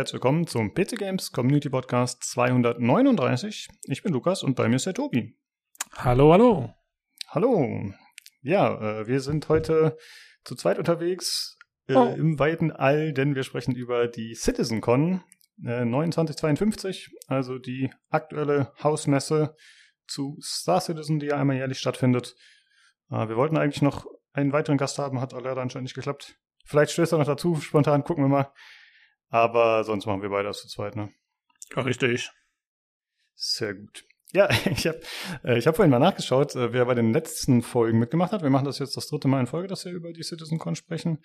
Herzlich willkommen zum PC Games Community Podcast 239. Ich bin Lukas und bei mir ist der Tobi. Hallo, hallo. Hallo. Ja, äh, wir sind heute zu zweit unterwegs äh, oh. im weiten All, denn wir sprechen über die CitizenCon äh, 2952, also die aktuelle Hausmesse zu Star Citizen, die ja einmal jährlich stattfindet. Äh, wir wollten eigentlich noch einen weiteren Gast haben, hat leider anscheinend nicht geklappt. Vielleicht stößt er noch dazu, spontan, gucken wir mal. Aber sonst machen wir beide das zu zweit, ne? Ja, richtig. Sehr gut. Ja, ich habe äh, ich hab vorhin mal nachgeschaut, äh, wer bei den letzten Folgen mitgemacht hat. Wir machen das jetzt das dritte Mal in Folge, dass wir über die CitizenCon sprechen.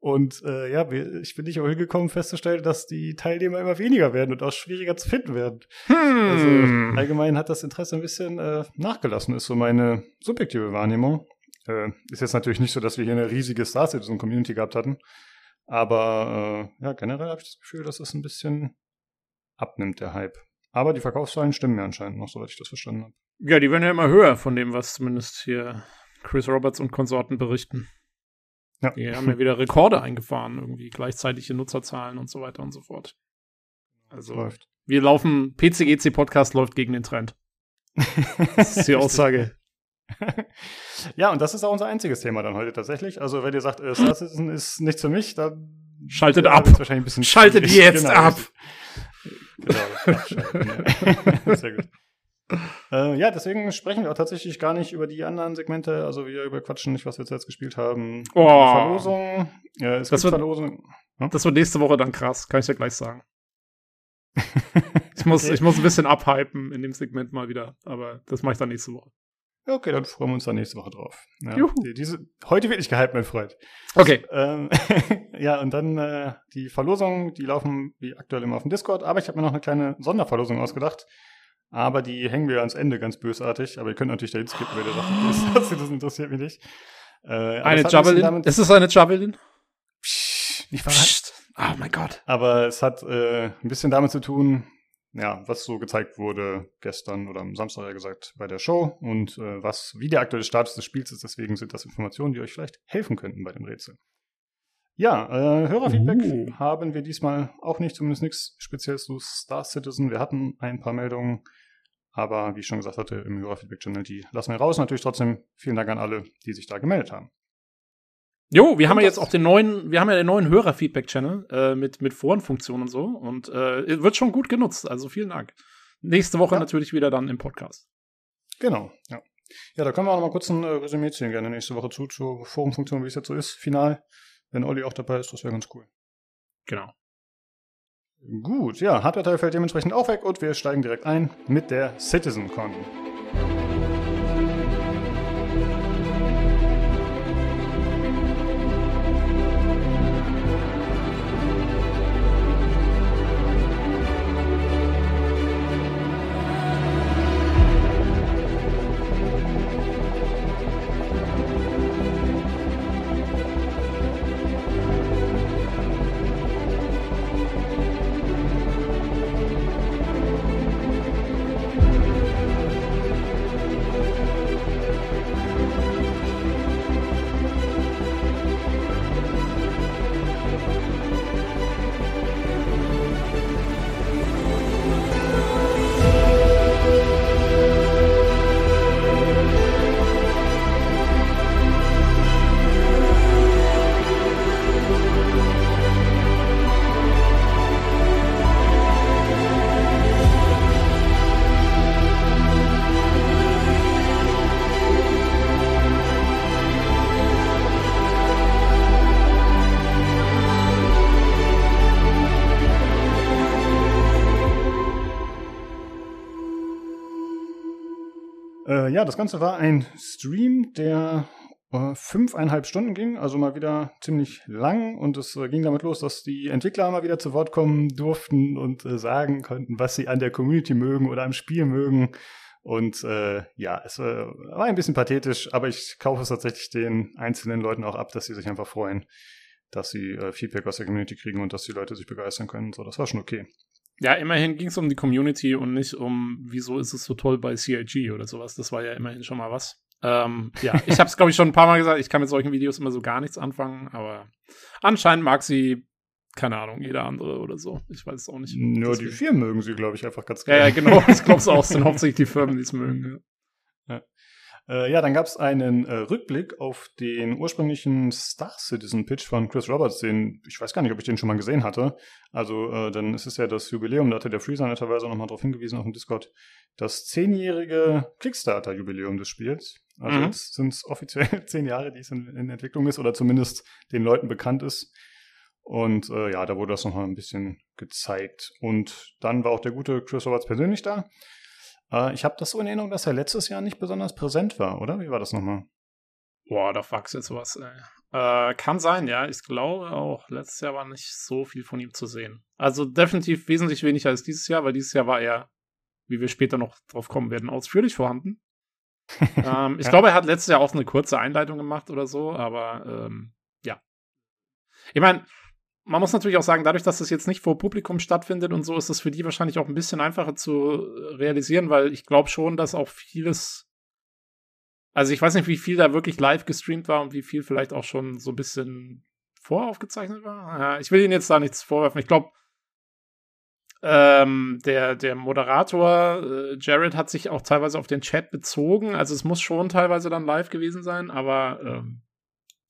Und äh, ja, ich bin nicht auch hingekommen festzustellen, dass die Teilnehmer immer weniger werden und auch schwieriger zu finden werden. Hm. Also allgemein hat das Interesse ein bisschen äh, nachgelassen, ist so meine subjektive Wahrnehmung. Äh, ist jetzt natürlich nicht so, dass wir hier eine riesige Star Citizen Community gehabt hatten. Aber äh, ja, generell habe ich das Gefühl, dass es ein bisschen abnimmt, der Hype. Aber die Verkaufszahlen stimmen ja anscheinend noch, soweit ich das verstanden habe. Ja, die werden ja immer höher von dem, was zumindest hier Chris Roberts und Konsorten berichten. Ja. Die haben ja wieder Rekorde eingefahren, irgendwie gleichzeitige Nutzerzahlen und so weiter und so fort. Also läuft. wir laufen, PCGC Podcast läuft gegen den Trend. Das ist die Aussage. ja, und das ist auch unser einziges Thema dann heute tatsächlich. Also, wenn ihr sagt, äh, Star Citizen ist nichts für mich, dann schaltet ab. Wahrscheinlich ein bisschen schaltet jetzt genau, ab. Genau, Sehr gut. Äh, ja, deswegen sprechen wir auch tatsächlich gar nicht über die anderen Segmente. Also wir überquatschen nicht, was wir zuletzt gespielt haben. Oh. Verlosung. Ja, es das wird, Verlosung. Hm? Das wird nächste Woche dann krass, kann ich dir gleich sagen. ich, muss, okay. ich muss ein bisschen abhypen in dem Segment mal wieder, aber das mache ich dann nächste Woche. Okay, dann freuen wir uns dann nächste Woche drauf. Ja, die, diese, heute wird nicht gehypt, mein Freund. Okay. Ähm, ja, und dann äh, die Verlosungen, die laufen wie aktuell immer auf dem Discord, aber ich habe mir noch eine kleine Sonderverlosung ausgedacht. Aber die hängen wir ans Ende ganz bösartig. Aber ihr könnt natürlich dahin skippen, wenn ihr sagt, das, das interessiert mich nicht. Äh, eine Javelin? Ist es eine Javelin? Psch, nicht verrascht. Oh mein Gott. Aber es hat äh, ein bisschen damit zu tun, ja, was so gezeigt wurde gestern oder am Samstag ja gesagt bei der Show und äh, was, wie der aktuelle Status des Spiels ist. Deswegen sind das Informationen, die euch vielleicht helfen könnten bei dem Rätsel. Ja, äh, Hörerfeedback uh. haben wir diesmal auch nicht, zumindest nichts Spezielles zu Star Citizen. Wir hatten ein paar Meldungen, aber wie ich schon gesagt hatte, im Hörerfeedback-Channel, die lassen wir raus. Natürlich trotzdem vielen Dank an alle, die sich da gemeldet haben. Jo, wir haben ja jetzt auch den neuen, wir haben ja den neuen Hörerfeedback-Channel äh, mit, mit Forenfunktion und so und äh, wird schon gut genutzt. Also vielen Dank. Nächste Woche ja. natürlich wieder dann im Podcast. Genau, ja. Ja, da können wir auch noch mal kurz ein äh, Resümee ziehen, gerne nächste Woche zu, zur Forumfunktion, wie es jetzt so ist, final. Wenn Olli auch dabei ist, das wäre ganz cool. Genau. Gut, ja, Hardware-Teil fällt dementsprechend auch weg und wir steigen direkt ein mit der CitizenCon. Das Ganze war ein Stream, der äh, fünfeinhalb Stunden ging, also mal wieder ziemlich lang. Und es äh, ging damit los, dass die Entwickler mal wieder zu Wort kommen durften und äh, sagen konnten, was sie an der Community mögen oder am Spiel mögen. Und äh, ja, es äh, war ein bisschen pathetisch, aber ich kaufe es tatsächlich den einzelnen Leuten auch ab, dass sie sich einfach freuen, dass sie äh, Feedback aus der Community kriegen und dass die Leute sich begeistern können. So, das war schon okay. Ja, immerhin ging es um die Community und nicht um, wieso ist es so toll bei CIG oder sowas. Das war ja immerhin schon mal was. Ähm, ja, ich habe es, glaube ich, schon ein paar Mal gesagt, ich kann mit solchen Videos immer so gar nichts anfangen, aber anscheinend mag sie keine Ahnung, jeder andere oder so. Ich weiß es auch nicht. Nur die Firmen mögen sie, glaube ich, einfach ganz gerne. Ja, ja, genau. Ich glaube es auch. Es sind hauptsächlich die Firmen, die es mögen. Äh, ja, dann gab es einen äh, Rückblick auf den ursprünglichen Star Citizen Pitch von Chris Roberts, den ich weiß gar nicht, ob ich den schon mal gesehen hatte. Also äh, dann ist es ja das Jubiläum, da hatte der Freezer netterweise nochmal darauf hingewiesen auf dem Discord, das zehnjährige Kickstarter-Jubiläum des Spiels. Also mhm. jetzt sind es offiziell zehn Jahre, die es in, in, Entwicklung ist oder zumindest den Leuten bekannt ist. Und äh, ja, da wurde das nochmal ein bisschen gezeigt. Und dann war auch der gute Chris Roberts persönlich da. Äh, ich habe das so in Erinnerung, dass er letztes Jahr nicht besonders präsent war, oder? Wie war das nochmal? Boah, da fuck's jetzt was, ey. Äh, kann sein, ja. Ich glaube auch, letztes Jahr war nicht so viel von ihm zu sehen. Also definitiv wesentlich weniger als dieses Jahr, weil dieses Jahr war er, wie wir später noch drauf kommen werden, ausführlich vorhanden. ähm, ich ja. glaube, er hat letztes Jahr auch eine kurze Einleitung gemacht oder so, aber ähm, ja. Ich meine, man muss natürlich auch sagen, dadurch, dass das jetzt nicht vor Publikum stattfindet und so, ist es für die wahrscheinlich auch ein bisschen einfacher zu realisieren, weil ich glaube schon, dass auch vieles. Also ich weiß nicht, wie viel da wirklich live gestreamt war und wie viel vielleicht auch schon so ein bisschen voraufgezeichnet war. Ja, ich will Ihnen jetzt da nichts vorwerfen. Ich glaube, ähm, der, der Moderator äh, Jared hat sich auch teilweise auf den Chat bezogen. Also es muss schon teilweise dann live gewesen sein, aber ähm,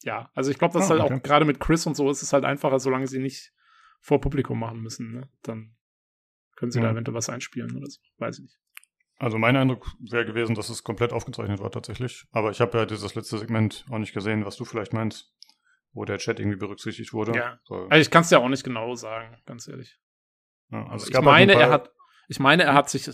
ja, also ich glaube, das oh, ist halt okay. auch gerade mit Chris und so ist es halt einfacher, solange sie nicht vor Publikum machen müssen. Ne? Dann können sie ja. da eventuell was einspielen oder so. Weiß ich nicht. Also mein Eindruck wäre gewesen, dass es komplett aufgezeichnet war tatsächlich. Aber ich habe ja dieses letzte Segment auch nicht gesehen, was du vielleicht meinst, wo der Chat irgendwie berücksichtigt wurde. Ja. Also ich kann es ja auch nicht genau sagen, ganz ehrlich. Ja, also ich meine, er hat, ich meine, er hat sich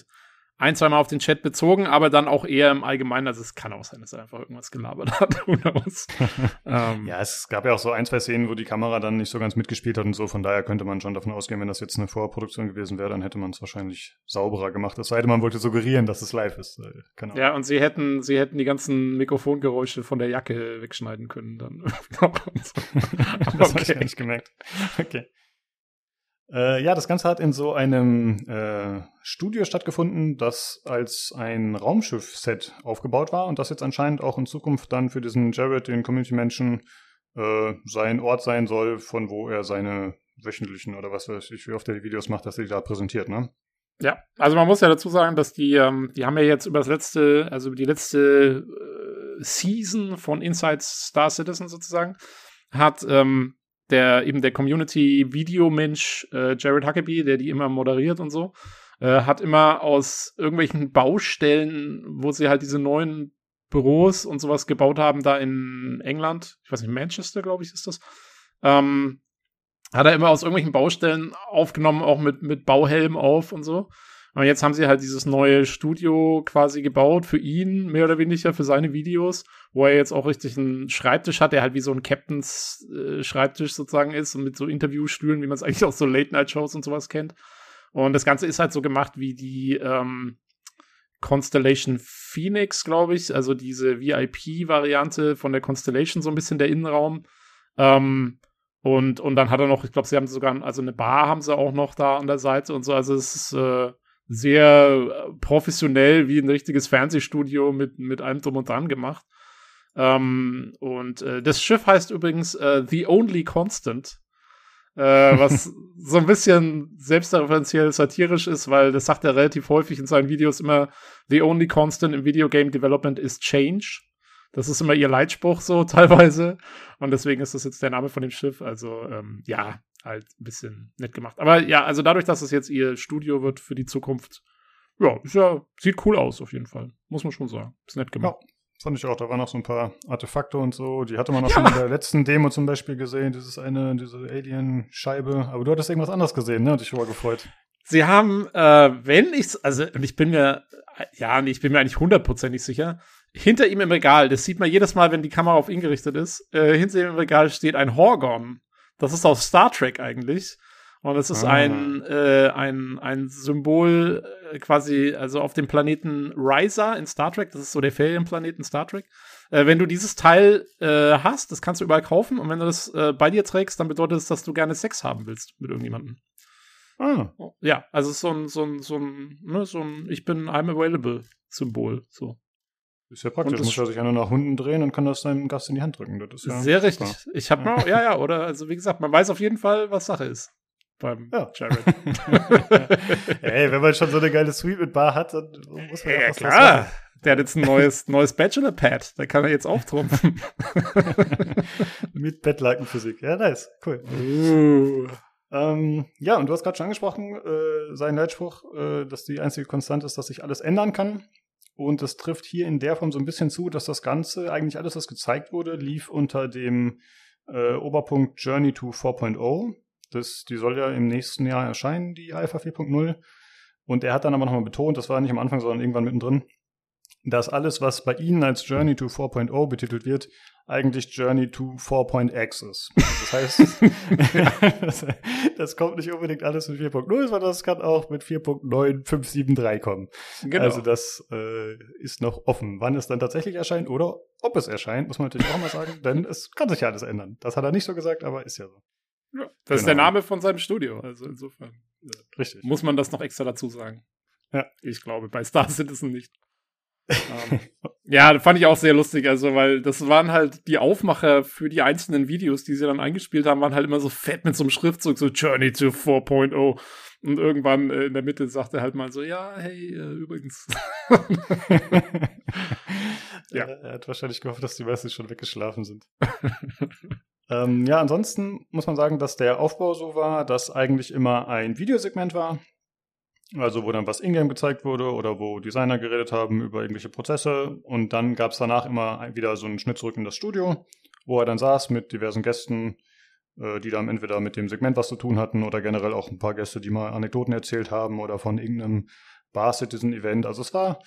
ein, zweimal auf den Chat bezogen, aber dann auch eher im Allgemeinen. Also es kann auch sein, dass er einfach irgendwas gelabert hat. ähm, ja, es gab ja auch so ein, zwei Szenen, wo die Kamera dann nicht so ganz mitgespielt hat und so. Von daher könnte man schon davon ausgehen, wenn das jetzt eine Vorproduktion gewesen wäre, dann hätte man es wahrscheinlich sauberer gemacht. Es sei denn, man wollte suggerieren, dass es live ist. Keine ja, und sie hätten, sie hätten die ganzen Mikrofongeräusche von der Jacke wegschneiden können dann. das okay. habe ich nicht gemerkt. Okay. Äh, ja, das Ganze hat in so einem äh, Studio stattgefunden, das als ein Raumschiff-Set aufgebaut war und das jetzt anscheinend auch in Zukunft dann für diesen Jared, den Community-Menschen, äh, sein Ort sein soll, von wo er seine wöchentlichen oder was weiß ich, wie oft er die Videos macht, dass er die da präsentiert, ne? Ja, also man muss ja dazu sagen, dass die, ähm, die haben ja jetzt über das letzte, also über die letzte äh, Season von Inside Star Citizen sozusagen, hat ähm, der eben der Community-Video-Mensch äh, Jared Huckabee, der die immer moderiert und so, äh, hat immer aus irgendwelchen Baustellen, wo sie halt diese neuen Büros und sowas gebaut haben, da in England, ich weiß nicht, Manchester, glaube ich, ist das, ähm, hat er immer aus irgendwelchen Baustellen aufgenommen, auch mit, mit Bauhelm auf und so. Und jetzt haben sie halt dieses neue Studio quasi gebaut für ihn, mehr oder weniger, für seine Videos, wo er jetzt auch richtig einen Schreibtisch hat, der halt wie so ein Captains äh, Schreibtisch sozusagen ist und mit so Interviewstühlen, wie man es eigentlich auch so Late-Night-Shows und sowas kennt. Und das Ganze ist halt so gemacht wie die ähm, Constellation Phoenix, glaube ich, also diese VIP-Variante von der Constellation, so ein bisschen der Innenraum. Ähm, und, und dann hat er noch, ich glaube, sie haben sogar, also eine Bar haben sie auch noch da an der Seite und so. Also es ist äh, sehr äh, professionell wie ein richtiges Fernsehstudio mit, mit allem drum und dran gemacht. Ähm, und äh, das Schiff heißt übrigens äh, The Only Constant. Äh, was so ein bisschen selbstreferenziell satirisch ist, weil das sagt er relativ häufig in seinen Videos immer, The only constant in video game development is change. Das ist immer ihr Leitspruch so teilweise. Und deswegen ist das jetzt der Name von dem Schiff. Also ähm, ja, halt ein bisschen nett gemacht. Aber ja, also dadurch, dass es jetzt ihr Studio wird für die Zukunft, ja, ist ja, sieht cool aus auf jeden Fall. Muss man schon sagen. Ist nett gemacht. Ja. Fand ich auch, da waren noch so ein paar Artefakte und so. Die hatte man auch ja. schon in der letzten Demo zum Beispiel gesehen, dieses eine, diese Alien-Scheibe. Aber du hattest irgendwas anderes gesehen, ne? Und dich war gefreut. Sie haben, äh, wenn ich, also, und ich bin mir, ja, ich bin mir eigentlich hundertprozentig sicher, hinter ihm im Regal, das sieht man jedes Mal, wenn die Kamera auf ihn gerichtet ist, äh, hinter ihm im Regal steht ein Horgon. Das ist aus Star Trek eigentlich. Und es ist ah. ein, äh, ein, ein Symbol äh, quasi, also auf dem Planeten Risa in Star Trek, das ist so der Ferienplaneten Star Trek. Äh, wenn du dieses Teil äh, hast, das kannst du überall kaufen und wenn du das äh, bei dir trägst, dann bedeutet es, dass du gerne Sex haben willst mit irgendjemandem. Ah. Ja, also so ein, so ein, so ein, ne, so ein Ich bin I'm available Symbol, so. Ist ja praktisch. Muss er sich ja nur nach Hunden drehen und kann das seinem Gast in die Hand drücken. Das ist ja sehr richtig. Super. Ich habe mal, ja, ja, oder, also wie gesagt, man weiß auf jeden Fall, was Sache ist. Beim ja. Jared. Ey, wenn man schon so eine geile Suite mit Bar hat, dann muss man ja, ja klar. Der hat jetzt ein neues, neues Bachelor-Pad. Da kann er jetzt auftrumpfen. mit Bettlakenphysik. Ja, nice. Cool. Uh. Ähm, ja, und du hast gerade schon angesprochen, äh, sein Leitspruch, äh, dass die einzige Konstante ist, dass sich alles ändern kann. Und das trifft hier in der Form so ein bisschen zu, dass das Ganze, eigentlich alles, was gezeigt wurde, lief unter dem äh, Oberpunkt Journey to 4.0. Das, die soll ja im nächsten Jahr erscheinen, die Alpha 4.0. Und er hat dann aber nochmal betont, das war nicht am Anfang, sondern irgendwann mittendrin, dass alles, was bei Ihnen als Journey to 4.0 betitelt wird, eigentlich Journey to 4.x ist. Das heißt, das, das, kommt nicht unbedingt alles mit 4.0, sondern das kann auch mit 4.9573 kommen. Genau. Also das äh, ist noch offen, wann es dann tatsächlich erscheint oder ob es erscheint, muss man natürlich auch mal sagen, denn es kann sich ja alles ändern. Das hat er nicht so gesagt, aber ist ja so. Ja, das genau. ist der genau. Name von seinem Studio, also insofern. Richtig. Muss man das noch extra dazu sagen. Ja. Ich glaube, bei Star Citizen nicht um, ähm, ja, fand ich auch sehr lustig, also, weil das waren halt die Aufmacher für die einzelnen Videos, die sie dann eingespielt haben, waren halt immer so fett mit so einem Schriftzug, so Journey to 4.0. Und irgendwann äh, in der Mitte sagt er halt mal so, ja, hey, äh, übrigens. ja. Er hat wahrscheinlich gehofft, dass die meisten schon weggeschlafen sind. ähm, ja, ansonsten muss man sagen, dass der Aufbau so war, dass eigentlich immer ein Videosegment war, also wo dann was Ingame gezeigt wurde oder wo Designer geredet haben über irgendwelche Prozesse. Und dann gab es danach immer wieder so einen Schnitt zurück in das Studio, wo er dann saß mit diversen Gästen, äh, die dann entweder mit dem Segment was zu tun hatten oder generell auch ein paar Gäste, die mal Anekdoten erzählt haben oder von irgendeinem Bar-Citizen-Event. Also es war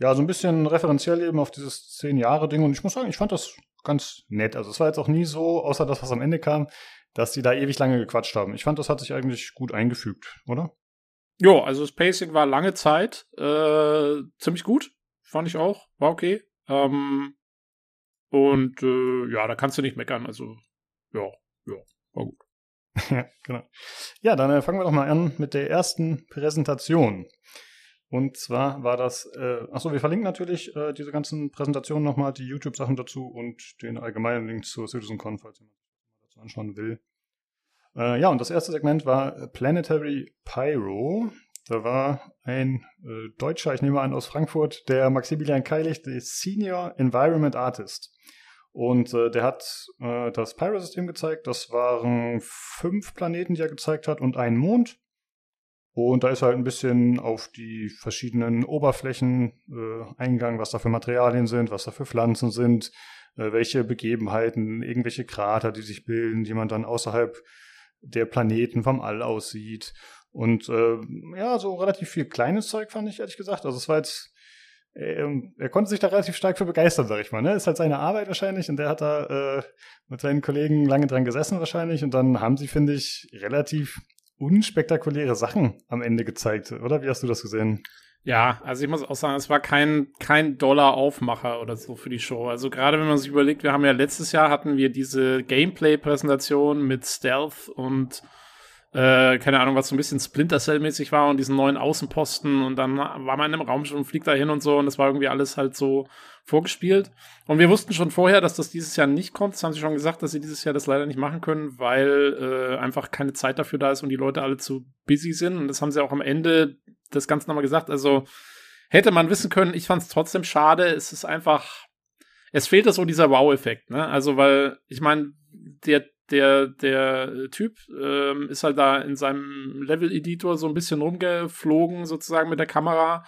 ja so ein bisschen referenziell eben auf dieses zehn Jahre Ding und ich muss sagen, ich fand das ganz nett. Also es war jetzt auch nie so, außer das, was am Ende kam, dass die da ewig lange gequatscht haben. Ich fand, das hat sich eigentlich gut eingefügt, oder? Jo, also das Pacing war lange Zeit äh, ziemlich gut, fand ich auch, war okay. Ähm, und äh, ja, da kannst du nicht meckern, also ja, ja, war gut. ja, genau. Ja, dann äh, fangen wir doch mal an mit der ersten Präsentation. Und zwar war das, äh, achso, wir verlinken natürlich äh, diese ganzen Präsentationen nochmal, die YouTube-Sachen dazu und den allgemeinen Link zur CitizenCon, falls jemand dazu anschauen will. Äh, ja, und das erste Segment war Planetary Pyro. Da war ein äh, Deutscher, ich nehme an aus Frankfurt, der Maximilian Keilich, der Senior Environment Artist. Und äh, der hat äh, das Pyro-System gezeigt. Das waren fünf Planeten, die er gezeigt hat und einen Mond. Und da ist halt ein bisschen auf die verschiedenen Oberflächen äh, eingegangen, was da für Materialien sind, was da für Pflanzen sind, äh, welche Begebenheiten, irgendwelche Krater, die sich bilden, die man dann außerhalb der Planeten vom All aussieht. Und äh, ja, so relativ viel kleines Zeug fand ich, ehrlich gesagt. Also es war jetzt, äh, er konnte sich da relativ stark für begeistern, sag ich mal. Ne? Ist halt seine Arbeit wahrscheinlich und der hat da äh, mit seinen Kollegen lange dran gesessen wahrscheinlich. Und dann haben sie, finde ich, relativ unspektakuläre Sachen am Ende gezeigt, oder? Wie hast du das gesehen? Ja, also ich muss auch sagen, es war kein, kein Dollar-Aufmacher oder so für die Show. Also gerade wenn man sich überlegt, wir haben ja letztes Jahr hatten wir diese Gameplay-Präsentation mit Stealth und äh, keine Ahnung, was so ein bisschen Splinter Cell-mäßig war und diesen neuen Außenposten und dann war man in einem Raum schon und fliegt da hin und so und das war irgendwie alles halt so vorgespielt. Und wir wussten schon vorher, dass das dieses Jahr nicht kommt. Das haben sie schon gesagt, dass sie dieses Jahr das leider nicht machen können, weil äh, einfach keine Zeit dafür da ist und die Leute alle zu busy sind. Und das haben sie auch am Ende das Ganze nochmal gesagt. Also hätte man wissen können, ich fand es trotzdem schade. Es ist einfach, es fehlt so dieser Wow-Effekt, ne? Also, weil, ich meine, der, der, der Typ ähm, ist halt da in seinem Level-Editor so ein bisschen rumgeflogen, sozusagen mit der Kamera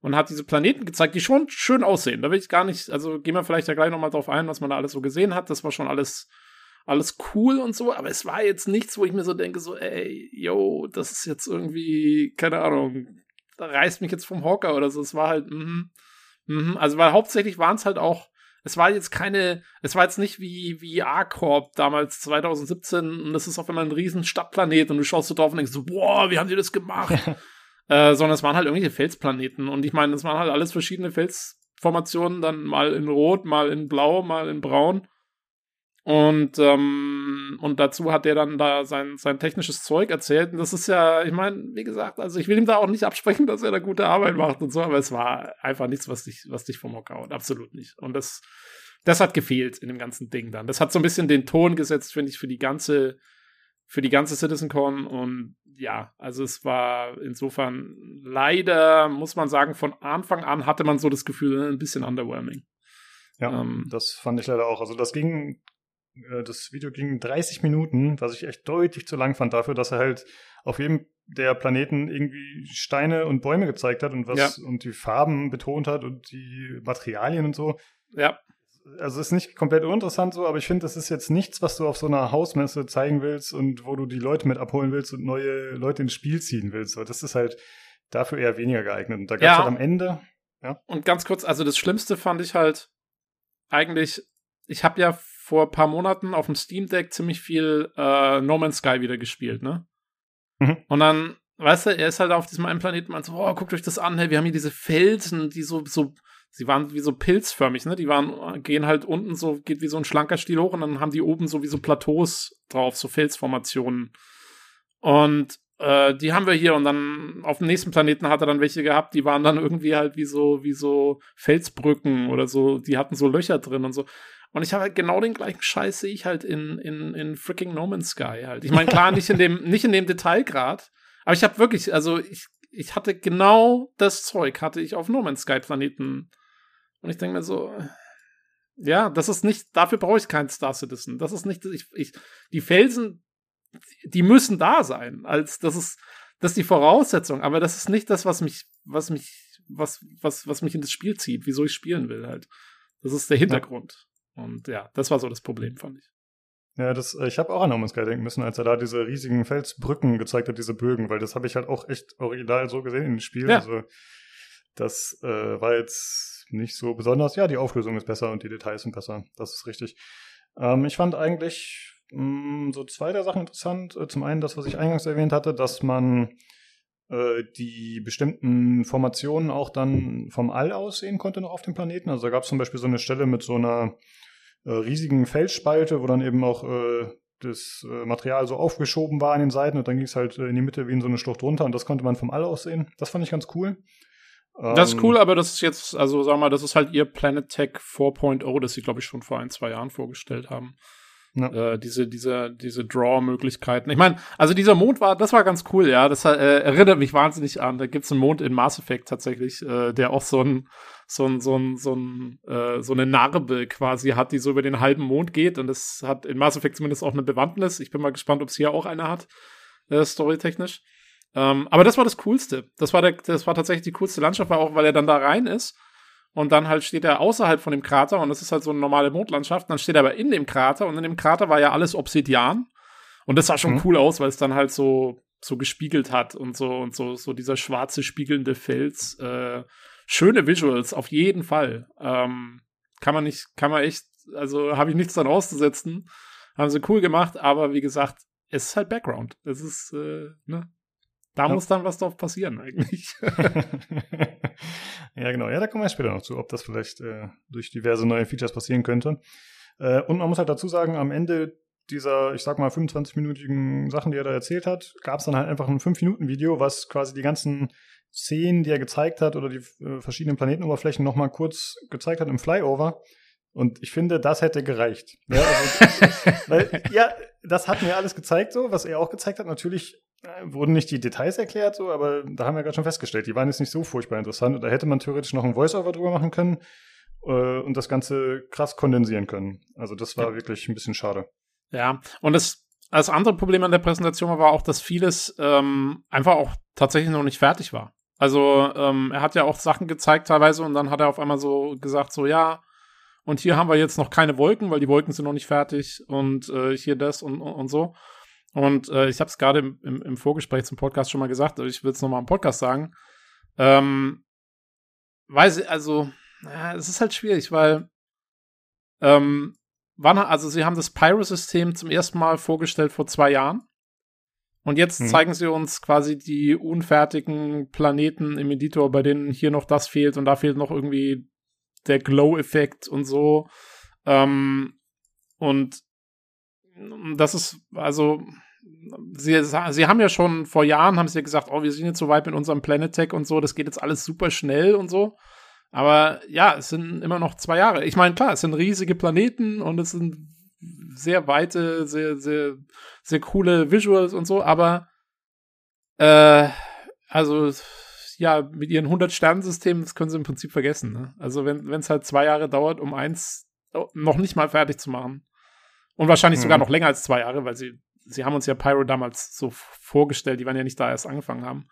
und hat diese Planeten gezeigt, die schon schön aussehen. Da will ich gar nicht, also gehen wir vielleicht ja gleich nochmal drauf ein, was man da alles so gesehen hat. Das war schon alles, alles cool und so, aber es war jetzt nichts, wo ich mir so denke, so, ey, yo, das ist jetzt irgendwie, keine Ahnung, da reißt mich jetzt vom Hocker oder so. Es war halt, mhm, mhm. Also, weil hauptsächlich waren es halt auch, es war jetzt keine, es war jetzt nicht wie, wie A-Corp damals 2017 und das ist auf einmal ein riesen Stadtplanet und du schaust so drauf und denkst so, boah, wie haben die das gemacht? äh, sondern es waren halt irgendwelche Felsplaneten und ich meine, es waren halt alles verschiedene Felsformationen, dann mal in Rot, mal in Blau, mal in Braun. Und, ähm, und dazu hat er dann da sein, sein technisches Zeug erzählt. Und das ist ja, ich meine, wie gesagt, also ich will ihm da auch nicht absprechen, dass er da gute Arbeit macht und so, aber es war einfach nichts, was dich, was dich vom Hocker haut. Absolut nicht. Und das, das hat gefehlt in dem ganzen Ding dann. Das hat so ein bisschen den Ton gesetzt, finde ich, für die ganze, für die ganze CitizenCon. Und ja, also es war insofern leider, muss man sagen, von Anfang an hatte man so das Gefühl, ein bisschen underwhelming. Ja, ähm, das fand ich leider auch. Also das ging das Video ging 30 Minuten, was ich echt deutlich zu lang fand dafür, dass er halt auf jedem der Planeten irgendwie Steine und Bäume gezeigt hat und was ja. und die Farben betont hat und die Materialien und so. Ja. Also ist nicht komplett uninteressant so, aber ich finde, das ist jetzt nichts, was du auf so einer Hausmesse zeigen willst und wo du die Leute mit abholen willst und neue Leute ins Spiel ziehen willst. So, das ist halt dafür eher weniger geeignet. Und da gab es ja. halt am Ende. Ja. Und ganz kurz, also das Schlimmste fand ich halt eigentlich, ich habe ja vor ein paar Monaten auf dem Steam Deck ziemlich viel äh, No Man's Sky wieder gespielt, ne? Mhm. Und dann, weißt du, er ist halt auf diesem einen Planeten und so, oh, guckt euch das an, hey, wir haben hier diese Felsen, die so, so, sie waren wie so pilzförmig, ne? Die waren, gehen halt unten so, geht wie so ein schlanker Stiel hoch und dann haben die oben so wie so Plateaus drauf, so Felsformationen. Und äh, die haben wir hier und dann auf dem nächsten Planeten hat er dann welche gehabt, die waren dann irgendwie halt wie so, wie so Felsbrücken oder so, die hatten so Löcher drin und so. Und ich habe halt genau den gleichen Scheiß sehe ich halt in, in, in freaking No Man's Sky halt. Ich meine, klar, nicht in dem, nicht in dem Detailgrad, aber ich habe wirklich, also ich, ich hatte genau das Zeug, hatte ich auf No Man's Sky Planeten. Und ich denke mir so, ja, das ist nicht, dafür brauche ich keinen Star Citizen. Das ist nicht, ich, ich, die Felsen, die müssen da sein. Als, das ist, das ist die Voraussetzung, aber das ist nicht das, was mich, was mich, was, was, was mich in das Spiel zieht, wieso ich spielen will halt. Das ist der Hintergrund. Und ja, das war so das Problem, fand ich. Ja, das, ich habe auch an No Man's Sky denken müssen, als er da diese riesigen Felsbrücken gezeigt hat, diese Bögen, weil das habe ich halt auch echt original so gesehen in dem Spiel. Ja. Also das äh, war jetzt nicht so besonders. Ja, die Auflösung ist besser und die Details sind besser. Das ist richtig. Ähm, ich fand eigentlich mh, mm, so zwei der Sachen interessant. Äh, zum einen das, was ich eingangs erwähnt hatte, dass man äh, die bestimmten Formationen auch dann vom All aus sehen konnte noch auf dem Planeten. Also da gab es zum Beispiel so eine Stelle mit so einer äh, riesigen Felsspalte, wo dann eben auch äh, das äh, Material so aufgeschoben war an den Seiten und dann ging es halt äh, in die Mitte wie in so eine Schlucht runter und das konnte man vom All aus sehen. Das fand ich ganz cool. Das ist ähm, cool, aber das ist jetzt, also sag mal, das ist halt ihr Planet Tech 4.0, das sie, glaube ich, schon vor ein, zwei Jahren vorgestellt haben. Ja. Äh, diese, diese, diese Draw-Möglichkeiten. Ich meine, also dieser Mond war, das war ganz cool, ja. Das äh, erinnert mich wahnsinnig an. Da gibt's einen Mond in Mass Effect tatsächlich, äh, der auch so ein, so ein, so ein, so ein, äh, so eine Narbe quasi hat, die so über den halben Mond geht. Und das hat in Mass Effect zumindest auch eine Bewandtnis. Ich bin mal gespannt, ob es hier auch eine hat, äh, storytechnisch. Ähm, aber das war das Coolste. Das war der, das war tatsächlich die coolste Landschaft, auch, weil er dann da rein ist und dann halt steht er außerhalb von dem Krater und das ist halt so eine normale Mondlandschaft. Dann steht er aber in dem Krater und in dem Krater war ja alles Obsidian. Und das sah schon mhm. cool aus, weil es dann halt so, so gespiegelt hat und so und so, so dieser schwarze spiegelnde Fels. Äh, schöne Visuals, auf jeden Fall. Ähm, kann man nicht, kann man echt, also habe ich nichts dran auszusetzen. Haben sie cool gemacht, aber wie gesagt, es ist halt Background. Es ist, äh, ne? Da ja. muss dann was drauf passieren eigentlich. ja, genau. Ja, da kommen wir später noch zu, ob das vielleicht äh, durch diverse neue Features passieren könnte. Äh, und man muss halt dazu sagen, am Ende dieser, ich sag mal, 25-minütigen Sachen, die er da erzählt hat, gab es dann halt einfach ein 5-Minuten-Video, was quasi die ganzen Szenen, die er gezeigt hat oder die äh, verschiedenen Planetenoberflächen nochmal kurz gezeigt hat im Flyover. Und ich finde, das hätte gereicht. Ja, also, weil, ja, das hat mir alles gezeigt, so, was er auch gezeigt hat. Natürlich wurden nicht die Details erklärt, so, aber da haben wir gerade schon festgestellt, die waren jetzt nicht so furchtbar interessant. Und da hätte man theoretisch noch ein Voice-Over drüber machen können äh, und das Ganze krass kondensieren können. Also das war ja. wirklich ein bisschen schade. Ja, und das, das andere Problem an der Präsentation war auch, dass vieles ähm, einfach auch tatsächlich noch nicht fertig war. Also ähm, er hat ja auch Sachen gezeigt teilweise und dann hat er auf einmal so gesagt, so ja, und hier haben wir jetzt noch keine Wolken, weil die Wolken sind noch nicht fertig und äh, hier das und, und, und so. Und äh, ich habe es gerade im, im, im, Vorgespräch zum Podcast schon mal gesagt, aber ich will es nochmal im Podcast sagen. Ähm, weiß ich, also, ja, es ist halt schwierig, weil ähm, wann, also sie haben das Pyro-System zum ersten Mal vorgestellt vor zwei Jahren. Und jetzt hm. zeigen sie uns quasi die unfertigen Planeten im Editor, bei denen hier noch das fehlt und da fehlt noch irgendwie der Glow-Effekt und so. Ähm, und das ist, also, sie, sie haben ja schon vor Jahren, haben sie gesagt, oh, wir sind jetzt so weit mit unserem Planet Tech und so, das geht jetzt alles super schnell und so. Aber ja, es sind immer noch zwei Jahre. Ich meine, klar, es sind riesige Planeten und es sind sehr weite, sehr, sehr, sehr coole Visuals und so, aber äh, also ja, mit ihren 100-Sternensystemen, das können sie im Prinzip vergessen. Ne? Also wenn es halt zwei Jahre dauert, um eins noch nicht mal fertig zu machen. Und wahrscheinlich mhm. sogar noch länger als zwei Jahre, weil sie, sie haben uns ja Pyro damals so vorgestellt, die waren ja nicht da erst angefangen haben.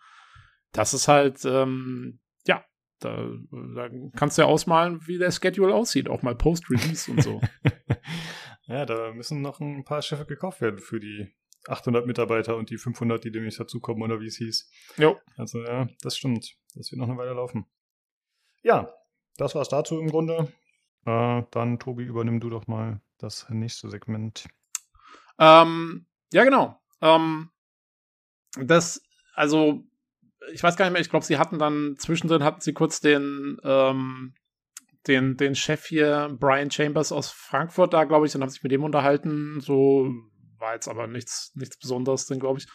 Das ist halt, ähm, ja, da, da kannst du ja ausmalen, wie der Schedule aussieht, auch mal Post-Release und so. ja, da müssen noch ein paar Schiffe gekauft werden für die 800 Mitarbeiter und die 500, die demnächst dazukommen oder wie es hieß. Jo. Also ja, das stimmt. Das wird noch eine Weile laufen. Ja, das war's dazu im Grunde. Äh, dann, Tobi, übernimm du doch mal das nächste Segment. Ähm, ja, genau. Ähm, das, also, ich weiß gar nicht mehr, ich glaube, sie hatten dann, zwischendrin hatten sie kurz den, ähm, den, den Chef hier, Brian Chambers aus Frankfurt da, glaube ich, und haben sich mit dem unterhalten, so war jetzt aber nichts, nichts Besonderes drin, glaube ich.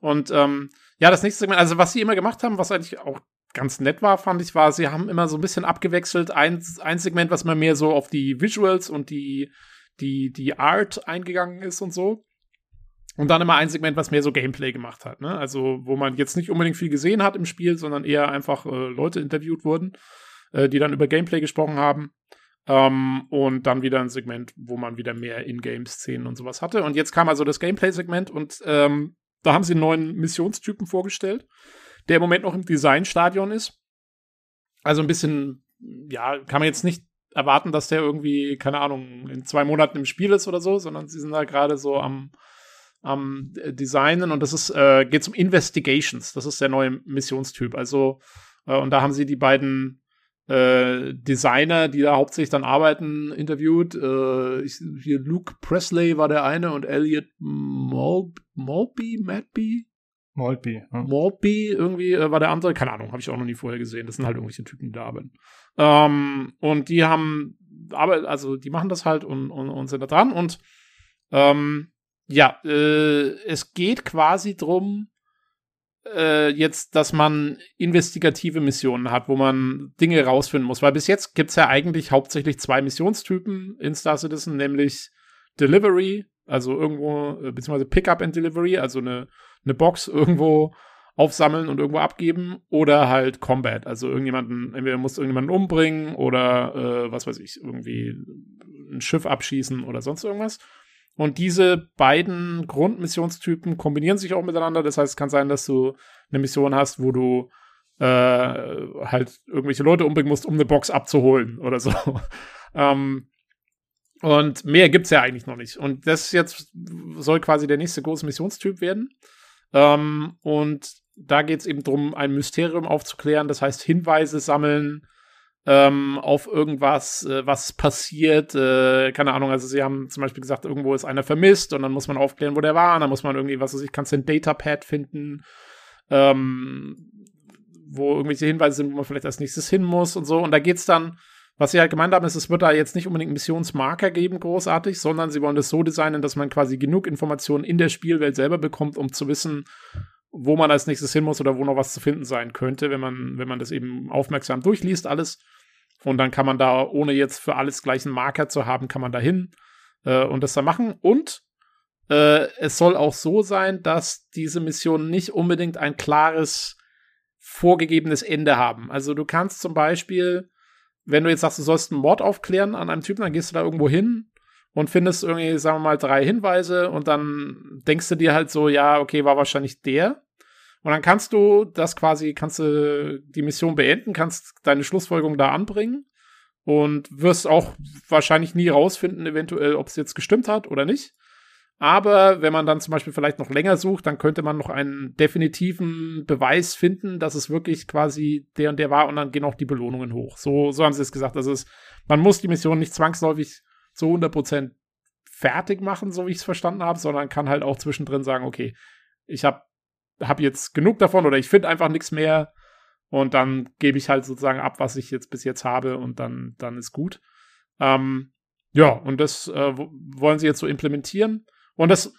Und ähm, ja, das nächste Segment, also was sie immer gemacht haben, was eigentlich auch ganz nett war, fand ich, war, sie haben immer so ein bisschen abgewechselt. Ein, ein Segment, was man mehr so auf die Visuals und die, die, die Art eingegangen ist und so. Und dann immer ein Segment, was mehr so Gameplay gemacht hat. Ne? Also, wo man jetzt nicht unbedingt viel gesehen hat im Spiel, sondern eher einfach äh, Leute interviewt wurden, äh, die dann über Gameplay gesprochen haben. Ähm, und dann wieder ein Segment, wo man wieder mehr In-Game-Szenen und sowas hatte. Und jetzt kam also das Gameplay-Segment und ähm, da haben sie einen neuen Missionstypen vorgestellt, der im Moment noch im Designstadion ist. Also ein bisschen, ja, kann man jetzt nicht erwarten, dass der irgendwie, keine Ahnung, in zwei Monaten im Spiel ist oder so, sondern sie sind da gerade so am, am Designen und das ist, äh, geht um Investigations. Das ist der neue Missionstyp. Also, äh, und da haben sie die beiden äh, Designer, die da hauptsächlich dann arbeiten, interviewt. Äh, ich, hier Luke Presley war der eine und Elliot Malby, Malby, Malby? Malby. Ja. Malby irgendwie äh, war der andere. Keine Ahnung, habe ich auch noch nie vorher gesehen. Das sind halt irgendwelche Typen, die da arbeiten. Ähm, und die haben, aber also die machen das halt und, und, und sind da dran und ähm, ja, äh, es geht quasi drum, äh, jetzt, dass man investigative Missionen hat, wo man Dinge rausfinden muss. Weil bis jetzt gibt es ja eigentlich hauptsächlich zwei Missionstypen in Star Citizen, nämlich Delivery, also irgendwo, äh, beziehungsweise Pickup and Delivery, also eine, eine Box irgendwo aufsammeln und irgendwo abgeben, oder halt Combat, also irgendjemanden, entweder muss irgendjemanden umbringen oder äh, was weiß ich, irgendwie ein Schiff abschießen oder sonst irgendwas. Und diese beiden Grundmissionstypen kombinieren sich auch miteinander. Das heißt, es kann sein, dass du eine Mission hast, wo du äh, halt irgendwelche Leute umbringen musst, um eine Box abzuholen oder so. ähm, und mehr gibt's ja eigentlich noch nicht. Und das jetzt soll quasi der nächste große Missionstyp werden. Ähm, und da geht's eben drum, ein Mysterium aufzuklären. Das heißt, Hinweise sammeln, ähm, auf irgendwas, äh, was passiert. Äh, keine Ahnung, also sie haben zum Beispiel gesagt, irgendwo ist einer vermisst und dann muss man aufklären, wo der war. Und dann muss man irgendwie, was weiß ich, kannst du ein Datapad finden, ähm, wo irgendwelche Hinweise sind, wo man vielleicht als nächstes hin muss und so. Und da geht's dann, was sie halt gemeint haben, ist, es wird da jetzt nicht unbedingt Missionsmarker geben, großartig, sondern sie wollen das so designen, dass man quasi genug Informationen in der Spielwelt selber bekommt, um zu wissen, wo man als nächstes hin muss oder wo noch was zu finden sein könnte, wenn man, wenn man das eben aufmerksam durchliest, alles. Und dann kann man da, ohne jetzt für alles gleich einen Marker zu haben, kann man da hin äh, und das da machen. Und äh, es soll auch so sein, dass diese Missionen nicht unbedingt ein klares, vorgegebenes Ende haben. Also du kannst zum Beispiel, wenn du jetzt sagst, du sollst einen Mord aufklären an einem Typen, dann gehst du da irgendwo hin und findest irgendwie, sagen wir mal, drei Hinweise und dann denkst du dir halt so, ja, okay, war wahrscheinlich der. Und dann kannst du das quasi, kannst du die Mission beenden, kannst deine Schlussfolgerung da anbringen und wirst auch wahrscheinlich nie rausfinden, eventuell, ob es jetzt gestimmt hat oder nicht. Aber wenn man dann zum Beispiel vielleicht noch länger sucht, dann könnte man noch einen definitiven Beweis finden, dass es wirklich quasi der und der war und dann gehen auch die Belohnungen hoch. So, so haben sie es gesagt. Also es, man muss die Mission nicht zwangsläufig zu 100% fertig machen, so wie ich es verstanden habe, sondern kann halt auch zwischendrin sagen, okay, ich habe habe jetzt genug davon oder ich finde einfach nichts mehr und dann gebe ich halt sozusagen ab, was ich jetzt bis jetzt habe und dann, dann ist gut. Ähm, ja, und das äh, wollen sie jetzt so implementieren. Und das,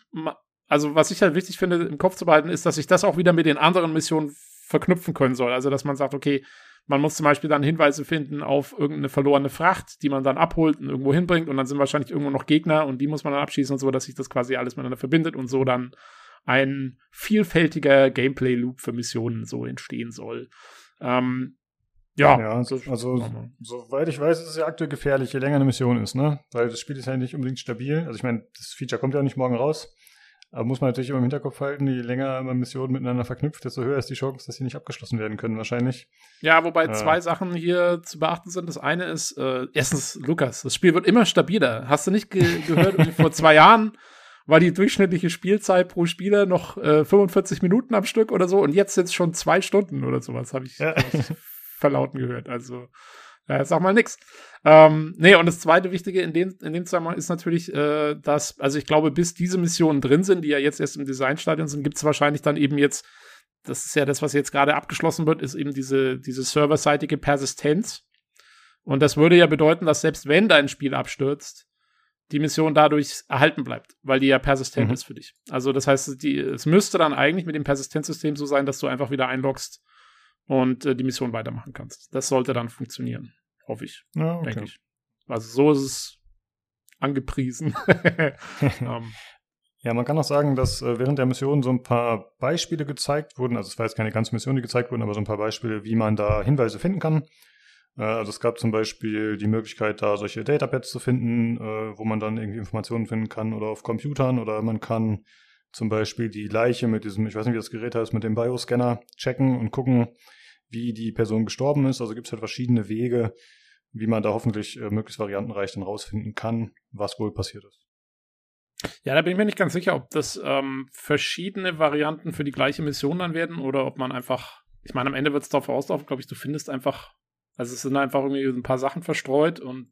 also was ich halt wichtig finde, im Kopf zu behalten, ist, dass ich das auch wieder mit den anderen Missionen verknüpfen können soll. Also, dass man sagt, okay, man muss zum Beispiel dann Hinweise finden auf irgendeine verlorene Fracht, die man dann abholt und irgendwo hinbringt und dann sind wahrscheinlich irgendwo noch Gegner und die muss man dann abschießen und so, dass sich das quasi alles miteinander verbindet und so dann ein vielfältiger Gameplay-Loop für Missionen so entstehen soll. Ähm, ja, ja also, also soweit ich weiß, ist es ja aktuell gefährlich, je länger eine Mission ist, ne? Weil das Spiel ist ja nicht unbedingt stabil. Also ich meine, das Feature kommt ja auch nicht morgen raus. Aber muss man natürlich immer im Hinterkopf halten, je länger man Missionen miteinander verknüpft, desto höher ist die Chance, dass sie nicht abgeschlossen werden können, wahrscheinlich. Ja, wobei äh. zwei Sachen hier zu beachten sind. Das eine ist, äh, erstens, Lukas, das Spiel wird immer stabiler. Hast du nicht ge gehört, vor zwei Jahren war die durchschnittliche Spielzeit pro Spieler noch äh, 45 Minuten am Stück oder so und jetzt sind es schon zwei Stunden oder sowas, habe ich, ja. Verlauten gehört. Also ja, sag mal nix. Ähm, nee, und das zweite Wichtige in dem, in dem Zusammenhang ist natürlich, äh, dass, also ich glaube, bis diese Missionen drin sind, die ja jetzt erst im Designstadion sind, gibt es wahrscheinlich dann eben jetzt, das ist ja das, was jetzt gerade abgeschlossen wird, ist eben diese, diese serverseitige Persistenz. Und das würde ja bedeuten, dass selbst wenn dein Spiel abstürzt, die Mission dadurch erhalten bleibt, weil die ja persistent mhm. ist für dich. Also das heißt, die, es müsste dann eigentlich mit dem Persistenzsystem so sein, dass du einfach wieder einloggst und äh, die Mission weitermachen kannst. Das sollte dann funktionieren. Hoffe ich. Ja, okay. Denke ich. Also so ist es angepriesen. um. Ähm. Ja, man kann auch sagen, dass äh, während der Mission so ein paar Beispiele gezeigt wurden. Also es war jetzt keine ganze Mission, die gezeigt wurden, aber so ein paar Beispiele, wie man da Hinweise finden kann. Äh, also es gab zum Beispiel die Möglichkeit, da solche Datapads zu finden, äh, wo man dann irgendwie Informationen finden kann oder auf Computern oder man kann zum Beispiel die Leiche mit diesem, ich weiß nicht, wie das Gerät heißt, mit dem Bioscanner checken und gucken, wie die Person gestorben ist. Also gibt es halt verschiedene Wege, wie man da hoffentlich äh, möglichst variantenreich dann rausfinden kann, was wohl passiert ist. Ja, da bin ich mir nicht ganz sicher, ob das ähm, verschiedene Varianten für die gleiche Mission dann werden oder ob man einfach, ich meine, am Ende wird es darauf auslaufen, glaube ich, du findest einfach, also es sind einfach irgendwie ein paar Sachen verstreut und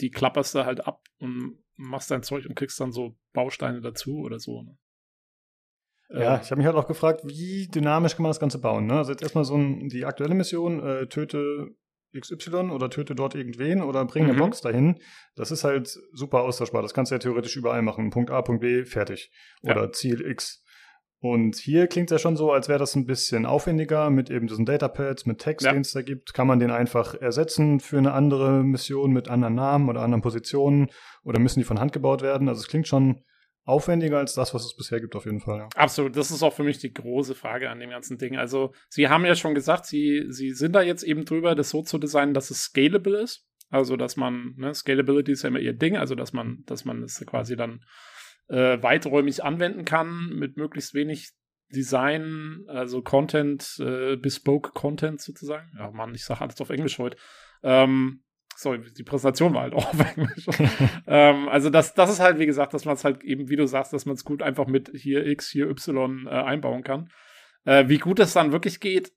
die klapperst du halt ab und machst dein Zeug und kriegst dann so Bausteine dazu oder so. Ne? Ja, ich habe mich halt auch gefragt, wie dynamisch kann man das Ganze bauen. Ne? Also jetzt erstmal so ein, die aktuelle Mission, äh, töte XY oder töte dort irgendwen oder bring eine mhm. Box dahin. Das ist halt super austauschbar. Das kannst du ja theoretisch überall machen. Punkt A, Punkt B, fertig. Oder ja. Ziel X. Und hier klingt es ja schon so, als wäre das ein bisschen aufwendiger mit eben diesen Datapads, mit Text, ja. den es da gibt. Kann man den einfach ersetzen für eine andere Mission mit anderen Namen oder anderen Positionen oder müssen die von Hand gebaut werden? Also es klingt schon aufwendiger als das, was es bisher gibt, auf jeden Fall. Ja. Absolut, das ist auch für mich die große Frage an dem ganzen Ding. Also, Sie haben ja schon gesagt, Sie, Sie sind da jetzt eben drüber, das so zu designen, dass es scalable ist. Also, dass man, ne, Scalability ist ja immer Ihr Ding, also dass man, dass man es quasi dann äh, weiträumig anwenden kann mit möglichst wenig Design, also Content, äh, Bespoke Content sozusagen. Ja, Mann, ich sage alles auf Englisch heute. Ähm, sorry, die Präsentation war halt auch ähm, also das, das ist halt, wie gesagt, dass man es halt eben, wie du sagst, dass man es gut einfach mit hier X, hier Y äh, einbauen kann. Äh, wie gut das dann wirklich geht,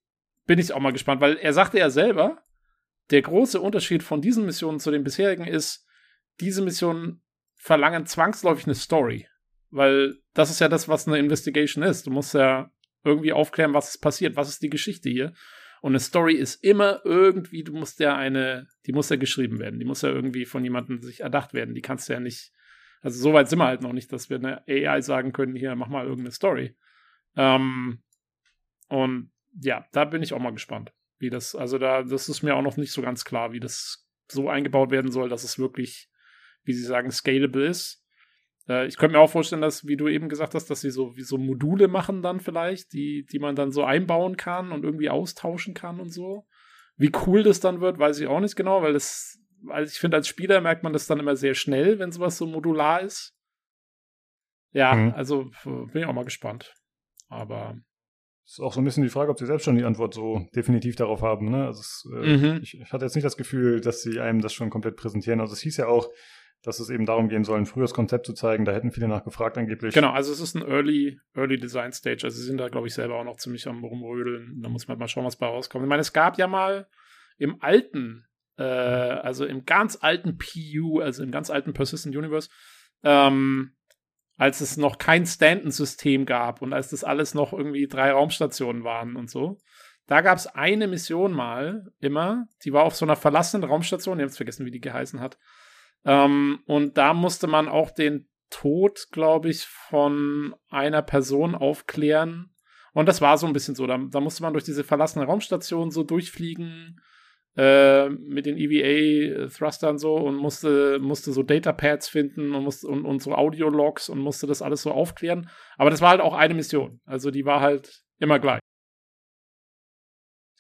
bin ich auch mal gespannt, weil er sagte ja selber, der große Unterschied von diesen Missionen zu den bisherigen ist, diese Missionen verlangen zwangsläufig eine Story. Weil das ist ja das, was eine Investigation ist. Du musst ja irgendwie aufklären, was ist passiert, was ist die Geschichte hier. Und eine Story ist immer irgendwie, du musst ja eine, die muss ja geschrieben werden, die muss ja irgendwie von jemandem sich erdacht werden. Die kannst du ja nicht, also so weit sind wir halt noch nicht, dass wir eine AI sagen können, hier, mach mal irgendeine Story. Ähm, und ja, da bin ich auch mal gespannt, wie das, also da, das ist mir auch noch nicht so ganz klar, wie das so eingebaut werden soll, dass es wirklich, wie sie sagen, scalable ist. Äh, ich könnte mir auch vorstellen, dass, wie du eben gesagt hast, dass sie so wie so Module machen dann vielleicht, die, die man dann so einbauen kann und irgendwie austauschen kann und so. Wie cool das dann wird, weiß ich auch nicht genau, weil das, also ich finde, als Spieler merkt man das dann immer sehr schnell, wenn sowas so modular ist. Ja, mhm. also bin ich auch mal gespannt. Aber ist auch so ein bisschen die Frage, ob sie selbst schon die Antwort so definitiv darauf haben. Ne? Also es, äh, mhm. ich, ich, hatte jetzt nicht das Gefühl, dass sie einem das schon komplett präsentieren. Also es hieß ja auch, dass es eben darum gehen soll, ein frühes Konzept zu zeigen. Da hätten viele nachgefragt angeblich. Genau, also es ist ein Early, Early Design Stage. Also sie sind da, glaube ich, selber auch noch ziemlich am rumrödeln. Da muss man mal schauen, was bei rauskommt. Ich meine, es gab ja mal im alten, äh, also im ganz alten PU, also im ganz alten Persistent Universe, ähm, als es noch kein Stanton-System gab und als das alles noch irgendwie drei Raumstationen waren und so. Da gab es eine Mission mal immer, die war auf so einer verlassenen Raumstation, ich habe vergessen, wie die geheißen hat. Ähm, und da musste man auch den Tod, glaube ich, von einer Person aufklären. Und das war so ein bisschen so. Da, da musste man durch diese verlassene Raumstation so durchfliegen äh, mit den EVA-Thrustern so und musste, musste so Datapads finden und, musste, und, und so Audio-Logs und musste das alles so aufklären. Aber das war halt auch eine Mission. Also die war halt immer gleich.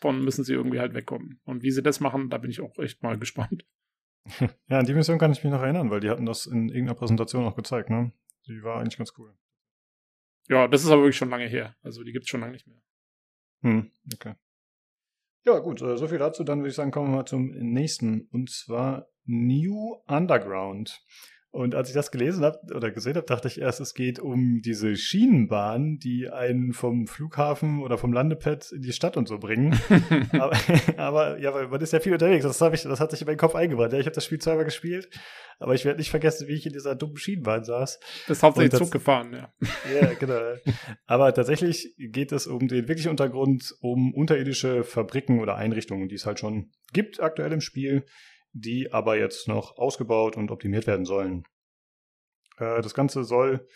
Von müssen sie irgendwie halt wegkommen. Und wie sie das machen, da bin ich auch echt mal gespannt. Ja, an die Mission kann ich mich noch erinnern, weil die hatten das in irgendeiner Präsentation auch gezeigt, ne? Die war eigentlich ganz cool. Ja, das ist aber wirklich schon lange her. Also die gibt es schon lange nicht mehr. Hm, okay. Ja, gut, äh, so viel dazu. Dann würde ich sagen, kommen wir mal zum nächsten. Und zwar New Underground. Und als ich das gelesen habe oder gesehen habe, dachte ich erst, es geht um diese Schienenbahn, die einen vom Flughafen oder vom Landepad in die Stadt und so bringen. aber, aber, ja, weil man ist ja viel unterwegs. Das, ich, das hat sich in meinen Kopf eingebrannt. Ja, ich habe das Spiel zweimal gespielt, aber ich werde nicht vergessen, wie ich in dieser dummen Schienenbahn saß. Das ist hauptsächlich Zug gefahren, ja. Ja, genau. aber tatsächlich geht es um den wirklichen Untergrund, um unterirdische Fabriken oder Einrichtungen, die es halt schon gibt aktuell im Spiel die aber jetzt noch ausgebaut und optimiert werden sollen. Äh, das Ganze soll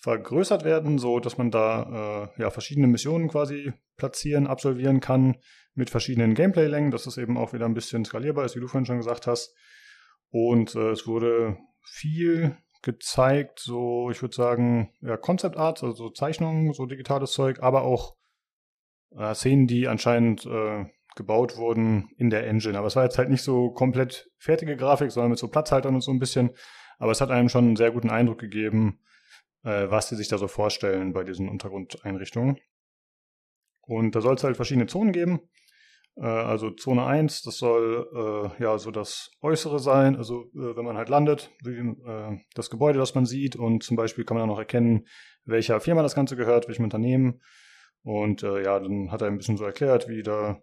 vergrößert werden, so dass man da äh, ja verschiedene Missionen quasi platzieren, absolvieren kann mit verschiedenen Gameplay-Längen, dass es eben auch wieder ein bisschen skalierbar ist, wie du vorhin schon gesagt hast. Und äh, es wurde viel gezeigt, so ich würde sagen, ja, Concept Art, also Zeichnungen, so digitales Zeug, aber auch äh, Szenen, die anscheinend äh, gebaut wurden in der Engine. Aber es war jetzt halt nicht so komplett fertige Grafik, sondern mit so Platzhaltern und so ein bisschen. Aber es hat einem schon einen sehr guten Eindruck gegeben, äh, was sie sich da so vorstellen bei diesen Untergrundeinrichtungen. Und da soll es halt verschiedene Zonen geben. Äh, also Zone 1, das soll äh, ja so das Äußere sein, also äh, wenn man halt landet, wie, äh, das Gebäude, das man sieht und zum Beispiel kann man auch noch erkennen, welcher Firma das Ganze gehört, welchem Unternehmen. Und äh, ja, dann hat er ein bisschen so erklärt, wie da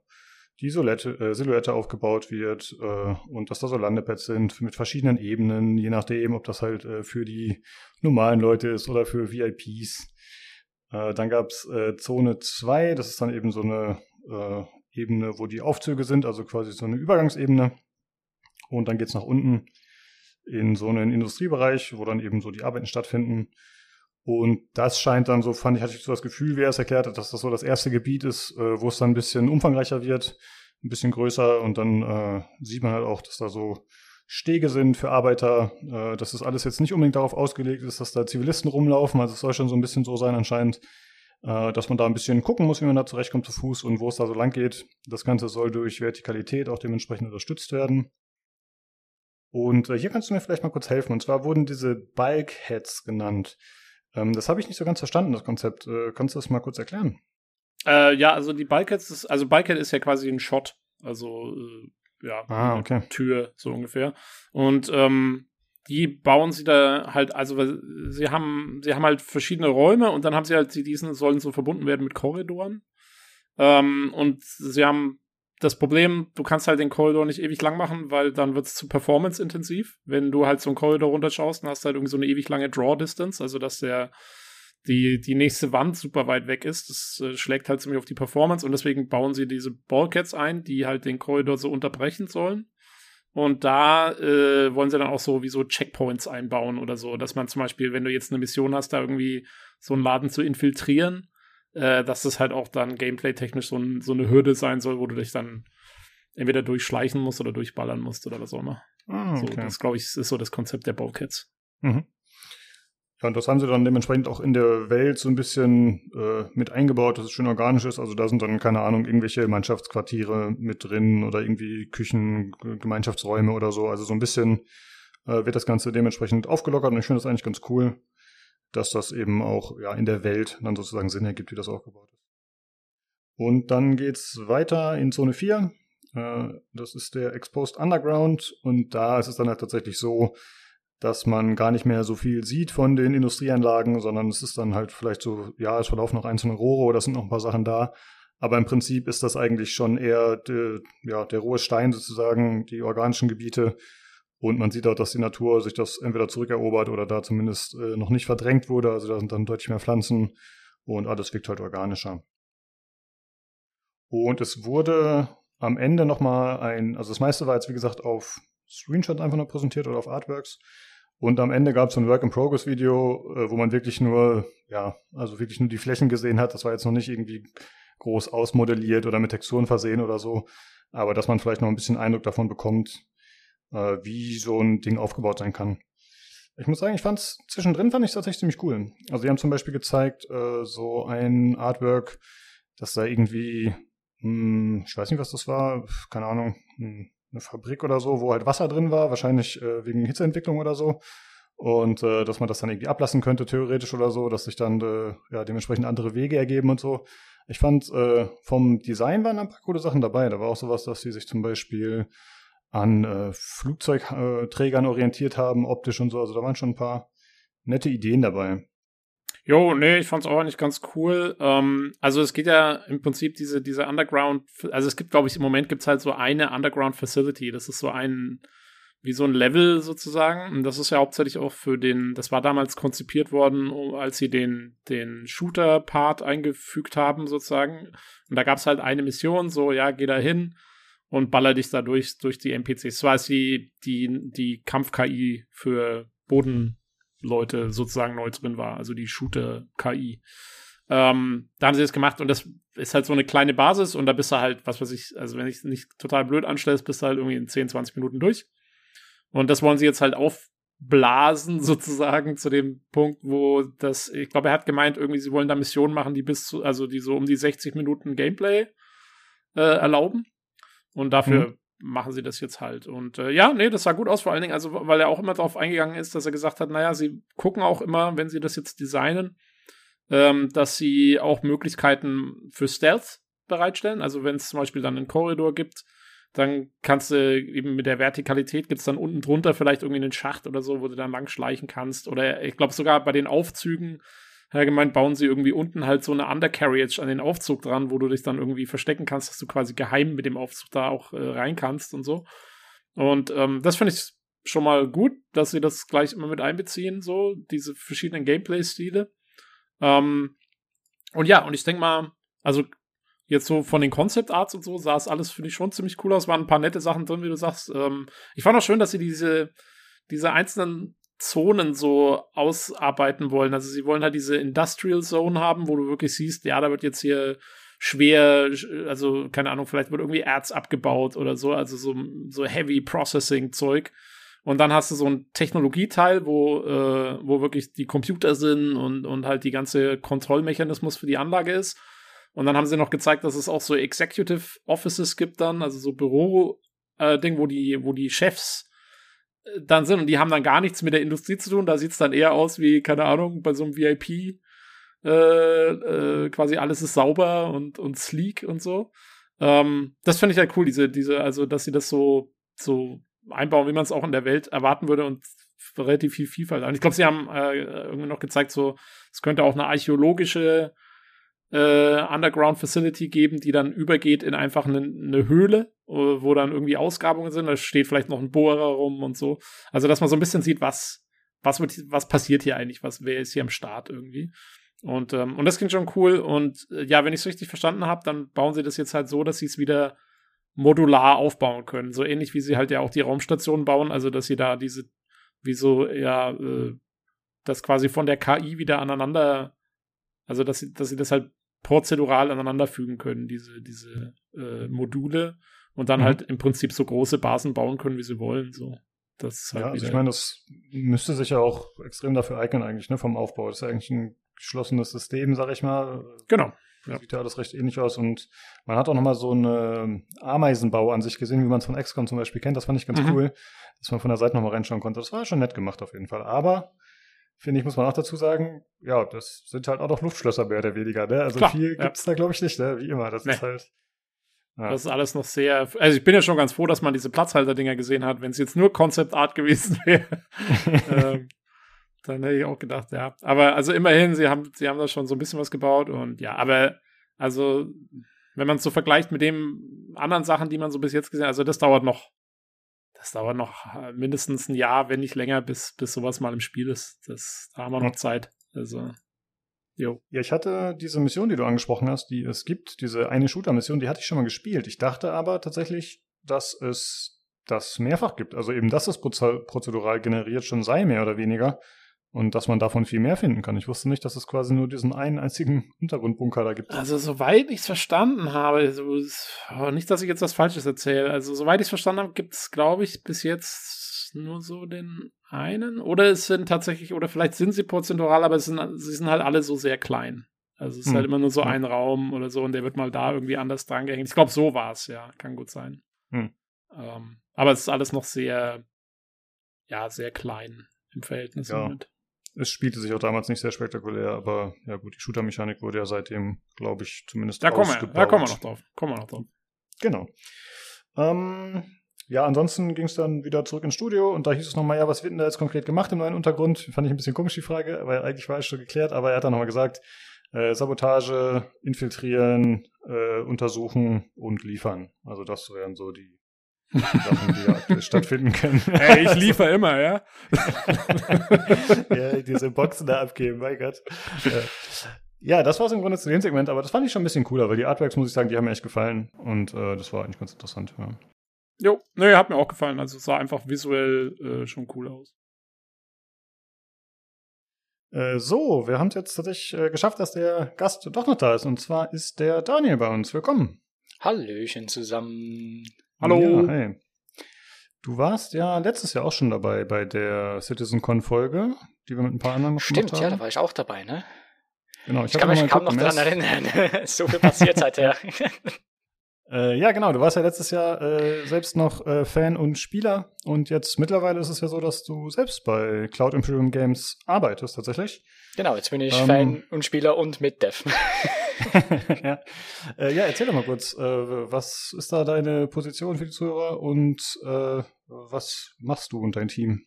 die Silhouette, äh, Silhouette aufgebaut wird äh, und dass da so Landepads sind mit verschiedenen Ebenen, je nachdem, ob das halt äh, für die normalen Leute ist oder für VIPs. Äh, dann gab's äh, Zone 2, das ist dann eben so eine äh, Ebene, wo die Aufzüge sind, also quasi so eine Übergangsebene. Und dann geht's nach unten in so einen Industriebereich, wo dann eben so die Arbeiten stattfinden. Und das scheint dann so, fand ich, hatte ich so das Gefühl, wie er es erklärt hat, dass das so das erste Gebiet ist, äh, wo es dann ein bisschen umfangreicher wird, ein bisschen größer und dann äh, sieht man halt auch, dass da so Stege sind für Arbeiter, äh, dass das alles jetzt nicht unbedingt darauf ausgelegt ist, dass da Zivilisten rumlaufen, also es soll schon so ein bisschen so sein anscheinend, äh, dass man da ein bisschen gucken muss, wie man da zurechtkommt zu Fuß und wo es da so lang geht. Das Ganze soll durch Vertikalität auch dementsprechend unterstützt werden. Und äh, hier kannst du mir vielleicht mal kurz helfen. Und zwar wurden diese Bulkheads genannt. Ähm, das habe ich nicht so ganz verstanden, das Konzept. Äh, kannst du das mal kurz erklären? Äh, ja, also die Bulkheads, ist, also Bulkhead ist ja quasi ein Shot, also äh, ja, ah, okay. Tür so ungefähr. Und ähm, die bauen sie da halt, also sie haben, sie haben halt verschiedene Räume und dann haben sie halt, die diesen sollen so verbunden werden mit Korridoren. Ähm, und sie haben das Problem, du kannst halt den Korridor nicht ewig lang machen, weil dann wird es zu performance-intensiv. Wenn du halt so einen Korridor runterschaust, dann hast du halt irgendwie so eine ewig lange Draw-Distance, also dass der die, die nächste Wand super weit weg ist. Das äh, schlägt halt ziemlich auf die Performance und deswegen bauen sie diese Ballcats ein, die halt den Korridor so unterbrechen sollen. Und da äh, wollen sie dann auch so wie so Checkpoints einbauen oder so, dass man zum Beispiel, wenn du jetzt eine Mission hast, da irgendwie so einen Laden zu infiltrieren, äh, dass das halt auch dann gameplay-technisch so, ein, so, eine Hürde sein soll, wo du dich dann entweder durchschleichen musst oder durchballern musst oder was auch immer. Ah, okay. so, das, glaube ich, ist so das Konzept der Bowcats. Mhm. Ja, und das haben sie dann dementsprechend auch in der Welt so ein bisschen äh, mit eingebaut, dass es schön organisch ist. Also da sind dann, keine Ahnung, irgendwelche Mannschaftsquartiere mit drin oder irgendwie Küchen, Gemeinschaftsräume oder so. Also so ein bisschen äh, wird das Ganze dementsprechend aufgelockert und ich finde das eigentlich ganz cool dass das eben auch ja, in der Welt dann sozusagen Sinn ergibt, wie das aufgebaut ist. Und dann geht's weiter in Zone 4. Äh, das ist der Exposed Underground und da ist es dann halt tatsächlich so, dass man gar nicht mehr so viel sieht von den Industrieanlagen, sondern es ist dann halt vielleicht so, ja, es verlaufen noch einzelne Rohre oder es sind noch ein paar Sachen da. Aber im Prinzip ist das eigentlich schon eher de, ja, der rohe Stein sozusagen, die organischen Gebiete, und man sieht auch, dass die Natur sich das entweder zurückerobert oder da zumindest äh, noch nicht verdrängt wurde. Also da sind dann deutlich mehr Pflanzen und alles wirkt halt organischer. Und es wurde am Ende nochmal ein, also das meiste war jetzt wie gesagt auf Screenshot einfach nur präsentiert oder auf Artworks. Und am Ende gab es ein Work-in-Progress-Video, äh, wo man wirklich nur, ja, also wirklich nur die Flächen gesehen hat. Das war jetzt noch nicht irgendwie groß ausmodelliert oder mit Texturen versehen oder so. Aber dass man vielleicht noch ein bisschen Eindruck davon bekommt, äh, wie so ein Ding aufgebaut sein kann. Ich muss sagen, ich fand's zwischendrin fand ich tatsächlich ziemlich cool. Also die haben zum Beispiel gezeigt, äh, so ein Artwork, dass da irgendwie, hm, ich weiß nicht, was das war, keine Ahnung, hm, eine Fabrik oder so, wo halt Wasser drin war, wahrscheinlich äh, wegen Hitzeentwicklung oder so. Und äh, dass man das dann irgendwie ablassen könnte, theoretisch oder so, dass sich dann äh, ja dementsprechend andere Wege ergeben und so. Ich fand, äh, vom Design waren ein paar coole Sachen dabei. Da war auch sowas, dass sie sich zum Beispiel an äh, Flugzeugträgern orientiert haben, optisch und so. Also da waren schon ein paar nette Ideen dabei. Jo, nee, ich fand's auch eigentlich ganz cool. Ähm, also es geht ja im Prinzip diese, diese Underground, also es gibt, glaube ich, im Moment gibt's halt so eine Underground Facility. Das ist so ein, wie so ein Level sozusagen. Und das ist ja hauptsächlich auch für den, das war damals konzipiert worden, als sie den, den Shooter-Part eingefügt haben, sozusagen. Und da gab's halt eine Mission, so, ja, geh da hin und baller dich da durch, die NPCs. Das war die, die, die Kampf-KI für Boden, Leute sozusagen neu drin war, also die Shooter-KI. Ähm, da haben sie das gemacht und das ist halt so eine kleine Basis und da bist du halt, was weiß ich, also wenn ich nicht total blöd anstellst, bist du halt irgendwie in 10, 20 Minuten durch. Und das wollen sie jetzt halt aufblasen, sozusagen, zu dem Punkt, wo das, ich glaube, er hat gemeint, irgendwie, sie wollen da Missionen machen, die bis zu, also die so um die 60 Minuten Gameplay äh, erlauben. Und dafür mhm machen sie das jetzt halt. Und äh, ja, nee, das sah gut aus, vor allen Dingen, also weil er auch immer darauf eingegangen ist, dass er gesagt hat, naja, sie gucken auch immer, wenn sie das jetzt designen, ähm, dass sie auch Möglichkeiten für Stealth bereitstellen. Also wenn es zum Beispiel dann einen Korridor gibt, dann kannst du eben mit der Vertikalität gibt es dann unten drunter vielleicht irgendwie einen Schacht oder so, wo du dann lang schleichen kannst. Oder ich glaube sogar bei den Aufzügen hat gemeint, bauen sie irgendwie unten halt so eine Undercarriage an den Aufzug dran, wo du dich dann irgendwie verstecken kannst, dass du quasi geheim mit dem Aufzug da auch äh, rein kannst und so. Und ähm, das finde ich schon mal gut, dass sie das gleich immer mit einbeziehen, so diese verschiedenen Gameplay-Stile. Ähm, und ja, und ich denke mal, also jetzt so von den Concept Arts und so sah es alles, finde ich, schon ziemlich cool aus. Waren ein paar nette Sachen drin, wie du sagst. Ähm, ich fand auch schön, dass sie diese, diese einzelnen Zonen so ausarbeiten wollen. Also sie wollen halt diese Industrial Zone haben, wo du wirklich siehst, ja, da wird jetzt hier schwer, also keine Ahnung, vielleicht wird irgendwie Erz abgebaut oder so, also so, so Heavy Processing Zeug. Und dann hast du so ein Technologieteil, wo, äh, wo wirklich die Computer sind und, und halt die ganze Kontrollmechanismus für die Anlage ist. Und dann haben sie noch gezeigt, dass es auch so Executive Offices gibt dann, also so Büro-Ding, äh, wo die, wo die Chefs dann sind und die haben dann gar nichts mit der Industrie zu tun. Da sieht es dann eher aus wie, keine Ahnung, bei so einem VIP. Äh, äh, quasi alles ist sauber und, und sleek und so. Ähm, das finde ich halt cool, diese, diese, also, dass sie das so, so einbauen, wie man es auch in der Welt erwarten würde und relativ viel Vielfalt. Und ich glaube, sie haben äh, irgendwie noch gezeigt, so, es könnte auch eine archäologische äh, Underground Facility geben, die dann übergeht in einfach eine, eine Höhle, äh, wo dann irgendwie Ausgrabungen sind. Da steht vielleicht noch ein Bohrer rum und so. Also, dass man so ein bisschen sieht, was, was, wird, was passiert hier eigentlich, was, wer ist hier am Start irgendwie. Und, ähm, und das klingt schon cool. Und äh, ja, wenn ich es richtig verstanden habe, dann bauen sie das jetzt halt so, dass sie es wieder modular aufbauen können. So ähnlich wie sie halt ja auch die Raumstationen bauen, also dass sie da diese, wie so, ja, äh, das quasi von der KI wieder aneinander, also dass sie, dass sie das halt prozedural aneinanderfügen können, diese, diese äh, Module und dann mhm. halt im Prinzip so große Basen bauen können, wie sie wollen. So. Das halt ja, also ich meine, das müsste sich ja auch extrem dafür eignen eigentlich, ne, vom Aufbau. Das ist ja eigentlich ein geschlossenes System, sag ich mal. Genau. Ja. Sieht ja alles recht ähnlich aus und man hat auch nochmal so einen Ameisenbau an sich gesehen, wie man es von XCOM zum Beispiel kennt. Das fand ich ganz mhm. cool, dass man von der Seite nochmal reinschauen konnte. Das war schon nett gemacht auf jeden Fall. Aber finde ich, muss man auch dazu sagen, ja, das sind halt auch noch Luftschlösser mehr oder weniger, ne? Also Klar, viel ja. gibt's da, glaube ich, nicht, ne? Wie immer. Das nee. ist halt. Ja. Das ist alles noch sehr. Also ich bin ja schon ganz froh, dass man diese Platzhalter-Dinger gesehen hat. Wenn es jetzt nur Concept Art gewesen wäre, ähm, dann hätte ich auch gedacht, ja. Aber also immerhin, sie haben, sie haben da schon so ein bisschen was gebaut und ja, aber also wenn man es so vergleicht mit den anderen Sachen, die man so bis jetzt gesehen hat, also das dauert noch das dauert noch äh, mindestens ein Jahr, wenn nicht länger, bis, bis sowas mal im Spiel ist. Das, da haben wir noch Zeit. Also, jo. Ja, ich hatte diese Mission, die du angesprochen hast, die es gibt, diese eine Shooter-Mission, die hatte ich schon mal gespielt. Ich dachte aber tatsächlich, dass es das mehrfach gibt. Also eben, dass es prozedural generiert schon sei, mehr oder weniger. Und dass man davon viel mehr finden kann. Ich wusste nicht, dass es quasi nur diesen einen einzigen Untergrundbunker da gibt. Also, soweit ich es verstanden habe, so, oh, nicht, dass ich jetzt was Falsches erzähle, also, soweit ich es verstanden habe, gibt es, glaube ich, bis jetzt nur so den einen. Oder es sind tatsächlich, oder vielleicht sind sie prozentual, aber sind, sie sind halt alle so sehr klein. Also es ist hm. halt immer nur so ein Raum oder so und der wird mal da irgendwie anders dran gehängt. Ich glaube, so war es, ja. Kann gut sein. Hm. Ähm, aber es ist alles noch sehr, ja, sehr klein im Verhältnis ja. mit. Es spielte sich auch damals nicht sehr spektakulär, aber ja gut, die Shooter-Mechanik wurde ja seitdem, glaube ich, zumindest da ausgebaut. Kommen wir, da kommen wir noch drauf. Kommen wir noch drauf. Genau. Ähm, ja, ansonsten ging es dann wieder zurück ins Studio und da hieß es nochmal, ja, was wird denn da jetzt konkret gemacht im neuen Untergrund? Fand ich ein bisschen komisch die Frage, weil eigentlich war es schon geklärt, aber er hat dann nochmal gesagt, äh, Sabotage, infiltrieren, äh, untersuchen und liefern. Also das wären so die Sachen, die stattfinden können. Ey, ich liefere immer, ja? ja, diese Boxen da abgeben, mein Gott. Ja, das war es im Grunde zu dem Segment, aber das fand ich schon ein bisschen cooler, weil die Artworks, muss ich sagen, die haben mir echt gefallen und äh, das war eigentlich ganz interessant. Ja. Jo, ne, hat mir auch gefallen. Also es sah einfach visuell äh, schon cool aus. Äh, so, wir haben es jetzt tatsächlich äh, geschafft, dass der Gast doch noch da ist. Und zwar ist der Daniel bei uns. Willkommen. Hallöchen zusammen. Hallo. Ja, hey. Du warst ja letztes Jahr auch schon dabei bei der CitizenCon-Folge, die wir mit ein paar anderen noch Stimmt, gemacht haben. Stimmt, ja, da war ich auch dabei, ne? Genau, ich, ich kann mich kaum noch daran erinnern. so viel passiert seither. Äh, ja, genau. Du warst ja letztes Jahr äh, selbst noch äh, Fan und Spieler und jetzt mittlerweile ist es ja so, dass du selbst bei Cloud Imperium Games arbeitest tatsächlich. Genau, jetzt bin ich ähm, Fan und Spieler und mit Dev. ja. Äh, ja, erzähl doch mal kurz, äh, was ist da deine Position für die Zuhörer und äh, was machst du und dein Team?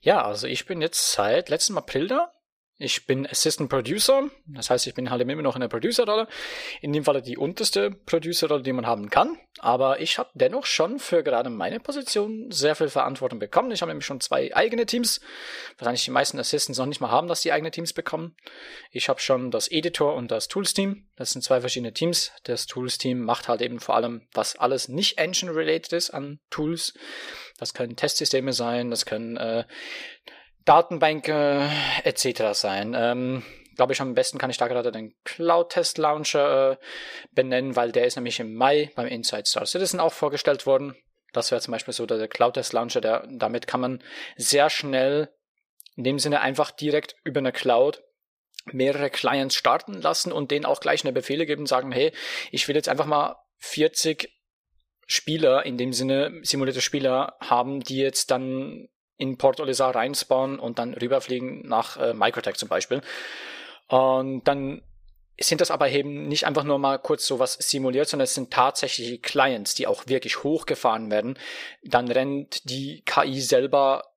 Ja, also ich bin jetzt seit letztem April da ich bin Assistant Producer, das heißt, ich bin halt immer noch in der Producer-Rolle. In dem Falle die unterste Producer-Rolle, die man haben kann. Aber ich habe dennoch schon für gerade meine Position sehr viel Verantwortung bekommen. Ich habe nämlich schon zwei eigene Teams, was eigentlich die meisten Assistants noch nicht mal haben, dass sie eigene Teams bekommen. Ich habe schon das Editor und das Tools-Team. Das sind zwei verschiedene Teams. Das Tools-Team macht halt eben vor allem, was alles nicht Engine-related ist an Tools. Das können Testsysteme sein, das können äh, Datenbänke etc. sein. Ähm, glaube ich, am besten kann ich da gerade den Cloud Test Launcher äh, benennen, weil der ist nämlich im Mai beim Inside Star Citizen auch vorgestellt worden. Das wäre zum Beispiel so der Cloud Test Launcher, der, damit kann man sehr schnell, in dem Sinne einfach direkt über eine Cloud mehrere Clients starten lassen und denen auch gleich eine Befehle geben und sagen, hey, ich will jetzt einfach mal 40 Spieler, in dem Sinne simulierte Spieler haben, die jetzt dann in Port Olisar reinspawnen und dann rüberfliegen nach äh, Microtech zum Beispiel. Und dann sind das aber eben nicht einfach nur mal kurz sowas simuliert, sondern es sind tatsächliche Clients, die auch wirklich hochgefahren werden. Dann rennt die KI selber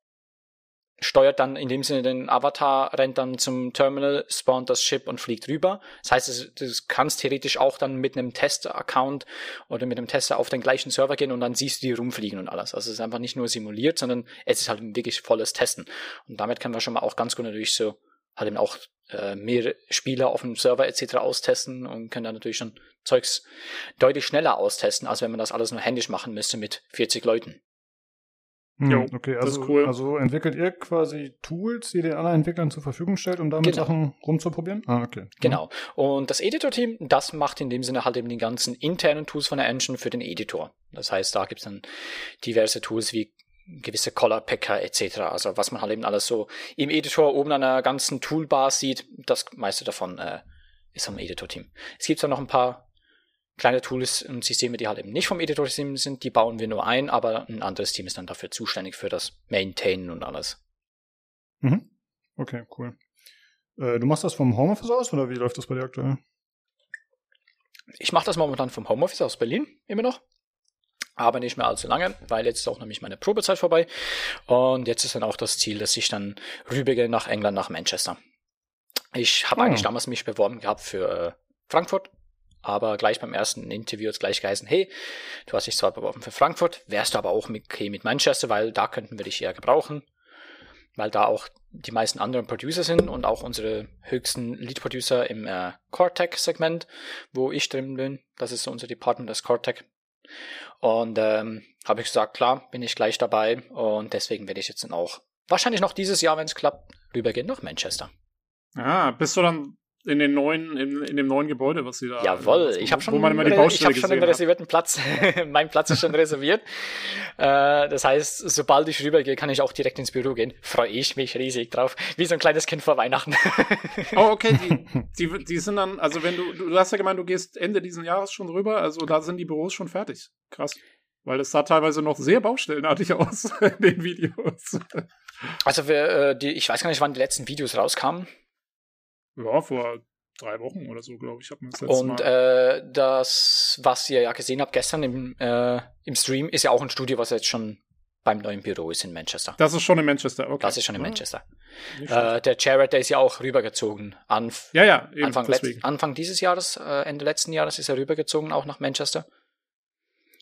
steuert dann in dem Sinne den Avatar, rennt dann zum Terminal, spawnt das Ship und fliegt rüber. Das heißt, du kannst theoretisch auch dann mit einem Tester-Account oder mit einem Tester auf den gleichen Server gehen und dann siehst du die rumfliegen und alles. Also es ist einfach nicht nur simuliert, sondern es ist halt wirklich volles Testen. Und damit können wir schon mal auch ganz gut natürlich so halt eben auch äh, mehr Spieler auf dem Server etc. austesten und können dann natürlich schon Zeugs deutlich schneller austesten, als wenn man das alles nur händisch machen müsste mit 40 Leuten. Hm, jo, okay, also, cool. also entwickelt ihr quasi Tools, die den anderen Entwicklern zur Verfügung stellt, um damit genau. Sachen rumzuprobieren? Ah, okay. Genau. Und das Editor-Team, das macht in dem Sinne halt eben die ganzen internen Tools von der Engine für den Editor. Das heißt, da gibt's dann diverse Tools wie gewisse Color-Packer etc. Also was man halt eben alles so im Editor oben an einer ganzen Toolbar sieht, das meiste davon äh, ist am Editor-Team. Es gibt dann noch ein paar kleine Tools und Systeme, die halt eben nicht vom Editor-System sind, die bauen wir nur ein, aber ein anderes Team ist dann dafür zuständig für das Maintainen und alles. Mhm. Okay, cool. Äh, du machst das vom Homeoffice aus oder wie läuft das bei dir aktuell? Ich mache das momentan vom Homeoffice aus Berlin immer noch. Aber nicht mehr allzu lange, weil jetzt ist auch nämlich meine Probezeit vorbei. Und jetzt ist dann auch das Ziel, dass ich dann rübergehe nach England, nach Manchester. Ich habe oh. eigentlich damals mich beworben gehabt für äh, Frankfurt, aber gleich beim ersten Interview hat es gleich geheißen, hey, du hast dich zwar beworben für Frankfurt, wärst du aber auch mit, okay mit Manchester, weil da könnten wir dich eher gebrauchen, weil da auch die meisten anderen Producer sind und auch unsere höchsten Lead-Producer im äh, Cortec-Segment, wo ich drin bin. Das ist so unser Department, das Cortec. Und ähm, habe ich gesagt, klar, bin ich gleich dabei. Und deswegen werde ich jetzt dann auch wahrscheinlich noch dieses Jahr, wenn es klappt, rübergehen nach Manchester. Ah, bist du dann in den neuen, in, in dem neuen Gebäude, was sie da. Jawohl, ich habe schon, ich hab schon einen reservierten Platz. mein Platz ist schon reserviert. Äh, das heißt, sobald ich rübergehe, kann ich auch direkt ins Büro gehen. Freue ich mich riesig drauf. Wie so ein kleines Kind vor Weihnachten. oh, okay. Die, die, die sind dann, also wenn du, du hast ja gemeint, du gehst Ende diesen Jahres schon rüber, also da sind die Büros schon fertig. Krass. Weil es sah teilweise noch sehr baustellenartig aus in den Videos. Also wir, äh, die, ich weiß gar nicht, wann die letzten Videos rauskamen. Ja, vor drei Wochen oder so, glaube ich, hat man das letzte Und äh, das, was ihr ja gesehen habt gestern im, äh, im Stream, ist ja auch ein Studio, was jetzt schon beim neuen Büro ist in Manchester. Das ist schon in Manchester, okay. Das ist schon in Manchester. Ja, äh, der Jared, der ist ja auch rübergezogen. Anf ja, ja, eben, Anfang, Anfang dieses Jahres, äh, Ende letzten Jahres ist er rübergezogen, auch nach Manchester.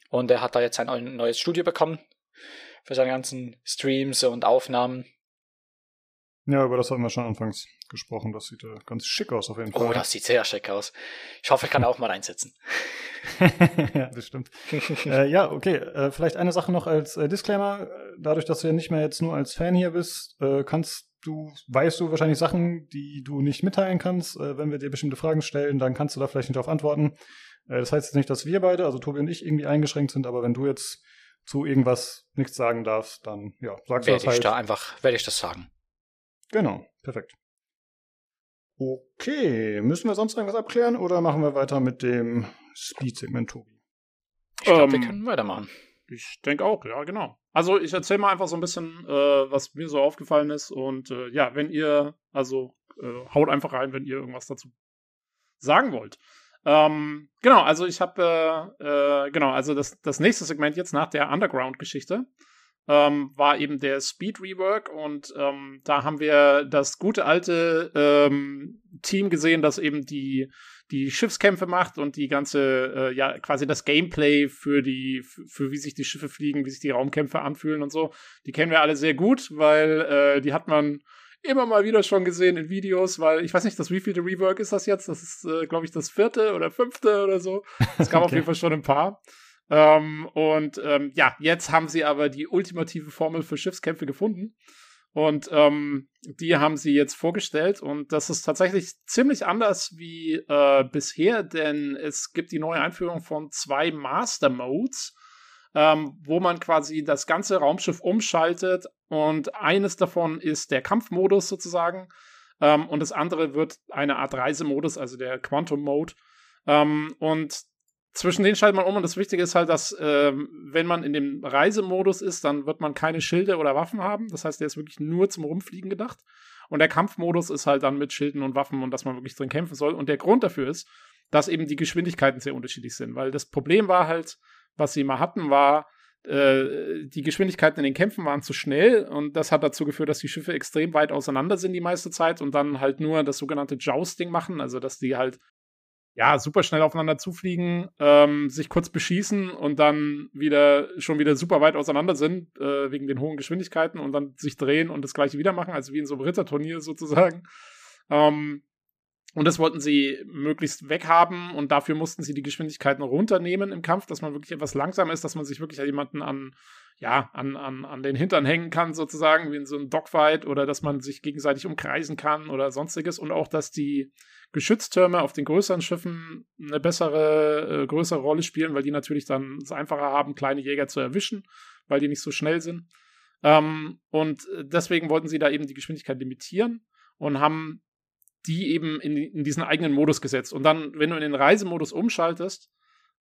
Und er hat da jetzt ein neues Studio bekommen für seine ganzen Streams und Aufnahmen. Ja, über das hatten wir schon anfangs gesprochen. Das sieht ja ganz schick aus auf jeden oh, Fall. Oh, das sieht sehr schick aus. Ich hoffe, ich kann auch mal reinsetzen. ja, das stimmt. äh, ja, okay. Äh, vielleicht eine Sache noch als äh, Disclaimer. Dadurch, dass du ja nicht mehr jetzt nur als Fan hier bist, äh, kannst du, weißt du wahrscheinlich Sachen, die du nicht mitteilen kannst. Äh, wenn wir dir bestimmte Fragen stellen, dann kannst du da vielleicht nicht darauf antworten. Äh, das heißt jetzt nicht, dass wir beide, also Tobi und ich, irgendwie eingeschränkt sind, aber wenn du jetzt zu irgendwas nichts sagen darfst, dann ja, sagst du das halt. Ich da einfach, werde ich das sagen. Genau, perfekt. Okay, müssen wir sonst irgendwas abklären oder machen wir weiter mit dem Speed-Segment, Tobi? Ich glaube, ähm, wir können weitermachen. Ich denke auch, ja, genau. Also ich erzähle mal einfach so ein bisschen, äh, was mir so aufgefallen ist. Und äh, ja, wenn ihr, also äh, haut einfach rein, wenn ihr irgendwas dazu sagen wollt. Ähm, genau, also ich habe, äh, äh, genau, also das, das nächste Segment jetzt nach der Underground-Geschichte ähm, war eben der Speed Rework und ähm, da haben wir das gute alte ähm, Team gesehen, das eben die die Schiffskämpfe macht und die ganze äh, ja quasi das Gameplay für die für, für, wie sich die Schiffe fliegen, wie sich die Raumkämpfe anfühlen und so. Die kennen wir alle sehr gut, weil äh, die hat man immer mal wieder schon gesehen in Videos, weil ich weiß nicht, das wievielte Rework ist das jetzt? Das ist, äh, glaube ich, das vierte oder fünfte oder so. Es gab okay. auf jeden Fall schon ein paar. Ähm, und ähm, ja, jetzt haben sie aber die ultimative Formel für Schiffskämpfe gefunden. Und ähm, die haben sie jetzt vorgestellt. Und das ist tatsächlich ziemlich anders wie äh, bisher, denn es gibt die neue Einführung von zwei Master Modes, ähm, wo man quasi das ganze Raumschiff umschaltet. Und eines davon ist der Kampfmodus sozusagen. Ähm, und das andere wird eine Art Reisemodus, also der Quantum Mode. Ähm, und zwischen denen schaltet man um und das Wichtige ist halt, dass ähm, wenn man in dem Reisemodus ist, dann wird man keine Schilde oder Waffen haben. Das heißt, der ist wirklich nur zum Rumfliegen gedacht. Und der Kampfmodus ist halt dann mit Schilden und Waffen und dass man wirklich drin kämpfen soll. Und der Grund dafür ist, dass eben die Geschwindigkeiten sehr unterschiedlich sind. Weil das Problem war halt, was sie immer hatten, war, äh, die Geschwindigkeiten in den Kämpfen waren zu schnell und das hat dazu geführt, dass die Schiffe extrem weit auseinander sind die meiste Zeit und dann halt nur das sogenannte Jousting machen, also dass die halt ja, super schnell aufeinander zufliegen, ähm, sich kurz beschießen und dann wieder schon wieder super weit auseinander sind, äh, wegen den hohen Geschwindigkeiten und dann sich drehen und das gleiche wieder machen, also wie in so einem Ritterturnier sozusagen. Ähm, und das wollten sie möglichst weghaben und dafür mussten sie die Geschwindigkeiten runternehmen im Kampf, dass man wirklich etwas langsamer ist, dass man sich wirklich jemanden an, ja, an, an, an den Hintern hängen kann, sozusagen, wie in so einem Dogfight oder dass man sich gegenseitig umkreisen kann oder sonstiges und auch, dass die Geschütztürme auf den größeren Schiffen eine bessere, äh, größere Rolle spielen, weil die natürlich dann es einfacher haben, kleine Jäger zu erwischen, weil die nicht so schnell sind. Ähm, und deswegen wollten sie da eben die Geschwindigkeit limitieren und haben die eben in, in diesen eigenen Modus gesetzt. Und dann, wenn du in den Reisemodus umschaltest,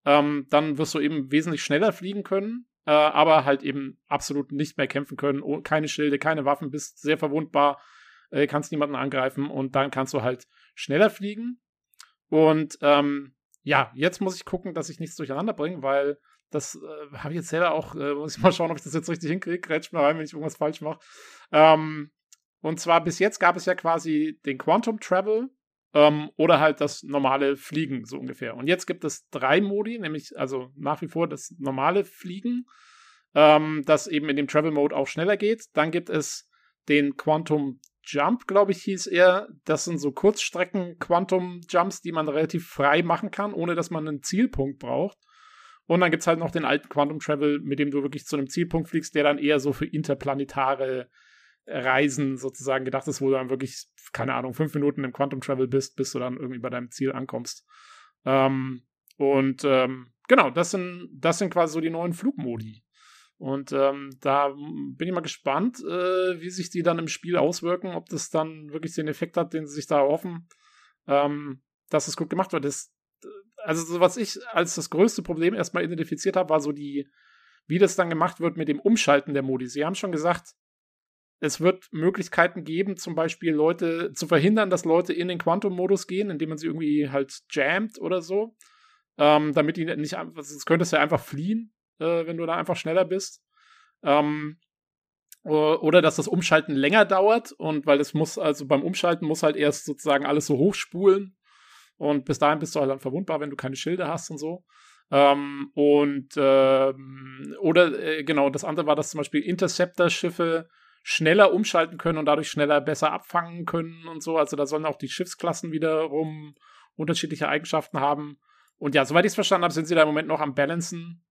ähm, dann wirst du eben wesentlich schneller fliegen können, äh, aber halt eben absolut nicht mehr kämpfen können. Oh, keine Schilde, keine Waffen, bist sehr verwundbar, äh, kannst niemanden angreifen und dann kannst du halt schneller fliegen. Und ähm, ja, jetzt muss ich gucken, dass ich nichts durcheinander bringe, weil das äh, habe ich jetzt selber auch, äh, muss ich mal schauen, ob ich das jetzt richtig hinkriege. Grätsch mal rein, wenn ich irgendwas falsch mache. Ähm, und zwar bis jetzt gab es ja quasi den Quantum Travel ähm, oder halt das normale Fliegen, so ungefähr. Und jetzt gibt es drei Modi, nämlich also nach wie vor das normale Fliegen, ähm, das eben in dem Travel Mode auch schneller geht. Dann gibt es den Quantum Jump, glaube ich, hieß er. Das sind so Kurzstrecken-Quantum-Jumps, die man relativ frei machen kann, ohne dass man einen Zielpunkt braucht. Und dann gibt es halt noch den alten Quantum Travel, mit dem du wirklich zu einem Zielpunkt fliegst, der dann eher so für interplanetare Reisen sozusagen gedacht ist, wo du dann wirklich, keine Ahnung, fünf Minuten im Quantum Travel bist, bis du dann irgendwie bei deinem Ziel ankommst. Ähm, und ähm, genau, das sind, das sind quasi so die neuen Flugmodi. Und ähm, da bin ich mal gespannt, äh, wie sich die dann im Spiel auswirken, ob das dann wirklich den Effekt hat, den sie sich da erhoffen, ähm, dass es gut gemacht wird. Das, also, so was ich als das größte Problem erstmal identifiziert habe, war so die, wie das dann gemacht wird mit dem Umschalten der Modi. Sie haben schon gesagt, es wird Möglichkeiten geben, zum Beispiel Leute zu verhindern, dass Leute in den Quantum-Modus gehen, indem man sie irgendwie halt jammt oder so. Ähm, damit die nicht, sonst könntest du ja einfach fliehen, äh, wenn du da einfach schneller bist. Ähm, oder dass das Umschalten länger dauert und weil es muss, also beim Umschalten muss halt erst sozusagen alles so hochspulen und bis dahin bist du halt dann verwundbar, wenn du keine Schilde hast und so. Ähm, und ähm, oder äh, genau, das andere war, dass zum Beispiel Interceptor-Schiffe schneller umschalten können und dadurch schneller besser abfangen können und so. Also da sollen auch die Schiffsklassen wiederum unterschiedliche Eigenschaften haben. Und ja, soweit ich es verstanden habe, sind sie da im Moment noch am Balancen.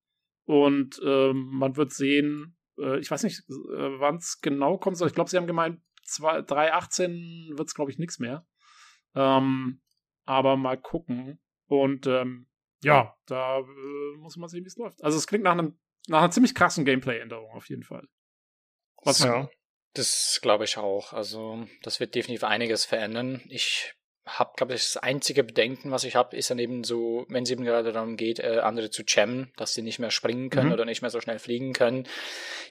Und ähm, man wird sehen, äh, ich weiß nicht, äh, wann es genau kommt. soll. Ich glaube, sie haben gemeint, 3.18 wird es, glaube ich, nichts mehr. Ähm, aber mal gucken. Und ähm, ja, da äh, muss man sehen, wie es läuft. Also es klingt nach, einem, nach einer ziemlich krassen Gameplay-Änderung auf jeden Fall. Was ja. Das glaube ich auch. Also, das wird definitiv einiges verändern. Ich habe, glaube ich, das einzige Bedenken, was ich habe, ist dann eben so, wenn es eben gerade darum geht, äh, andere zu jammen, dass sie nicht mehr springen können mhm. oder nicht mehr so schnell fliegen können,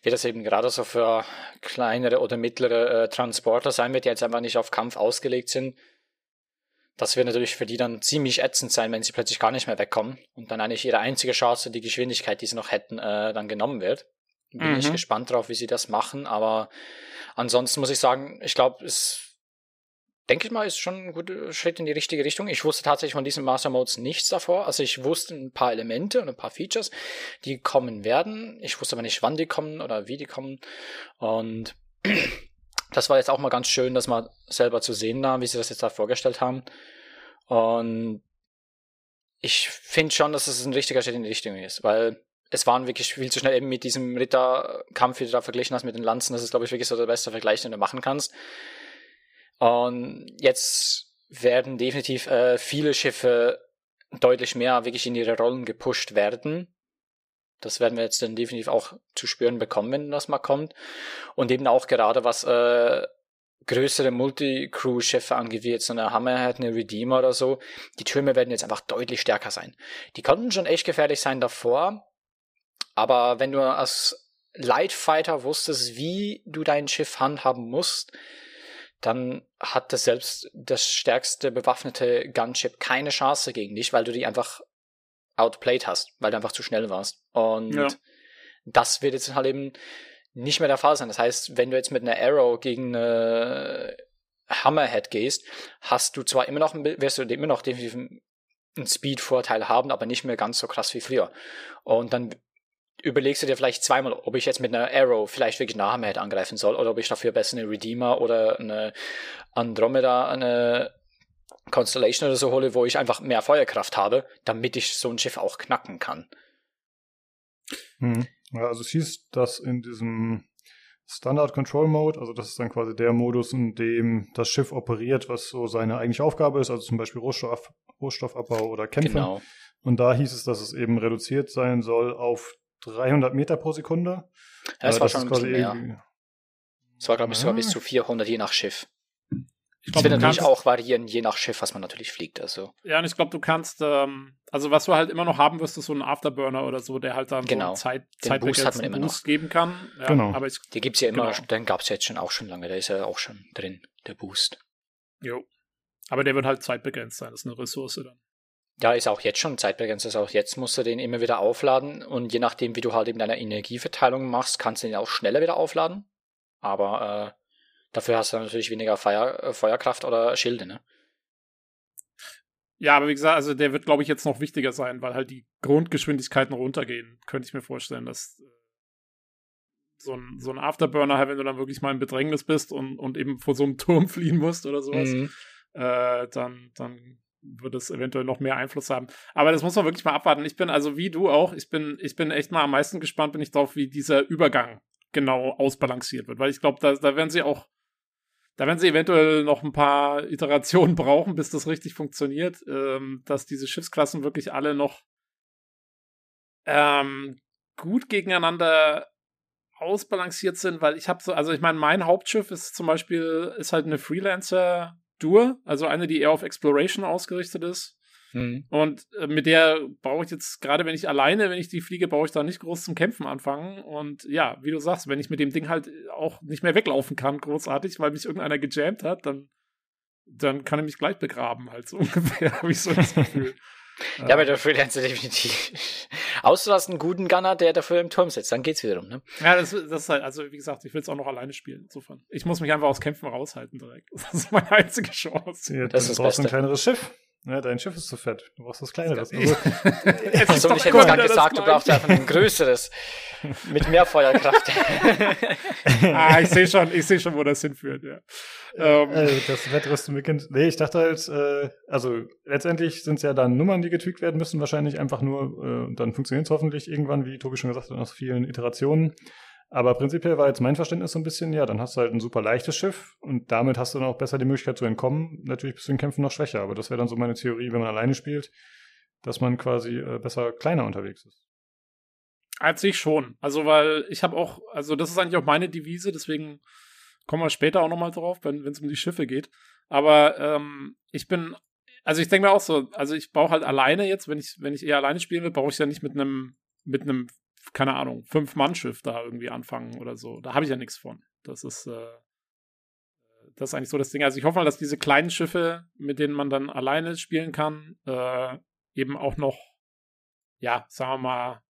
wird das eben gerade so für kleinere oder mittlere äh, Transporter sein wird, die jetzt einfach nicht auf Kampf ausgelegt sind. Das wird natürlich für die dann ziemlich ätzend sein, wenn sie plötzlich gar nicht mehr wegkommen und dann eigentlich ihre einzige Chance, die Geschwindigkeit, die sie noch hätten, äh, dann genommen wird. Bin mhm. ich gespannt drauf, wie sie das machen, aber ansonsten muss ich sagen, ich glaube, es denke ich mal, ist schon ein guter Schritt in die richtige Richtung. Ich wusste tatsächlich von diesen Master Modes nichts davor. Also ich wusste ein paar Elemente und ein paar Features, die kommen werden. Ich wusste aber nicht, wann die kommen oder wie die kommen. Und das war jetzt auch mal ganz schön, das mal selber zu sehen da, wie sie das jetzt da vorgestellt haben. Und ich finde schon, dass es ein richtiger Schritt in die Richtung ist, weil es waren wirklich viel zu schnell eben mit diesem Ritterkampf, wie du da verglichen hast mit den Lanzen. Das ist, glaube ich, wirklich so der beste Vergleich, den du machen kannst. Und jetzt werden definitiv äh, viele Schiffe deutlich mehr wirklich in ihre Rollen gepusht werden. Das werden wir jetzt dann definitiv auch zu spüren bekommen, wenn das mal kommt. Und eben auch gerade was äh, größere Multi-Crew-Schiffe angeht, wie jetzt so eine Hammerhead, eine Redeemer oder so, die Türme werden jetzt einfach deutlich stärker sein. Die konnten schon echt gefährlich sein davor, aber wenn du als Lightfighter wusstest, wie du dein Schiff handhaben musst, dann hat das selbst das stärkste bewaffnete Gunship keine Chance gegen dich, weil du die einfach outplayed hast, weil du einfach zu schnell warst. Und ja. das wird jetzt halt eben nicht mehr der Fall sein. Das heißt, wenn du jetzt mit einer Arrow gegen eine Hammerhead gehst, hast du zwar immer noch, wirst du immer noch definitiv einen Speed-Vorteil haben, aber nicht mehr ganz so krass wie früher. Und dann überlegst du dir vielleicht zweimal, ob ich jetzt mit einer Arrow vielleicht wirklich eine Hammerhead angreifen soll oder ob ich dafür besser eine Redeemer oder eine Andromeda, eine Constellation oder so hole, wo ich einfach mehr Feuerkraft habe, damit ich so ein Schiff auch knacken kann. Hm. Ja, also es hieß, dass in diesem Standard Control Mode, also das ist dann quasi der Modus, in dem das Schiff operiert, was so seine eigentliche Aufgabe ist, also zum Beispiel Rohstoff, Rohstoffabbau oder Kämpfe. Genau. Und da hieß es, dass es eben reduziert sein soll auf 300 Meter pro Sekunde. Ja, das, äh, war schon ein bisschen mehr. Es war, glaube ich, sogar bis zu 400 je nach Schiff. Ich glaub, wird natürlich auch variieren, je nach Schiff, was man natürlich fliegt. Also. Ja, und ich glaube, du kannst, ähm, also was du halt immer noch haben wirst, ist so ein Afterburner oder so, der halt dann genau. so Zeit, Den Boost hat man immer Boost noch. geben kann. Ja, genau. Aber ich, die gibt's ja immer, genau. den gab's ja jetzt schon auch schon lange, der ist ja auch schon drin, der Boost. Jo. Aber der wird halt zeitbegrenzt sein, das ist eine Ressource dann. Ja, ist auch jetzt schon zeitbegrenzt. Also auch jetzt musst du den immer wieder aufladen und je nachdem, wie du halt eben deine Energieverteilung machst, kannst du den auch schneller wieder aufladen. Aber äh, dafür hast du natürlich weniger Feuer, äh, Feuerkraft oder Schilde, ne? Ja, aber wie gesagt, also der wird, glaube ich, jetzt noch wichtiger sein, weil halt die Grundgeschwindigkeiten runtergehen. Könnte ich mir vorstellen, dass äh, so ein, so ein Afterburner, halt, wenn du dann wirklich mal in Bedrängnis bist und, und eben vor so einem Turm fliehen musst oder sowas, mhm. äh, dann, dann wird es eventuell noch mehr Einfluss haben. Aber das muss man wirklich mal abwarten. Ich bin also wie du auch, ich bin, ich bin echt mal am meisten gespannt, bin ich drauf, wie dieser Übergang genau ausbalanciert wird. Weil ich glaube, da, da werden sie auch, da werden sie eventuell noch ein paar Iterationen brauchen, bis das richtig funktioniert, ähm, dass diese Schiffsklassen wirklich alle noch ähm, gut gegeneinander ausbalanciert sind, weil ich habe so, also ich meine, mein Hauptschiff ist zum Beispiel, ist halt eine Freelancer-Dur, also eine, die eher auf Exploration ausgerichtet ist. Mhm. Und äh, mit der brauche ich jetzt, gerade wenn ich alleine, wenn ich die fliege, brauche ich da nicht groß zum Kämpfen anfangen. Und ja, wie du sagst, wenn ich mit dem Ding halt auch nicht mehr weglaufen kann, großartig, weil mich irgendeiner gejammt hat, dann, dann kann er mich gleich begraben, halt so ungefähr, habe ich so das Gefühl. Ja, bei der Freelancer definitiv. Außer du hast einen guten Gunner, der dafür im Turm sitzt, dann geht's wiederum, ne? Ja, das, das ist halt, also wie gesagt, ich will es auch noch alleine spielen, insofern. Ich muss mich einfach aus Kämpfen raushalten direkt. Das ist meine einzige Chance. Ja, das ist brauchst ein kleineres Schiff. Ja, dein Schiff ist zu fett. Du brauchst was kleineres. Also, also ich hätte gerade gesagt, du brauchst einfach ein größeres. Mit mehr Feuerkraft. ah, ich sehe schon, ich sehe schon, wo das hinführt, ja. Ähm, äh, das Wettrüsten beginnt. Nee, ich dachte halt, äh, also letztendlich sind es ja dann Nummern, die getweakt werden müssen, wahrscheinlich einfach nur, äh, dann funktioniert es hoffentlich irgendwann, wie Tobi schon gesagt hat, aus vielen Iterationen. Aber prinzipiell war jetzt mein Verständnis so ein bisschen, ja, dann hast du halt ein super leichtes Schiff und damit hast du dann auch besser die Möglichkeit zu entkommen. Natürlich bist du in Kämpfen noch schwächer, aber das wäre dann so meine Theorie, wenn man alleine spielt, dass man quasi äh, besser kleiner unterwegs ist. Als ich schon. Also, weil ich habe auch, also das ist eigentlich auch meine Devise, deswegen kommen wir später auch nochmal drauf, wenn es um die Schiffe geht. Aber ähm, ich bin, also ich denke mir auch so, also ich brauche halt alleine jetzt, wenn ich, wenn ich eher alleine spielen will, brauche ich ja nicht mit einem, mit einem keine Ahnung, Fünf-Mann-Schiff da irgendwie anfangen oder so. Da habe ich ja nichts von. Das ist, äh, das ist eigentlich so das Ding. Also ich hoffe mal, dass diese kleinen Schiffe, mit denen man dann alleine spielen kann, äh, eben auch noch, ja, sagen wir mal,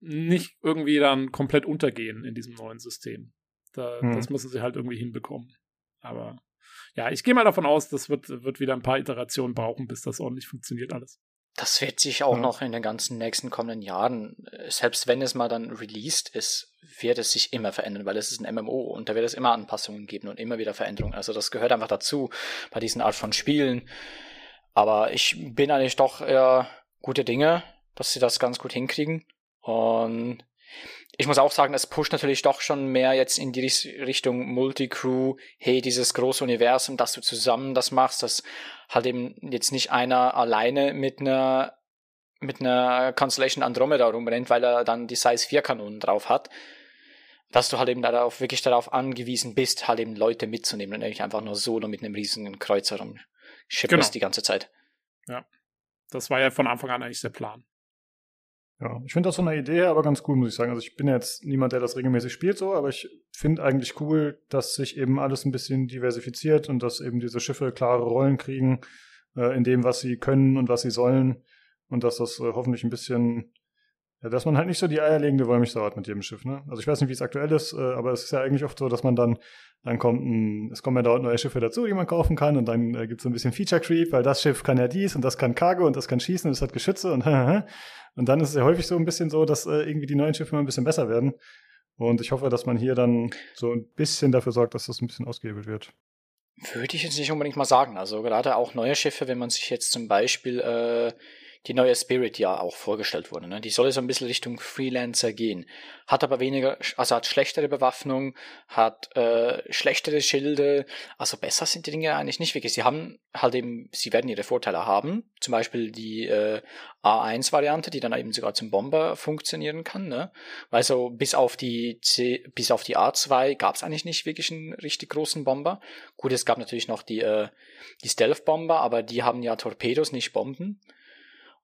nicht irgendwie dann komplett untergehen in diesem neuen System. Da, hm. Das müssen sie halt irgendwie hinbekommen. Aber ja, ich gehe mal davon aus, das wird, wird wieder ein paar Iterationen brauchen, bis das ordentlich funktioniert alles. Das wird sich auch ja. noch in den ganzen nächsten kommenden Jahren, äh, selbst wenn es mal dann released ist, wird es sich immer verändern, weil es ist ein MMO und da wird es immer Anpassungen geben und immer wieder Veränderungen. Also das gehört einfach dazu bei diesen Art von Spielen. Aber ich bin eigentlich doch eher gute Dinge, dass sie das ganz gut hinkriegen. Und ich muss auch sagen, es pusht natürlich doch schon mehr jetzt in die Richtung Multicrew, hey, dieses große Universum, dass du zusammen das machst, dass halt eben jetzt nicht einer alleine mit einer mit einer Constellation Andromeda rumrennt, weil er dann die Size 4 Kanonen drauf hat, dass du halt eben darauf, wirklich darauf angewiesen bist, halt eben Leute mitzunehmen und nicht einfach nur solo mit einem riesigen Kreuzer rumschippest genau. die ganze Zeit. Ja. Das war ja von Anfang an eigentlich der Plan. Ja, ich finde das so eine Idee aber ganz cool, muss ich sagen. Also ich bin jetzt niemand, der das regelmäßig spielt so, aber ich finde eigentlich cool, dass sich eben alles ein bisschen diversifiziert und dass eben diese Schiffe klare Rollen kriegen äh, in dem, was sie können und was sie sollen und dass das äh, hoffentlich ein bisschen ja, dass man halt nicht so die eierlegende Wollmilchsau hat mit jedem Schiff, ne? Also ich weiß nicht, wie es aktuell ist, äh, aber es ist ja eigentlich oft so, dass man dann, dann kommt ein, es kommen ja dauernd neue Schiffe dazu, die man kaufen kann und dann äh, gibt es so ein bisschen Feature Creep, weil das Schiff kann ja dies und das kann Cargo und das kann schießen und das hat Geschütze und und dann ist es ja häufig so ein bisschen so, dass äh, irgendwie die neuen Schiffe mal ein bisschen besser werden. Und ich hoffe, dass man hier dann so ein bisschen dafür sorgt, dass das ein bisschen ausgehebelt wird. Würde ich jetzt nicht unbedingt mal sagen. Also gerade auch neue Schiffe, wenn man sich jetzt zum Beispiel äh, die neue Spirit ja auch vorgestellt wurde. Ne? Die soll so ein bisschen Richtung Freelancer gehen. Hat aber weniger, also hat schlechtere Bewaffnung, hat äh, schlechtere Schilde. Also besser sind die Dinge eigentlich nicht wirklich. Sie haben halt eben, sie werden ihre Vorteile haben. Zum Beispiel die äh, A1-Variante, die dann eben sogar zum Bomber funktionieren kann. Ne? Weil so bis auf die C, bis auf die A2 gab es eigentlich nicht wirklich einen richtig großen Bomber. Gut, es gab natürlich noch die, äh, die Stealth-Bomber, aber die haben ja Torpedos, nicht Bomben.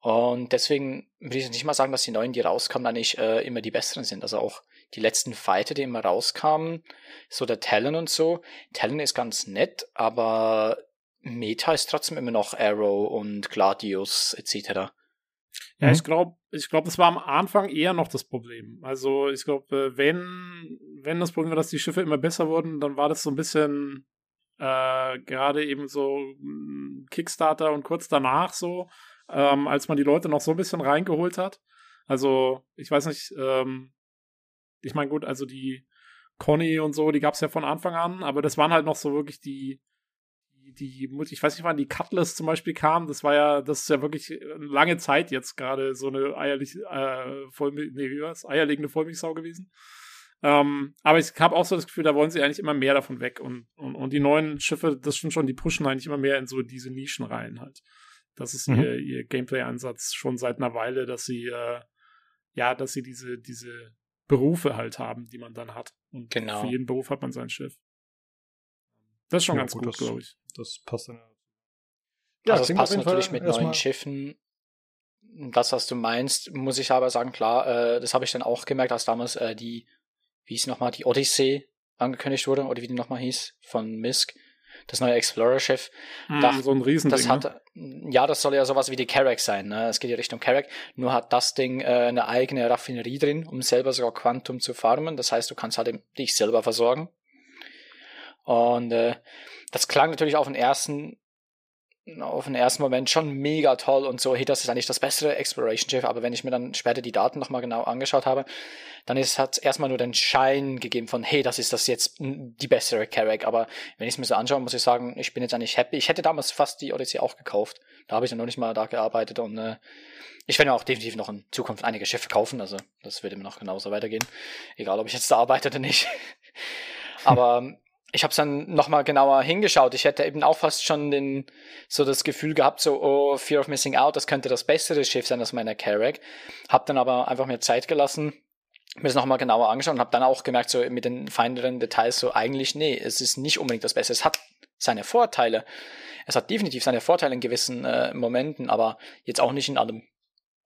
Und deswegen würde ich nicht mal sagen, dass die neuen, die rauskommen, eigentlich äh, immer die besseren sind. Also auch die letzten Fighter, die immer rauskamen, so der Talon und so. Talon ist ganz nett, aber Meta ist trotzdem immer noch Arrow und Gladius etc. Ja, mhm. ich glaube, ich glaube, das war am Anfang eher noch das Problem. Also ich glaube, äh, wenn, wenn das Problem war, dass die Schiffe immer besser wurden, dann war das so ein bisschen äh, gerade eben so hm, Kickstarter und kurz danach so ähm, als man die Leute noch so ein bisschen reingeholt hat. Also, ich weiß nicht, ähm, ich meine, gut, also die Conny und so, die gab es ja von Anfang an, aber das waren halt noch so wirklich die, die, ich weiß nicht, wann die Cutlass zum Beispiel kam. Das war ja, das ist ja wirklich eine lange Zeit jetzt gerade so eine eierlich, äh, Vollmilch, nee, wie war's? Eierlegende Vollmilchsau gewesen. Ähm, aber ich habe auch so das Gefühl, da wollen sie eigentlich immer mehr davon weg. Und, und, und die neuen Schiffe, das stimmt schon, die pushen eigentlich immer mehr in so diese Nischen rein halt. Das ist mhm. ihr, ihr Gameplay-Ansatz schon seit einer Weile, dass sie, äh, ja, dass sie diese, diese Berufe halt haben, die man dann hat. Und genau. für jeden Beruf hat man sein Schiff. Das ist schon ja, ganz gut, gut glaube ich. Das passt dann. Ja, also das passt natürlich mit neuen Schiffen. Das, was du meinst, muss ich aber sagen, klar, äh, das habe ich dann auch gemerkt, als damals äh, die, wie hieß nochmal, die Odyssey angekündigt wurde, oder wie die nochmal hieß, von Misk das neue Explorer-Schiff. Mm, so ein Riesending. Das hat, ne? Ja, das soll ja sowas wie die Carrack sein. Ne? Es geht ja Richtung Carrack. Nur hat das Ding äh, eine eigene Raffinerie drin, um selber sogar Quantum zu farmen. Das heißt, du kannst halt dich selber versorgen. Und äh, das klang natürlich auf den ersten auf den ersten Moment schon mega toll und so, hey, das ist eigentlich das bessere Exploration-Schiff, aber wenn ich mir dann später die Daten nochmal genau angeschaut habe, dann ist, hat es erstmal nur den Schein gegeben von, hey, das ist das jetzt die bessere Carrack, aber wenn ich es mir so anschaue, muss ich sagen, ich bin jetzt eigentlich happy. Ich hätte damals fast die Odyssey auch gekauft, da habe ich dann noch nicht mal da gearbeitet und äh, ich werde auch definitiv noch in Zukunft einige Schiffe kaufen, also das würde mir noch genauso weitergehen, egal ob ich jetzt da arbeite oder nicht. aber ich habe dann nochmal genauer hingeschaut. Ich hätte eben auch fast schon den, so das Gefühl gehabt, so, oh, Fear of Missing Out, das könnte das bessere Schiff sein als meiner Carrack. Hab dann aber einfach mir Zeit gelassen, mir das nochmal genauer angeschaut und habe dann auch gemerkt, so mit den feineren Details, so eigentlich, nee, es ist nicht unbedingt das Beste. Es hat seine Vorteile. Es hat definitiv seine Vorteile in gewissen äh, Momenten, aber jetzt auch nicht in allem.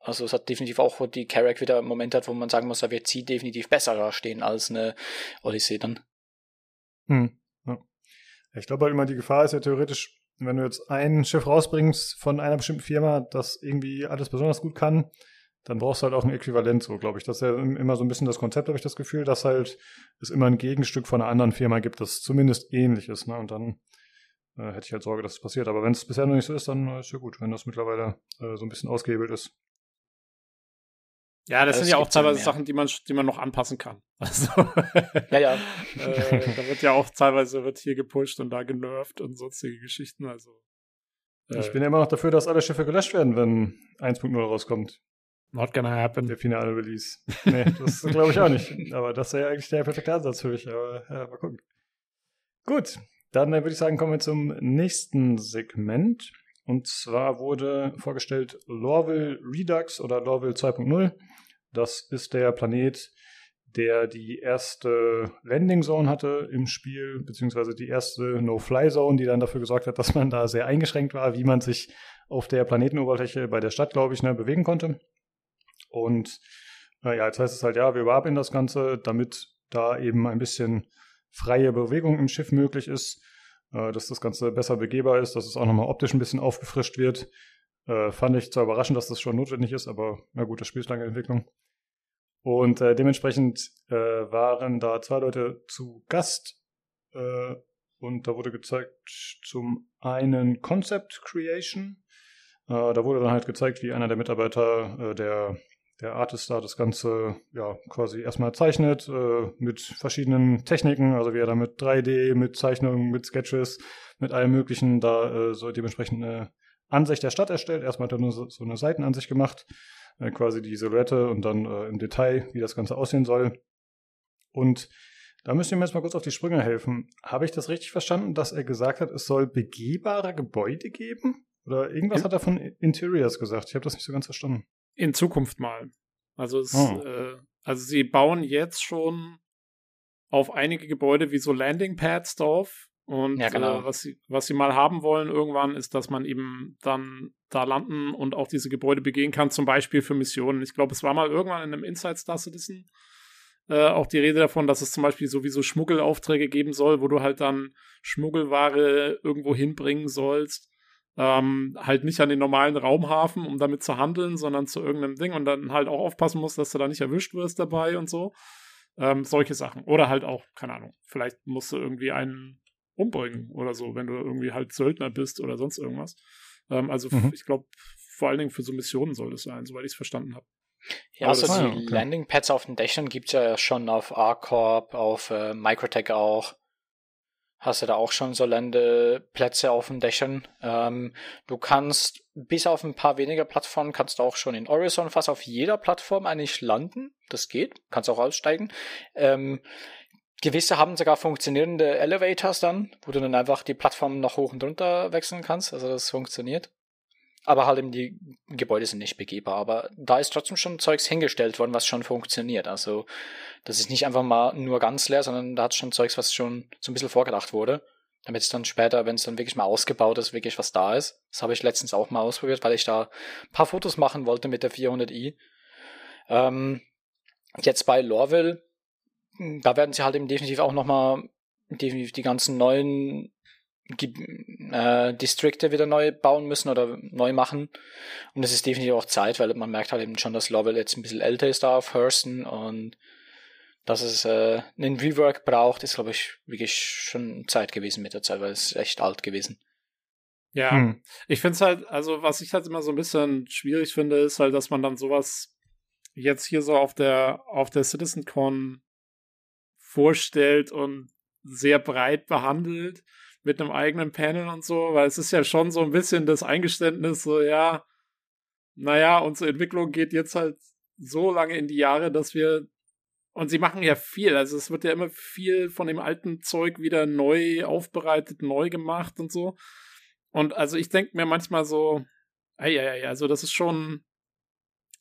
Also es hat definitiv auch, wo die Carrack wieder Momente hat, wo man sagen muss, da wird sie definitiv besser stehen als eine Odyssey dann. Hm. Ja. Ich glaube halt immer, die Gefahr ist ja theoretisch, wenn du jetzt ein Schiff rausbringst von einer bestimmten Firma, das irgendwie alles besonders gut kann, dann brauchst du halt auch ein Äquivalent, so glaube ich. Das ist ja immer so ein bisschen das Konzept, habe ich das Gefühl, dass halt es immer ein Gegenstück von einer anderen Firma gibt, das zumindest ähnlich ist. Ne? Und dann äh, hätte ich halt Sorge, dass es passiert. Aber wenn es bisher noch nicht so ist, dann äh, ist ja gut, wenn das mittlerweile äh, so ein bisschen ausgehebelt ist. Ja, das, das sind ja auch teilweise Sachen, die man, die man noch anpassen kann. Also, ja, ja. äh, da wird ja auch teilweise wird hier gepusht und da genervt und sonstige Geschichten. Also. Äh, ich bin ja immer noch dafür, dass alle Schiffe gelöscht werden, wenn 1.0 rauskommt. Not gonna happen. Der finale Release. Nee, das glaube ich auch nicht. Aber das wäre ja eigentlich der perfekte Ansatz für mich. Aber ja, mal gucken. Gut, dann würde ich sagen, kommen wir zum nächsten Segment. Und zwar wurde vorgestellt Lorville Redux oder Lorville 2.0. Das ist der Planet, der die erste Landing Zone hatte im Spiel, beziehungsweise die erste No-Fly Zone, die dann dafür gesorgt hat, dass man da sehr eingeschränkt war, wie man sich auf der Planetenoberfläche bei der Stadt, glaube ich, ne, bewegen konnte. Und äh, ja, jetzt heißt es halt, ja, wir überarbeiten das Ganze, damit da eben ein bisschen freie Bewegung im Schiff möglich ist dass das Ganze besser begehbar ist, dass es auch nochmal optisch ein bisschen aufgefrischt wird. Äh, fand ich zwar überraschend, dass das schon notwendig ist, aber na gut, das Spiel ist lange Entwicklung. Und äh, dementsprechend äh, waren da zwei Leute zu Gast äh, und da wurde gezeigt zum einen Concept Creation. Äh, da wurde dann halt gezeigt, wie einer der Mitarbeiter der der Artist da das Ganze ja quasi erstmal zeichnet äh, mit verschiedenen Techniken, also wie er da mit 3D, mit Zeichnungen, mit Sketches, mit allem möglichen da äh, so dementsprechend eine Ansicht der Stadt erstellt. Erstmal hat er nur so, so eine Seitenansicht gemacht, äh, quasi die Silhouette und dann äh, im Detail, wie das Ganze aussehen soll. Und da müsst ihr mir jetzt mal kurz auf die Sprünge helfen. Habe ich das richtig verstanden, dass er gesagt hat, es soll begehbare Gebäude geben? Oder irgendwas ja. hat er von Interiors gesagt? Ich habe das nicht so ganz verstanden. In Zukunft mal. Also, es, oh. äh, also sie bauen jetzt schon auf einige Gebäude wie so Landingpads drauf. Und ja, genau. äh, was, sie, was sie mal haben wollen irgendwann, ist, dass man eben dann da landen und auch diese Gebäude begehen kann, zum Beispiel für Missionen. Ich glaube, es war mal irgendwann in einem Inside Star Citizen äh, auch die Rede davon, dass es zum Beispiel sowieso Schmuggelaufträge geben soll, wo du halt dann Schmuggelware irgendwo hinbringen sollst ähm, halt nicht an den normalen Raumhafen, um damit zu handeln, sondern zu irgendeinem Ding und dann halt auch aufpassen musst, dass du da nicht erwischt wirst dabei und so. Ähm, solche Sachen. Oder halt auch, keine Ahnung, vielleicht musst du irgendwie einen umbringen oder so, wenn du irgendwie halt Söldner bist oder sonst irgendwas. Ähm, also mhm. ich glaube, vor allen Dingen für so Missionen soll das sein, soweit ich es verstanden habe. Ja, also die okay. Landingpads auf den Dächern gibt es ja schon auf A-Corp, auf äh, Microtech auch. Hast du da auch schon so Landeplätze auf den Dächern. Ähm, du kannst bis auf ein paar weniger Plattformen kannst du auch schon in Horizon fast auf jeder Plattform eigentlich landen. Das geht. Kannst auch aussteigen. Ähm, gewisse haben sogar funktionierende Elevators dann, wo du dann einfach die Plattform noch hoch und runter wechseln kannst. Also das funktioniert. Aber halt eben die Gebäude sind nicht begehbar. Aber da ist trotzdem schon Zeugs hingestellt worden, was schon funktioniert. Also das ist nicht einfach mal nur ganz leer, sondern da hat schon Zeugs, was schon so ein bisschen vorgedacht wurde. Damit es dann später, wenn es dann wirklich mal ausgebaut ist, wirklich was da ist. Das habe ich letztens auch mal ausprobiert, weil ich da ein paar Fotos machen wollte mit der 400i. Ähm, jetzt bei Lorville, da werden sie halt eben definitiv auch nochmal definitiv die ganzen neuen äh, Distrikte wieder neu bauen müssen oder neu machen. Und es ist definitiv auch Zeit, weil man merkt halt eben schon, dass Lovell jetzt ein bisschen älter ist da auf Hurston und dass es äh, einen Rework braucht, ist, glaube ich, wirklich schon Zeit gewesen mit der Zeit, weil es echt alt gewesen. Ja, hm. ich finde es halt, also was ich halt immer so ein bisschen schwierig finde, ist halt, dass man dann sowas jetzt hier so auf der auf der CitizenCon vorstellt und sehr breit behandelt mit einem eigenen Panel und so, weil es ist ja schon so ein bisschen das Eingeständnis, so, ja, naja, unsere Entwicklung geht jetzt halt so lange in die Jahre, dass wir und sie machen ja viel, also es wird ja immer viel von dem alten Zeug wieder neu aufbereitet, neu gemacht und so. Und also ich denke mir manchmal so, ja, also das ist schon,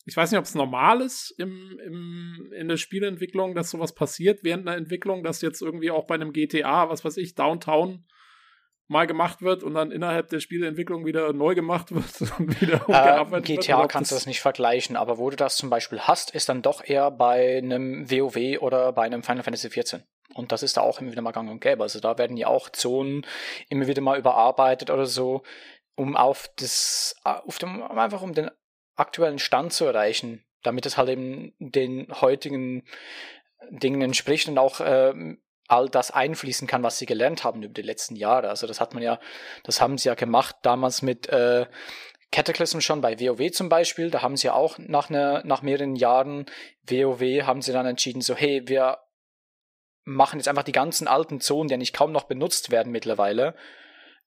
ich weiß nicht, ob es normal ist im, im, in der Spieleentwicklung, dass sowas passiert während einer Entwicklung, dass jetzt irgendwie auch bei einem GTA, was weiß ich, Downtown mal gemacht wird und dann innerhalb der Spieleentwicklung wieder neu gemacht wird und wieder umgearbeitet äh, GTA wird, kannst du das nicht vergleichen, aber wo du das zum Beispiel hast, ist dann doch eher bei einem WoW oder bei einem Final Fantasy XIV. Und das ist da auch immer wieder mal gang und gäbe. Also da werden ja auch Zonen immer wieder mal überarbeitet oder so, um auf das, auf dem, einfach um den aktuellen Stand zu erreichen, damit es halt eben den heutigen Dingen entspricht und auch äh, all das einfließen kann, was sie gelernt haben über die letzten Jahre. Also das hat man ja, das haben sie ja gemacht damals mit äh, Cataclysm schon bei WoW zum Beispiel. Da haben sie auch nach, ne, nach mehreren Jahren WoW haben sie dann entschieden, so hey, wir machen jetzt einfach die ganzen alten Zonen, die nicht kaum noch benutzt werden mittlerweile,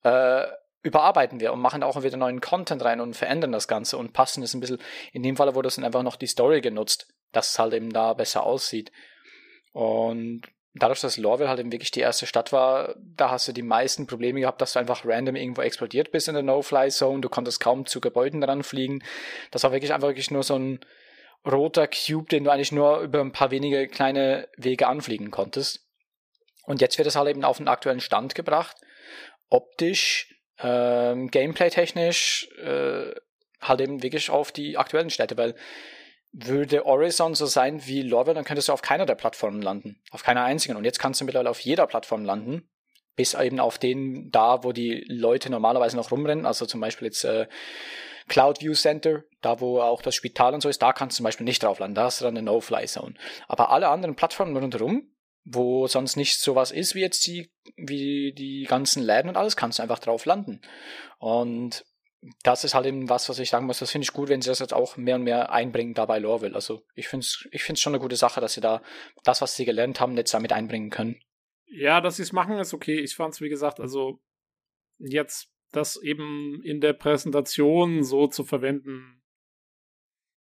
äh, überarbeiten wir und machen auch wieder neuen Content rein und verändern das Ganze und passen es ein bisschen. In dem Fall wurde es dann einfach noch die Story genutzt, dass es halt eben da besser aussieht. Und dadurch, dass Lorville halt eben wirklich die erste Stadt war, da hast du die meisten Probleme gehabt, dass du einfach random irgendwo explodiert bist in der No-Fly-Zone. Du konntest kaum zu Gebäuden dran fliegen. Das war wirklich einfach wirklich nur so ein roter Cube, den du eigentlich nur über ein paar wenige kleine Wege anfliegen konntest. Und jetzt wird es halt eben auf den aktuellen Stand gebracht. Optisch, ähm, gameplay-technisch, äh, halt eben wirklich auf die aktuellen Städte, weil würde Horizon so sein wie Lorwell, dann könntest du auf keiner der Plattformen landen. Auf keiner einzigen. Und jetzt kannst du mittlerweile auf jeder Plattform landen. Bis eben auf den da, wo die Leute normalerweise noch rumrennen. Also zum Beispiel jetzt äh, Cloud View Center, da wo auch das Spital und so ist, da kannst du zum Beispiel nicht drauf landen. Da hast du dann eine No-Fly-Zone. Aber alle anderen Plattformen rundherum, wo sonst nicht sowas ist wie jetzt die, wie die ganzen Läden und alles, kannst du einfach drauf landen. Und das ist halt eben was, was ich sagen muss, das finde ich gut, wenn sie das jetzt auch mehr und mehr einbringen da bei Lorville. Also ich finde es ich find's schon eine gute Sache, dass sie da das, was sie gelernt haben, jetzt damit einbringen können. Ja, dass sie es machen, ist okay. Ich fand es, wie gesagt, also jetzt das eben in der Präsentation so zu verwenden.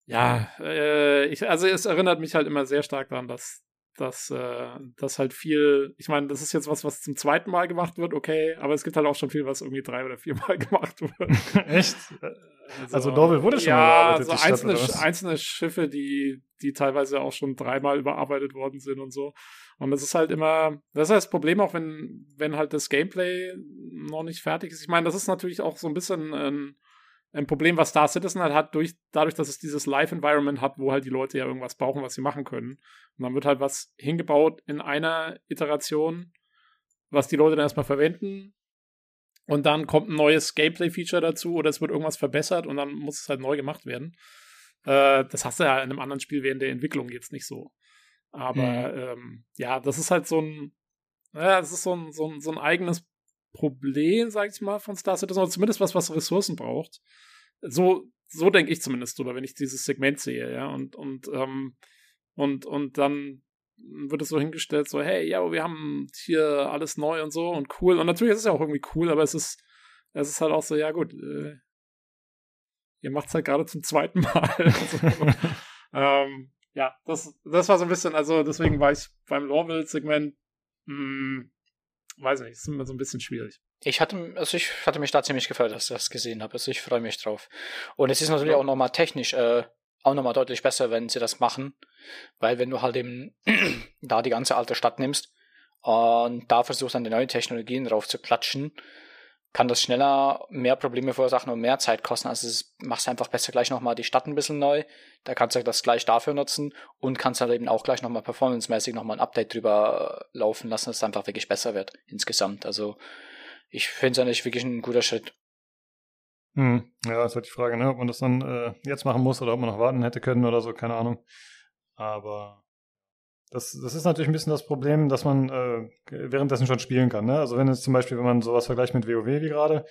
Ja, äh, ich, also es erinnert mich halt immer sehr stark daran, dass dass äh, das halt viel, ich meine, das ist jetzt was, was zum zweiten Mal gemacht wird, okay, aber es gibt halt auch schon viel, was irgendwie drei oder viermal gemacht wird. Echt? Also, also Norwell wurde schon ja, überarbeitet. Ja, so einzelne, einzelne Schiffe, die, die teilweise auch schon dreimal überarbeitet worden sind und so. Und das ist halt immer, das ist halt das Problem auch, wenn, wenn halt das Gameplay noch nicht fertig ist. Ich meine, das ist natürlich auch so ein bisschen ein, ein Problem, was Star Citizen halt hat, durch, dadurch, dass es dieses Live-Environment hat, wo halt die Leute ja irgendwas brauchen, was sie machen können. Und dann wird halt was hingebaut in einer Iteration, was die Leute dann erstmal verwenden. Und dann kommt ein neues Gameplay-Feature dazu oder es wird irgendwas verbessert und dann muss es halt neu gemacht werden. Äh, das hast du ja in einem anderen Spiel während der Entwicklung jetzt nicht so. Aber mhm. ähm, ja, das ist halt so ein, ja, das ist so ein, so ein, so ein eigenes Problem, sag ich mal, von Star Citizen, oder zumindest was, was Ressourcen braucht. So, so denke ich zumindest drüber, wenn ich dieses Segment sehe, ja. Und, und, ähm, und, und dann wird es so hingestellt, so, hey, ja, wir haben hier alles neu und so und cool. Und natürlich ist es ja auch irgendwie cool, aber es ist, es ist halt auch so, ja gut, äh, ihr macht es halt gerade zum zweiten Mal. also, ähm, ja, das, das war so ein bisschen, also deswegen war ich beim Lorville-Segment, hm, weiß nicht, ist immer so ein bisschen schwierig. Ich hatte, also ich hatte mich da ziemlich gefreut, dass ich das gesehen habe. Also ich freue mich drauf. Und es ist natürlich ja. auch nochmal technisch äh, auch nochmal deutlich besser, wenn sie das machen. Weil wenn du halt eben da die ganze alte Stadt nimmst und da versuchst dann die neuen Technologien drauf zu klatschen, kann das schneller mehr Probleme verursachen und mehr Zeit kosten. Also es machst einfach besser gleich nochmal die Stadt ein bisschen neu. Da kannst du das gleich dafür nutzen und kannst dann eben auch gleich nochmal performancemäßig nochmal ein Update drüber laufen lassen, dass es einfach wirklich besser wird insgesamt. Also ich finde es eigentlich wirklich ein guter Schritt. Hm. Ja, ist halt die Frage, ne? ob man das dann äh, jetzt machen muss oder ob man noch warten hätte können oder so, keine Ahnung. Aber das, das ist natürlich ein bisschen das Problem, dass man äh, währenddessen schon spielen kann. Ne? Also wenn es zum Beispiel, wenn man sowas vergleicht mit WoW wie gerade,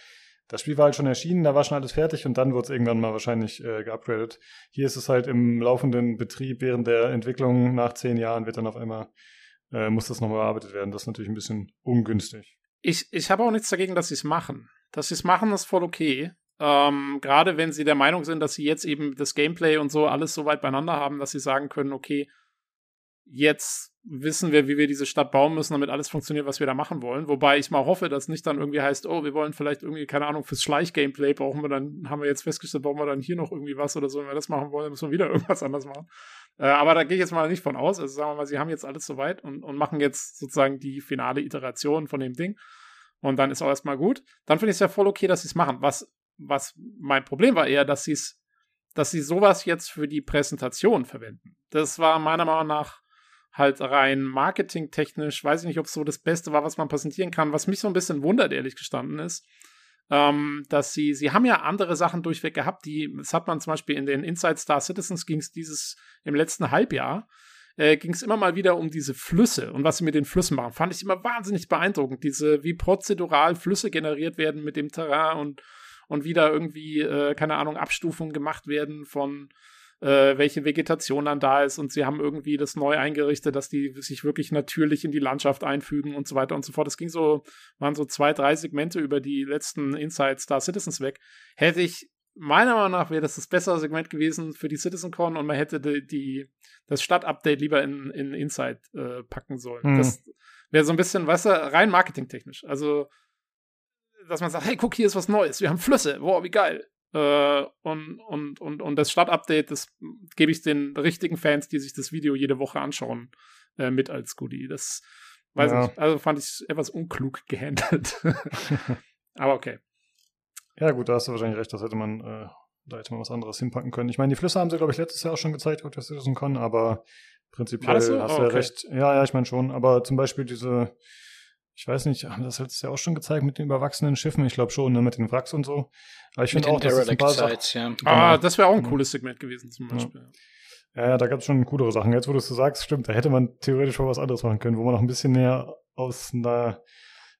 das Spiel war halt schon erschienen, da war schon alles fertig und dann wird es irgendwann mal wahrscheinlich äh, geupgradet. Hier ist es halt im laufenden Betrieb während der Entwicklung nach zehn Jahren wird dann auf einmal, äh, muss das nochmal bearbeitet werden. Das ist natürlich ein bisschen ungünstig. Ich, ich habe auch nichts dagegen, dass sie es machen. Dass sie es machen, ist voll okay. Ähm, Gerade wenn sie der Meinung sind, dass sie jetzt eben das Gameplay und so alles so weit beieinander haben, dass sie sagen können, okay, jetzt wissen wir, wie wir diese Stadt bauen müssen, damit alles funktioniert, was wir da machen wollen. Wobei ich mal hoffe, dass nicht dann irgendwie heißt, oh, wir wollen vielleicht irgendwie, keine Ahnung, fürs Schleich-Gameplay brauchen wir dann, haben wir jetzt festgestellt, brauchen wir dann hier noch irgendwie was oder so. Wenn wir das machen wollen, müssen wir wieder irgendwas anders machen. Äh, aber da gehe ich jetzt mal nicht von aus. Also sagen wir mal, sie haben jetzt alles soweit und, und machen jetzt sozusagen die finale Iteration von dem Ding. Und dann ist auch erstmal gut. Dann finde ich es ja voll okay, dass sie es machen. Was, was mein Problem war eher, dass sie es, dass sie sowas jetzt für die Präsentation verwenden. Das war meiner Meinung nach halt rein marketingtechnisch, weiß ich nicht, ob es so das Beste war, was man präsentieren kann. Was mich so ein bisschen wundert, ehrlich gestanden ist, ähm, dass sie, sie haben ja andere Sachen durchweg gehabt, die, das hat man zum Beispiel in den Inside Star Citizens ging es dieses im letzten Halbjahr, äh, ging es immer mal wieder um diese Flüsse und was sie mit den Flüssen machen. Fand ich immer wahnsinnig beeindruckend, diese, wie prozedural Flüsse generiert werden mit dem Terrain und, und wieder irgendwie, äh, keine Ahnung, Abstufungen gemacht werden von äh, welche Vegetation dann da ist und sie haben irgendwie das neu eingerichtet, dass die sich wirklich natürlich in die Landschaft einfügen und so weiter und so fort. Das ging so, waren so zwei, drei Segmente über die letzten Inside Star Citizens weg. Hätte ich meiner Meinung nach wäre das das bessere Segment gewesen für die CitizenCon und man hätte die, die das Stadtupdate lieber in, in Inside äh, packen sollen. Mhm. Das wäre so ein bisschen, weißt du, rein marketingtechnisch. Also, dass man sagt, hey, guck, hier ist was Neues, wir haben Flüsse, wow, wie geil. Äh, und, und, und, und das Stadtupdate, das gebe ich den richtigen Fans, die sich das Video jede Woche anschauen, äh, mit als Goodie. Das weiß ja. ich, also fand ich etwas unklug gehandelt. Aber okay. Ja, gut, da hast du wahrscheinlich recht, das hätte man, äh, da hätte man was anderes hinpacken können. Ich meine, die Flüsse haben sie, glaube ich, letztes Jahr auch schon gezeigt, ob das Citizen kann, aber prinzipiell so? hast du oh, okay. ja recht. Ja, ja, ich meine schon, aber zum Beispiel diese ich weiß nicht, haben das letztes Jahr auch schon gezeigt mit den überwachsenen Schiffen? Ich glaube schon, ne, mit den Wracks und so. Aber ich finde auch, dass das ein paar Sites, ja. Genau. Ah, das wäre auch ein cooles Segment gewesen zum Beispiel. Ja, ja, da gab es schon coolere Sachen. Jetzt, wo du es so sagst, stimmt, da hätte man theoretisch mal was anderes machen können, wo man noch ein bisschen näher aus einer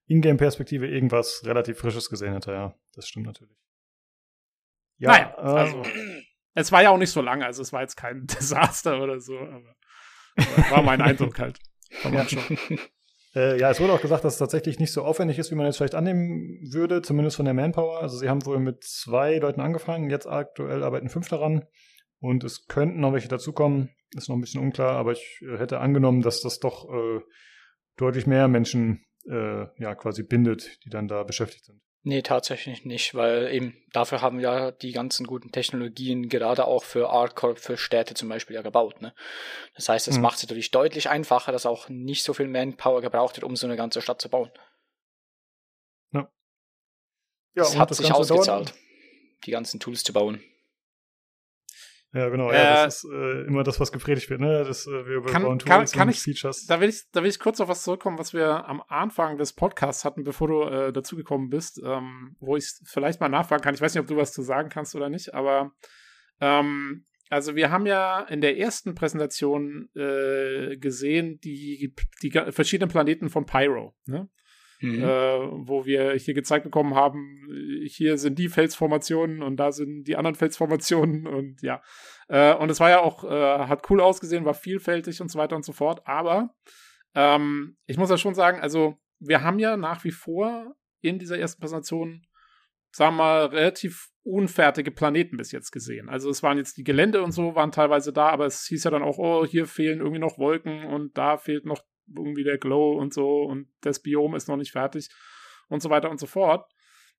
Ingame-Perspektive irgendwas relativ Frisches gesehen hätte, ja. Das stimmt natürlich. Ja, naja, äh, also, es war ja auch nicht so lange, also es war jetzt kein Desaster oder so, aber, aber war mein Eindruck halt. Ja. Schon. Äh, ja, es wurde auch gesagt, dass es tatsächlich nicht so aufwendig ist, wie man jetzt vielleicht annehmen würde, zumindest von der Manpower. Also sie haben wohl mit zwei Leuten angefangen, jetzt aktuell arbeiten fünf daran. Und es könnten noch welche dazukommen, ist noch ein bisschen unklar, aber ich äh, hätte angenommen, dass das doch äh, deutlich mehr Menschen äh, ja quasi bindet, die dann da beschäftigt sind. Nee, tatsächlich nicht, weil eben dafür haben wir die ganzen guten Technologien gerade auch für Artcorp, für Städte zum Beispiel ja gebaut. Ne? Das heißt, es mhm. macht es natürlich deutlich einfacher, dass auch nicht so viel Manpower gebraucht wird, um so eine ganze Stadt zu bauen. Ja. ja es hat sich ausgezahlt, dauern? die ganzen Tools zu bauen. Ja, genau. Äh, ja, das ist äh, immer das, was gepredigt wird, ne? Das, äh, wir kann, kann, kann ich, Features. Da will, ich, da will ich kurz auf was zurückkommen, was wir am Anfang des Podcasts hatten, bevor du äh, dazugekommen bist, ähm, wo ich vielleicht mal nachfragen kann. Ich weiß nicht, ob du was zu sagen kannst oder nicht, aber ähm, also wir haben ja in der ersten Präsentation äh, gesehen die, die verschiedenen Planeten von Pyro, ne? Mhm. äh, wo wir hier gezeigt bekommen haben, hier sind die Felsformationen und da sind die anderen Felsformationen und ja. Äh, und es war ja auch, äh, hat cool ausgesehen, war vielfältig und so weiter und so fort. Aber ähm, ich muss ja schon sagen, also wir haben ja nach wie vor in dieser ersten Präsentation, sagen wir mal, relativ unfertige Planeten bis jetzt gesehen. Also es waren jetzt die Gelände und so, waren teilweise da, aber es hieß ja dann auch, oh, hier fehlen irgendwie noch Wolken und da fehlt noch irgendwie der Glow und so und das Biom ist noch nicht fertig und so weiter und so fort.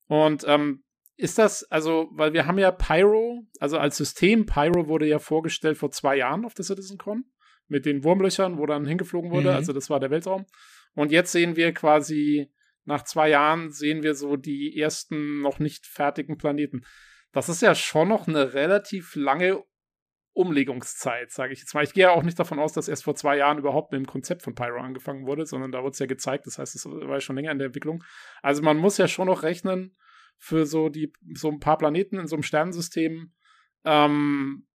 Und ähm, ist das, also, weil wir haben ja Pyro, also als System, Pyro wurde ja vorgestellt vor zwei Jahren auf der CitizenCon mit den Wurmlöchern, wo dann hingeflogen wurde, mhm. also das war der Weltraum. Und jetzt sehen wir quasi nach zwei Jahren sehen wir so die ersten noch nicht fertigen Planeten. Das ist ja schon noch eine relativ lange Umlegungszeit, sage ich jetzt mal. Ich gehe ja auch nicht davon aus, dass erst vor zwei Jahren überhaupt mit dem Konzept von Pyro angefangen wurde, sondern da wurde es ja gezeigt. Das heißt, es war ja schon länger in der Entwicklung. Also man muss ja schon noch rechnen für so die so ein paar Planeten in so einem Sternensystem. Ähm,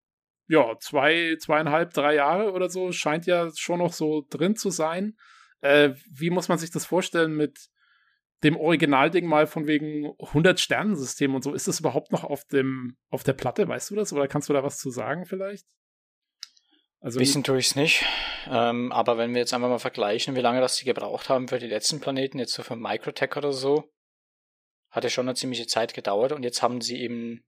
ja, zwei, zweieinhalb, drei Jahre oder so scheint ja schon noch so drin zu sein. Äh, wie muss man sich das vorstellen mit dem Originalding mal von wegen 100 Sternensystem und so. Ist das überhaupt noch auf dem auf der Platte? Weißt du das? Oder kannst du da was zu sagen vielleicht? Also Wissen tue ich es nicht. Ähm, aber wenn wir jetzt einfach mal vergleichen, wie lange das sie gebraucht haben für die letzten Planeten, jetzt so für Microtech oder so, hat ja schon eine ziemliche Zeit gedauert und jetzt haben sie eben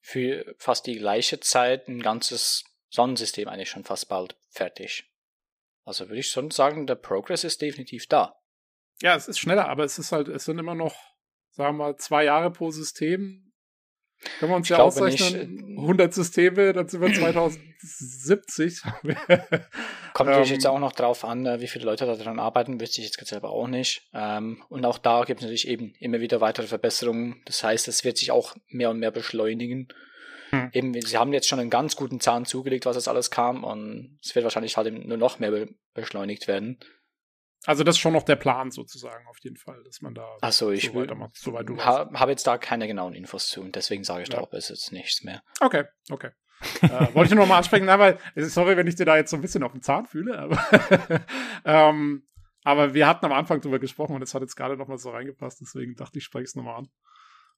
für fast die gleiche Zeit ein ganzes Sonnensystem eigentlich schon fast bald fertig. Also würde ich schon sagen, der Progress ist definitiv da. Ja, es ist schneller, aber es ist halt, es sind immer noch, sagen wir mal, zwei Jahre pro System. Können wir uns ich ja ausrechnen, 100 Systeme, dann sind wir 2070. Kommt natürlich ähm, jetzt auch noch drauf an, äh, wie viele Leute daran arbeiten, wüsste ich jetzt selber auch nicht. Ähm, und auch da gibt es natürlich eben immer wieder weitere Verbesserungen. Das heißt, es wird sich auch mehr und mehr beschleunigen. Hm. Eben, sie haben jetzt schon einen ganz guten Zahn zugelegt, was das alles kam, und es wird wahrscheinlich halt nur noch mehr beschleunigt werden. Also das ist schon noch der Plan sozusagen auf jeden Fall, dass man da so ich so weitermacht, soweit du ha, habe jetzt da keine genauen Infos zu und deswegen sage ich ja. da ob es jetzt nichts mehr. Okay, okay. äh, wollte ich nur noch mal ansprechen, weil, sorry, wenn ich dir da jetzt so ein bisschen auf den Zahn fühle, aber, ähm, aber wir hatten am Anfang drüber gesprochen und es hat jetzt gerade noch mal so reingepasst, deswegen dachte ich, spreche es nochmal an.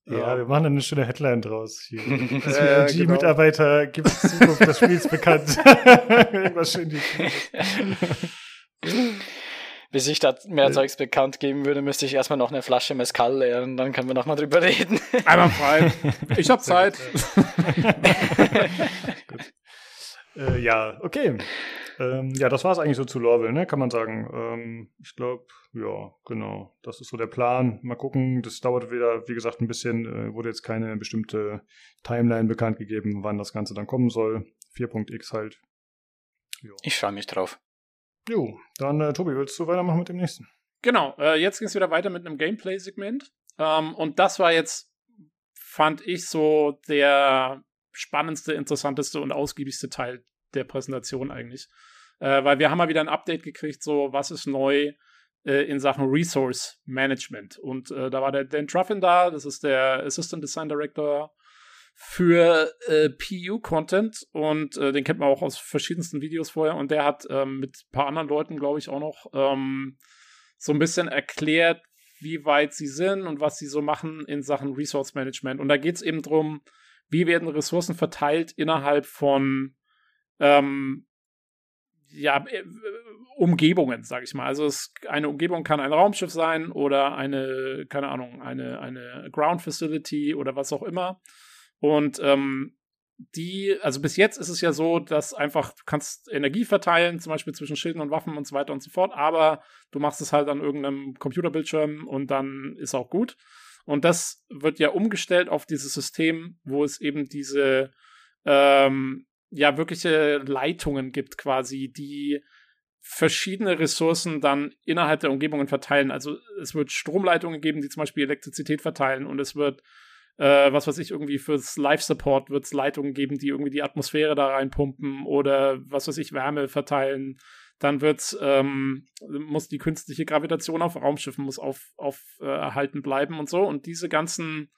Ja, wir machen eine schöne Headline draus hier. äh, die genau. Mitarbeiter gibt Zukunft des Spiels bekannt. Irgendwas schön die bis ich da mehr Zeugs bekannt geben würde, müsste ich erstmal noch eine Flasche Mescal leeren, dann können wir nochmal drüber reden. Einmal frei. Ich hab Zeit. Gut. Äh, ja, okay. Ähm, ja, das war es eigentlich so zu Lorville, ne? kann man sagen. Ähm, ich glaube, ja, genau. Das ist so der Plan. Mal gucken. Das dauert wieder, wie gesagt, ein bisschen. Äh, wurde jetzt keine bestimmte Timeline bekannt gegeben, wann das Ganze dann kommen soll. 4.x halt. Jo. Ich freue mich drauf. Jo, dann äh, Tobi, willst du weitermachen mit dem nächsten? Genau, äh, jetzt ging es wieder weiter mit einem Gameplay-Segment. Ähm, und das war jetzt, fand ich, so der spannendste, interessanteste und ausgiebigste Teil der Präsentation eigentlich. Äh, weil wir haben mal wieder ein Update gekriegt, so was ist neu äh, in Sachen Resource Management. Und äh, da war der Dan Truffin da, das ist der Assistant Design Director für äh, PU-Content und äh, den kennt man auch aus verschiedensten Videos vorher und der hat ähm, mit ein paar anderen Leuten, glaube ich, auch noch ähm, so ein bisschen erklärt, wie weit sie sind und was sie so machen in Sachen Resource Management. Und da geht es eben darum, wie werden Ressourcen verteilt innerhalb von ähm, ja, äh, Umgebungen, sage ich mal. Also es, eine Umgebung kann ein Raumschiff sein oder eine, keine Ahnung, eine, eine Ground Facility oder was auch immer. Und ähm, die, also bis jetzt ist es ja so, dass einfach du kannst Energie verteilen, zum Beispiel zwischen Schilden und Waffen und so weiter und so fort, aber du machst es halt an irgendeinem Computerbildschirm und dann ist auch gut. Und das wird ja umgestellt auf dieses System, wo es eben diese ähm, ja wirkliche Leitungen gibt, quasi, die verschiedene Ressourcen dann innerhalb der Umgebungen verteilen. Also es wird Stromleitungen geben, die zum Beispiel Elektrizität verteilen und es wird äh, was weiß ich, irgendwie fürs Live-Support wird es Leitungen geben, die irgendwie die Atmosphäre da reinpumpen oder was weiß ich, Wärme verteilen. Dann wird's, ähm, muss die künstliche Gravitation auf Raumschiffen muss auf, auf äh, erhalten bleiben und so. Und diese ganzen,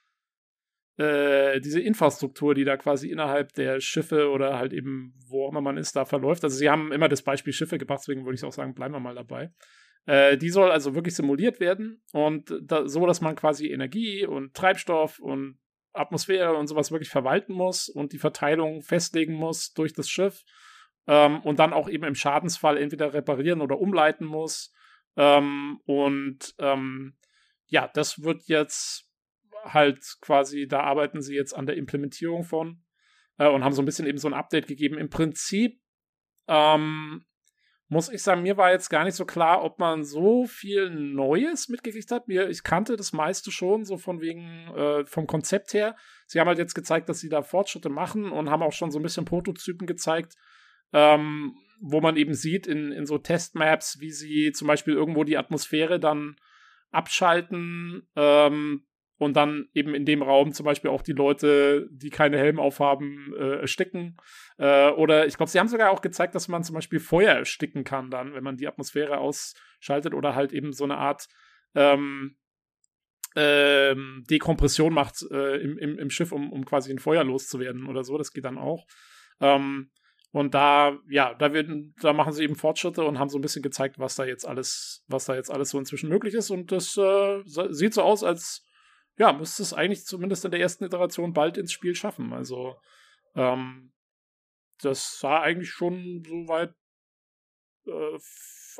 äh, diese Infrastruktur, die da quasi innerhalb der Schiffe oder halt eben, wo auch immer man ist, da verläuft. Also sie haben immer das Beispiel Schiffe gebracht, deswegen würde ich auch sagen, bleiben wir mal dabei. Äh, die soll also wirklich simuliert werden und da, so, dass man quasi Energie und Treibstoff und Atmosphäre und sowas wirklich verwalten muss und die Verteilung festlegen muss durch das Schiff ähm, und dann auch eben im Schadensfall entweder reparieren oder umleiten muss. Ähm, und ähm, ja, das wird jetzt halt quasi, da arbeiten sie jetzt an der Implementierung von äh, und haben so ein bisschen eben so ein Update gegeben. Im Prinzip ähm, muss ich sagen, mir war jetzt gar nicht so klar, ob man so viel Neues mitgekriegt hat. Mir, ich kannte das meiste schon, so von wegen äh, vom Konzept her. Sie haben halt jetzt gezeigt, dass sie da Fortschritte machen und haben auch schon so ein bisschen Prototypen gezeigt, ähm, wo man eben sieht in, in so Testmaps, wie sie zum Beispiel irgendwo die Atmosphäre dann abschalten, ähm, und dann eben in dem Raum zum Beispiel auch die Leute, die keine Helme aufhaben, äh, ersticken. Äh, oder ich glaube, sie haben sogar auch gezeigt, dass man zum Beispiel Feuer ersticken kann dann, wenn man die Atmosphäre ausschaltet oder halt eben so eine Art ähm, ähm, Dekompression macht äh, im, im, im Schiff, um, um quasi ein Feuer loszuwerden oder so. Das geht dann auch. Ähm, und da, ja, da werden, da machen sie eben Fortschritte und haben so ein bisschen gezeigt, was da jetzt alles, was da jetzt alles so inzwischen möglich ist. Und das äh, sieht so aus, als ja, müsste es eigentlich zumindest in der ersten Iteration bald ins Spiel schaffen. Also, ähm, das sah eigentlich schon soweit äh,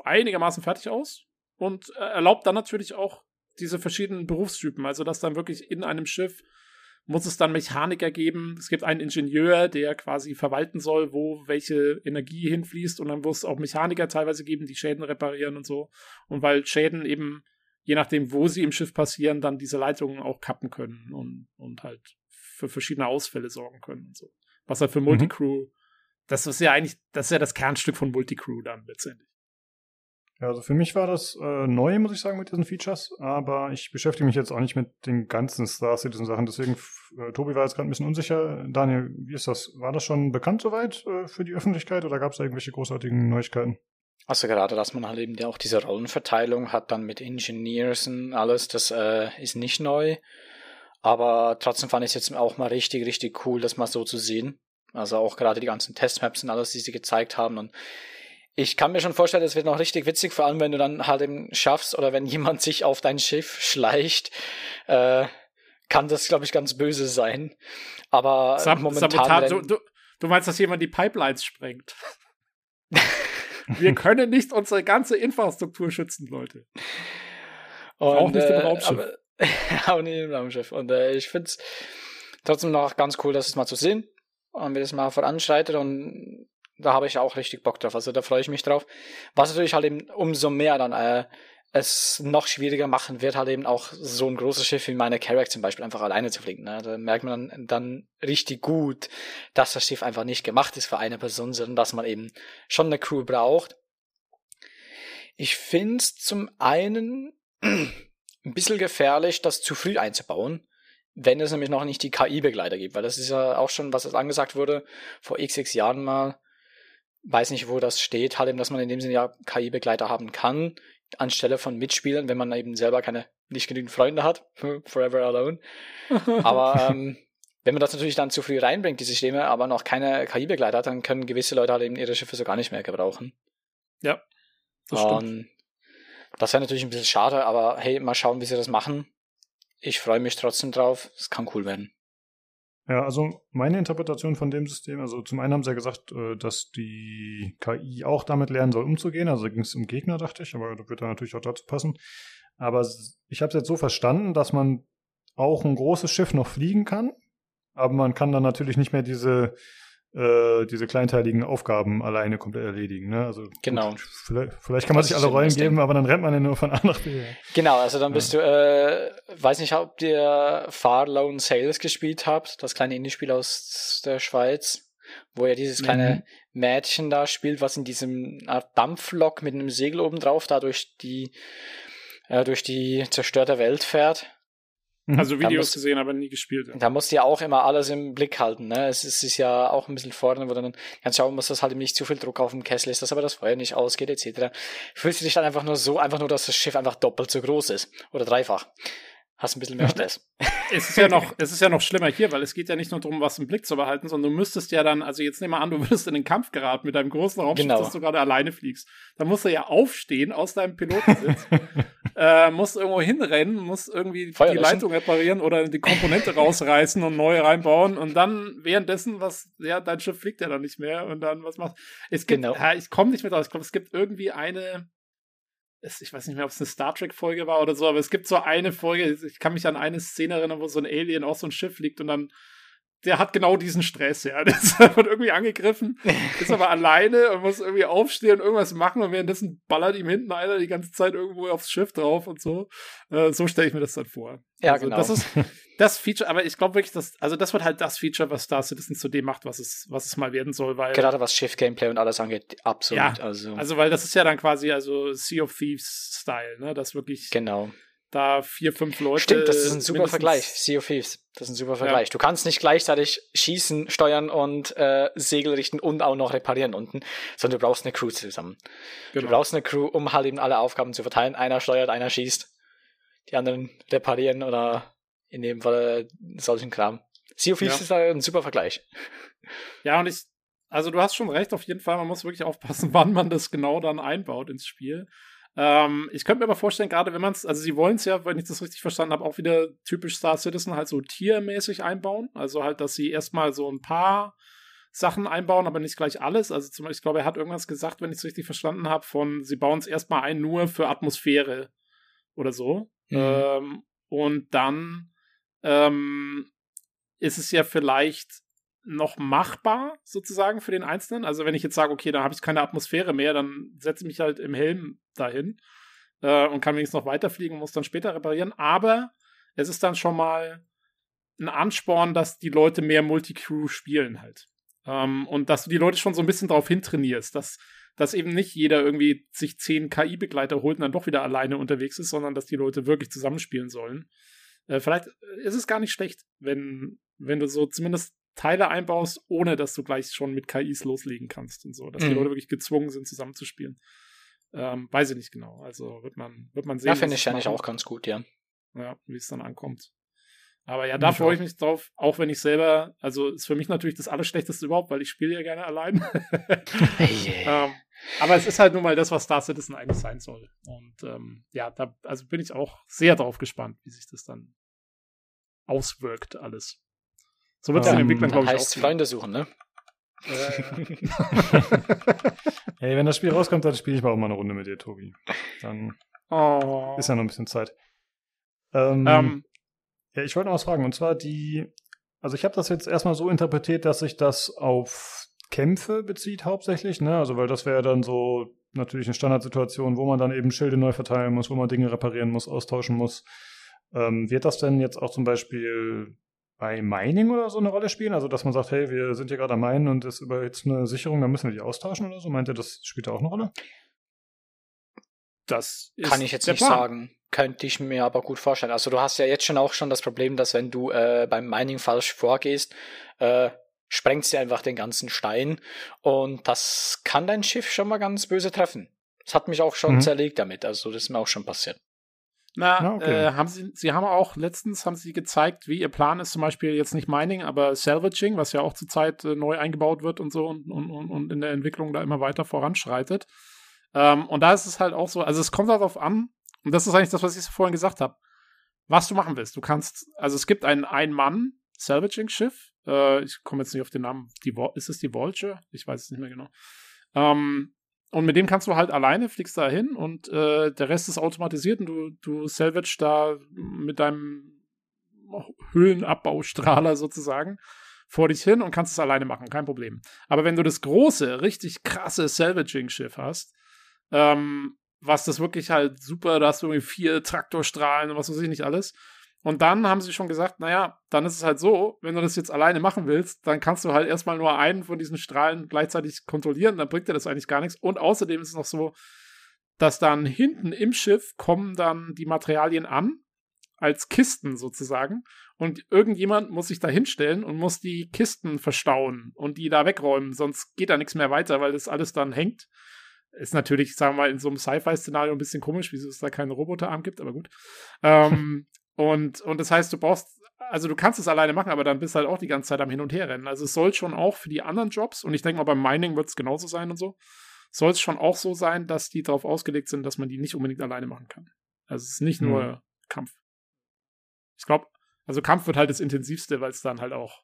einigermaßen fertig aus und äh, erlaubt dann natürlich auch diese verschiedenen Berufstypen. Also, dass dann wirklich in einem Schiff muss es dann Mechaniker geben. Es gibt einen Ingenieur, der quasi verwalten soll, wo welche Energie hinfließt. Und dann wird es auch Mechaniker teilweise geben, die Schäden reparieren und so. Und weil Schäden eben je nachdem, wo sie im Schiff passieren, dann diese Leitungen auch kappen können und, und halt für verschiedene Ausfälle sorgen können und so. Was halt für mhm. Multicrew, mhm. das ist ja eigentlich, das ist ja das Kernstück von Multicrew dann letztendlich. Ja, also für mich war das äh, neu, muss ich sagen, mit diesen Features, aber ich beschäftige mich jetzt auch nicht mit den ganzen Star Citizen Sachen, deswegen, äh, Tobi war jetzt gerade ein bisschen unsicher. Daniel, wie ist das? War das schon bekannt soweit äh, für die Öffentlichkeit oder gab es da irgendwelche großartigen Neuigkeiten? Also gerade, dass man halt eben ja auch diese Rollenverteilung hat, dann mit Engineers und alles, das äh, ist nicht neu. Aber trotzdem fand ich es jetzt auch mal richtig, richtig cool, das mal so zu sehen. Also auch gerade die ganzen Testmaps und alles, die sie gezeigt haben. Und ich kann mir schon vorstellen, das wird noch richtig witzig, vor allem wenn du dann halt eben schaffst oder wenn jemand sich auf dein Schiff schleicht, äh, kann das, glaube ich, ganz böse sein. Aber Sab momentan. Sabotat, du, du, du meinst, dass jemand die Pipelines sprengt? Wir können nicht unsere ganze Infrastruktur schützen, Leute. Und, auch nicht im äh, Raumschiff. Aber, auch nicht im Raumschiff. Und äh, ich finde es trotzdem noch ganz cool, das mal zu sehen und wie das mal voranschreitet und da habe ich auch richtig Bock drauf. Also da freue ich mich drauf. Was natürlich halt eben umso mehr dann äh, es noch schwieriger machen wird, halt eben auch so ein großes Schiff wie meine Carrack zum Beispiel einfach alleine zu fliegen. Ne? Da merkt man dann, richtig gut, dass das Schiff einfach nicht gemacht ist für eine Person, sondern dass man eben schon eine Crew braucht. Ich finde es zum einen ein bisschen gefährlich, das zu früh einzubauen, wenn es nämlich noch nicht die KI-Begleiter gibt, weil das ist ja auch schon, was angesagt wurde, vor xx Jahren mal, weiß nicht, wo das steht, halt eben, dass man in dem Sinne ja KI-Begleiter haben kann, anstelle von Mitspielern, wenn man eben selber keine, nicht genügend Freunde hat. Forever alone. aber ähm, wenn man das natürlich dann zu früh reinbringt, die Systeme, aber noch keine KI-Begleiter hat, dann können gewisse Leute halt eben ihre Schiffe so gar nicht mehr gebrauchen. Ja. Das Und stimmt. Das wäre natürlich ein bisschen schade, aber hey, mal schauen, wie sie das machen. Ich freue mich trotzdem drauf. Es kann cool werden. Ja, also meine Interpretation von dem System, also zum einen haben sie ja gesagt, äh, dass die KI auch damit lernen soll, umzugehen. Also ging es um Gegner, dachte ich, aber das wird dann natürlich auch dazu passen. Aber ich habe es jetzt so verstanden, dass man auch ein großes Schiff noch fliegen kann, aber man kann dann natürlich nicht mehr diese äh, diese kleinteiligen Aufgaben alleine komplett erledigen. Ne? Also genau. Gut, vielleicht, vielleicht, kann man das sich alle Rollen geben, aber dann rennt man ja nur von A nach B. Genau, also dann bist ja. du, äh, weiß nicht, ob ihr Far Lone Sales gespielt habt, das kleine Indie-Spiel aus der Schweiz, wo ja dieses kleine mhm. Mädchen da spielt, was in diesem Art Dampflok mit einem Segel oben drauf da durch die äh, durch die zerstörte Welt fährt. Mhm. Also Videos muss, gesehen, aber nie gespielt. Ja. Da musst du ja auch immer alles im Blick halten. Ne? Es, ist, es ist ja auch ein bisschen vorne, wo du dann kannst schauen musst, dass halt nicht zu viel Druck auf dem Kessel ist, dass aber das Feuer nicht ausgeht, etc. Fühlst du dich dann einfach nur so, einfach nur, dass das Schiff einfach doppelt so groß ist. Oder dreifach. Hast ein bisschen mehr Stress. es ist ja noch, es ist ja noch schlimmer hier, weil es geht ja nicht nur darum, was im Blick zu behalten, sondern du müsstest ja dann, also jetzt nehmen wir an, du würdest in den Kampf geraten mit deinem großen Raumschiff, genau. dass du gerade alleine fliegst. Dann musst du ja aufstehen aus deinem Pilotensitz, äh, musst irgendwo hinrennen, musst irgendwie Feuer die Leitung reparieren oder die Komponente rausreißen und neu reinbauen und dann währenddessen, was, ja, dein Schiff fliegt ja dann nicht mehr und dann was machst. Es gibt, genau. ja, ich komme nicht mehr drauf, ich glaube, es gibt irgendwie eine, ich weiß nicht mehr, ob es eine Star Trek-Folge war oder so, aber es gibt so eine Folge, ich kann mich an eine Szene erinnern, wo so ein Alien auf so ein Schiff liegt und dann der hat genau diesen Stress, ja. Der wird irgendwie angegriffen, ist aber alleine und muss irgendwie aufstehen und irgendwas machen und währenddessen ballert ihm hinten einer die ganze Zeit irgendwo aufs Schiff drauf und so. Äh, so stelle ich mir das dann vor. Ja, also, genau. Das ist das Feature, aber ich glaube wirklich, dass, also das wird halt das Feature, was Star Citizen zu dem macht, was es, was es mal werden soll, weil. Gerade was Schiff-Gameplay und alles angeht, absolut. Ja, also. also, weil das ist ja dann quasi also Sea of Thieves-Style, ne? Das wirklich. Genau da vier, fünf Leute. Stimmt, das ist ein super Vergleich. Sea of Thieves. Das ist ein super Vergleich. Ja. Du kannst nicht gleichzeitig schießen, steuern und äh, Segel richten und auch noch reparieren unten, sondern du brauchst eine Crew zusammen. Genau. Du brauchst eine Crew, um halt eben alle Aufgaben zu verteilen. Einer steuert, einer schießt, die anderen reparieren oder in dem Fall solchen Kram. Sea of Thieves ja. ist da ein super Vergleich. Ja, und ich, also du hast schon recht, auf jeden Fall, man muss wirklich aufpassen, wann man das genau dann einbaut ins Spiel. Ähm, ich könnte mir aber vorstellen, gerade wenn man es, also sie wollen es ja, wenn ich das richtig verstanden habe, auch wieder typisch Star Citizen halt so tiermäßig einbauen. Also halt, dass sie erstmal so ein paar Sachen einbauen, aber nicht gleich alles. Also zum Beispiel, ich glaube, er hat irgendwas gesagt, wenn ich es richtig verstanden habe, von sie bauen es erstmal ein nur für Atmosphäre oder so. Mhm. Ähm, und dann ähm, ist es ja vielleicht noch machbar, sozusagen, für den Einzelnen. Also wenn ich jetzt sage, okay, da habe ich keine Atmosphäre mehr, dann setze ich mich halt im Helm dahin äh, und kann wenigstens noch weiterfliegen und muss dann später reparieren. Aber es ist dann schon mal ein Ansporn, dass die Leute mehr Multicrew spielen halt. Ähm, und dass du die Leute schon so ein bisschen darauf hintrainierst, dass, dass eben nicht jeder irgendwie sich zehn KI-Begleiter holt und dann doch wieder alleine unterwegs ist, sondern dass die Leute wirklich zusammenspielen sollen. Äh, vielleicht ist es gar nicht schlecht, wenn, wenn du so zumindest Teile einbaust, ohne dass du gleich schon mit KIs loslegen kannst und so. Dass mhm. die Leute wirklich gezwungen sind, zusammenzuspielen. Ähm, weiß ich nicht genau. Also wird man, wird man sehen. Ja, finde ich eigentlich auch ganz gut, ja. Ja, wie es dann ankommt. Aber ja, da freue ich mich drauf, auch wenn ich selber, also ist für mich natürlich das Allerschlechteste überhaupt, weil ich spiele ja gerne allein. yeah. ähm, aber es ist halt nun mal das, was Star Citizen eigentlich sein soll. Und ähm, ja, da also bin ich auch sehr drauf gespannt, wie sich das dann auswirkt, alles. So wird es um, den Entwicklern, glaube ich, heißt auch. Freunde suchen, ne? hey, wenn das Spiel rauskommt, dann spiele ich mal auch mal eine Runde mit dir, Tobi. Dann oh. ist ja noch ein bisschen Zeit. Ähm, um. Ähm. Ja, ich wollte noch was fragen. Und zwar die, also ich habe das jetzt erstmal so interpretiert, dass sich das auf Kämpfe bezieht hauptsächlich, ne? Also weil das wäre dann so natürlich eine Standardsituation, wo man dann eben Schilde neu verteilen muss, wo man Dinge reparieren muss, austauschen muss. Ähm, wird das denn jetzt auch zum Beispiel bei Mining oder so eine Rolle spielen? Also, dass man sagt, hey, wir sind hier gerade am Minen und ist über jetzt eine Sicherung, dann müssen wir die austauschen oder so? Meint ihr, das spielt da auch eine Rolle? Das kann ich jetzt nicht Plan. sagen. Könnte ich mir aber gut vorstellen. Also, du hast ja jetzt schon auch schon das Problem, dass wenn du äh, beim Mining falsch vorgehst, äh, sprengst du einfach den ganzen Stein und das kann dein Schiff schon mal ganz böse treffen. Das hat mich auch schon mhm. zerlegt damit. Also, das ist mir auch schon passiert. Na, okay. äh, haben sie, sie haben auch letztens haben sie gezeigt, wie ihr Plan ist, zum Beispiel jetzt nicht Mining, aber Salvaging, was ja auch zurzeit äh, neu eingebaut wird und so und, und, und in der Entwicklung da immer weiter voranschreitet. Ähm, und da ist es halt auch so, also es kommt darauf an, und das ist eigentlich das, was ich vorhin gesagt habe, was du machen willst. Du kannst, also es gibt ein Ein-Mann-Salvaging-Schiff, äh, ich komme jetzt nicht auf den Namen, die, ist es die Vulture? Ich weiß es nicht mehr genau. Ähm, und mit dem kannst du halt alleine, fliegst da hin und äh, der Rest ist automatisiert und du, du salvage da mit deinem Höhlenabbaustrahler sozusagen vor dich hin und kannst es alleine machen, kein Problem. Aber wenn du das große, richtig krasse Salvaging-Schiff hast, ähm, was das wirklich halt super, da hast du irgendwie vier Traktorstrahlen und was weiß ich nicht alles, und dann haben sie schon gesagt, naja, dann ist es halt so, wenn du das jetzt alleine machen willst, dann kannst du halt erstmal nur einen von diesen Strahlen gleichzeitig kontrollieren, dann bringt dir das eigentlich gar nichts. Und außerdem ist es noch so, dass dann hinten im Schiff kommen dann die Materialien an, als Kisten sozusagen. Und irgendjemand muss sich da hinstellen und muss die Kisten verstauen und die da wegräumen, sonst geht da nichts mehr weiter, weil das alles dann hängt. Ist natürlich, sagen wir mal, in so einem Sci-Fi-Szenario ein bisschen komisch, wieso es da keinen Roboterarm gibt, aber gut. Ähm, Und, und das heißt, du brauchst, also du kannst es alleine machen, aber dann bist du halt auch die ganze Zeit am Hin und Her rennen. Also es soll schon auch für die anderen Jobs, und ich denke mal, beim Mining wird es genauso sein und so, soll es schon auch so sein, dass die darauf ausgelegt sind, dass man die nicht unbedingt alleine machen kann. Also es ist nicht nur mhm. Kampf. Ich glaube, also Kampf wird halt das intensivste, weil es dann halt auch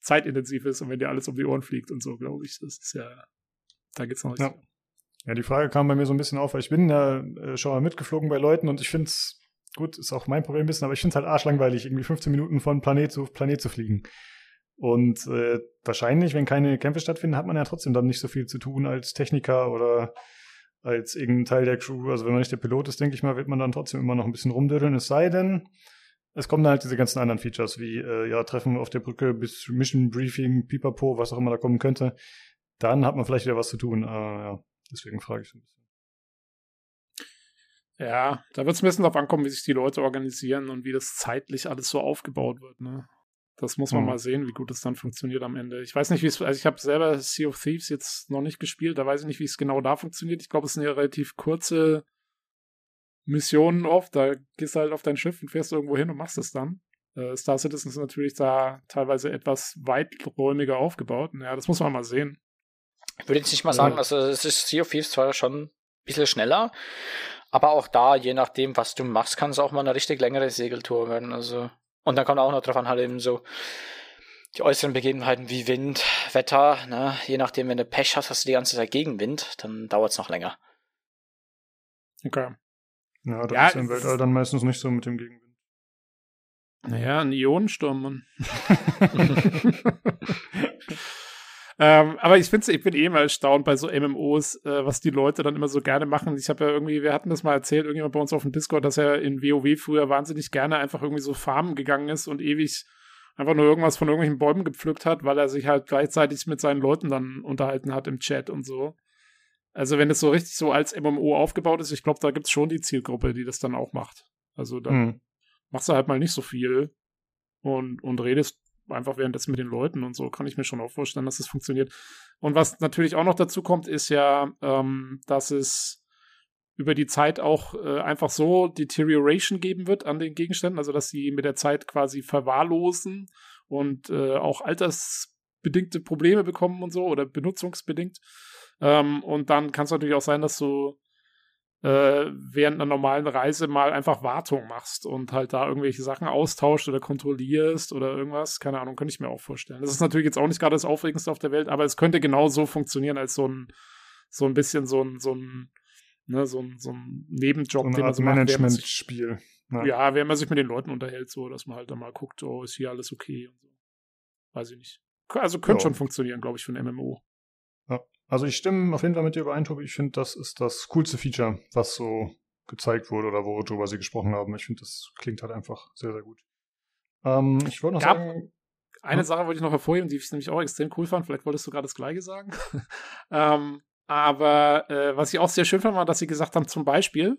zeitintensiv ist und wenn dir alles um die Ohren fliegt und so, glaube ich, das ist ja, da geht's noch nicht. Ja. ja, die Frage kam bei mir so ein bisschen auf, weil ich bin ja äh, schon mal mitgeflogen bei Leuten und ich finde es, gut, ist auch mein Problem ein bisschen, aber ich finde es halt arschlangweilig, irgendwie 15 Minuten von Planet zu Planet zu fliegen. Und äh, wahrscheinlich, wenn keine Kämpfe stattfinden, hat man ja trotzdem dann nicht so viel zu tun als Techniker oder als irgendein Teil der Crew. Also wenn man nicht der Pilot ist, denke ich mal, wird man dann trotzdem immer noch ein bisschen rumdödeln. Es sei denn, es kommen dann halt diese ganzen anderen Features, wie äh, ja, Treffen auf der Brücke bis Mission Briefing, Pipapo, was auch immer da kommen könnte. Dann hat man vielleicht wieder was zu tun. Äh, ja, deswegen frage ich so ein bisschen. Ja, da wird es ein bisschen darauf ankommen, wie sich die Leute organisieren und wie das zeitlich alles so aufgebaut wird. Ne? Das muss man mhm. mal sehen, wie gut es dann funktioniert am Ende. Ich weiß nicht, wie es, also ich habe selber Sea of Thieves jetzt noch nicht gespielt, da weiß ich nicht, wie es genau da funktioniert. Ich glaube, es sind ja relativ kurze Missionen oft. Da gehst du halt auf dein Schiff und fährst irgendwo hin und machst es dann. Äh, Star Citizen ist natürlich da teilweise etwas weiträumiger aufgebaut. Ja, das muss man mal sehen. Ich würde jetzt nicht mal sagen, also es ist Sea of Thieves zwar schon ein bisschen schneller, aber auch da, je nachdem, was du machst, kann es auch mal eine richtig längere Segeltour werden. Also und dann kommt auch noch drauf an, halt eben so die äußeren Begebenheiten wie Wind, Wetter, ne? Je nachdem, wenn du Pech hast, hast du die ganze Zeit Gegenwind, dann dauert es noch länger. Okay. Ja, das ja, ist im Weltall dann meistens nicht so mit dem Gegenwind. Naja, ein Ionensturm, Mann. Ähm, aber ich finde, ich bin eh mal erstaunt bei so MMOs, äh, was die Leute dann immer so gerne machen. Ich habe ja irgendwie, wir hatten das mal erzählt, irgendjemand bei uns auf dem Discord, dass er in WoW früher wahnsinnig gerne einfach irgendwie so farmen gegangen ist und ewig einfach nur irgendwas von irgendwelchen Bäumen gepflückt hat, weil er sich halt gleichzeitig mit seinen Leuten dann unterhalten hat im Chat und so. Also wenn es so richtig so als MMO aufgebaut ist, ich glaube, da gibt es schon die Zielgruppe, die das dann auch macht. Also dann mhm. machst du halt mal nicht so viel und, und redest einfach währenddessen mit den Leuten und so kann ich mir schon auch vorstellen, dass es das funktioniert. Und was natürlich auch noch dazu kommt, ist ja, ähm, dass es über die Zeit auch äh, einfach so Deterioration geben wird an den Gegenständen, also dass sie mit der Zeit quasi verwahrlosen und äh, auch altersbedingte Probleme bekommen und so oder benutzungsbedingt. Ähm, und dann kann es natürlich auch sein, dass du während einer normalen Reise mal einfach Wartung machst und halt da irgendwelche Sachen austauscht oder kontrollierst oder irgendwas. Keine Ahnung, könnte ich mir auch vorstellen. Das ist natürlich jetzt auch nicht gerade das Aufregendste auf der Welt, aber es könnte genau so funktionieren als so ein, so ein bisschen so ein, so ein, ne, so ein, so ein Nebenjob, so den man so Management-Spiel. Ja. ja, wenn man sich mit den Leuten unterhält, so, dass man halt dann mal guckt, oh, ist hier alles okay und so. Weiß ich nicht. Also könnte ja. schon funktionieren, glaube ich, für ein MMO. Also ich stimme auf jeden Fall mit dir überein, Tobi. Ich finde, das ist das coolste Feature, was so gezeigt wurde oder worüber sie gesprochen haben. Ich finde, das klingt halt einfach sehr, sehr gut. Ähm, ich wollte noch Gab sagen. Eine hm? Sache wollte ich noch hervorheben, die ich nämlich auch extrem cool fand. Vielleicht wolltest du gerade das Gleiche sagen. ähm, aber äh, was ich auch sehr schön fand, war, dass sie gesagt haben, zum Beispiel,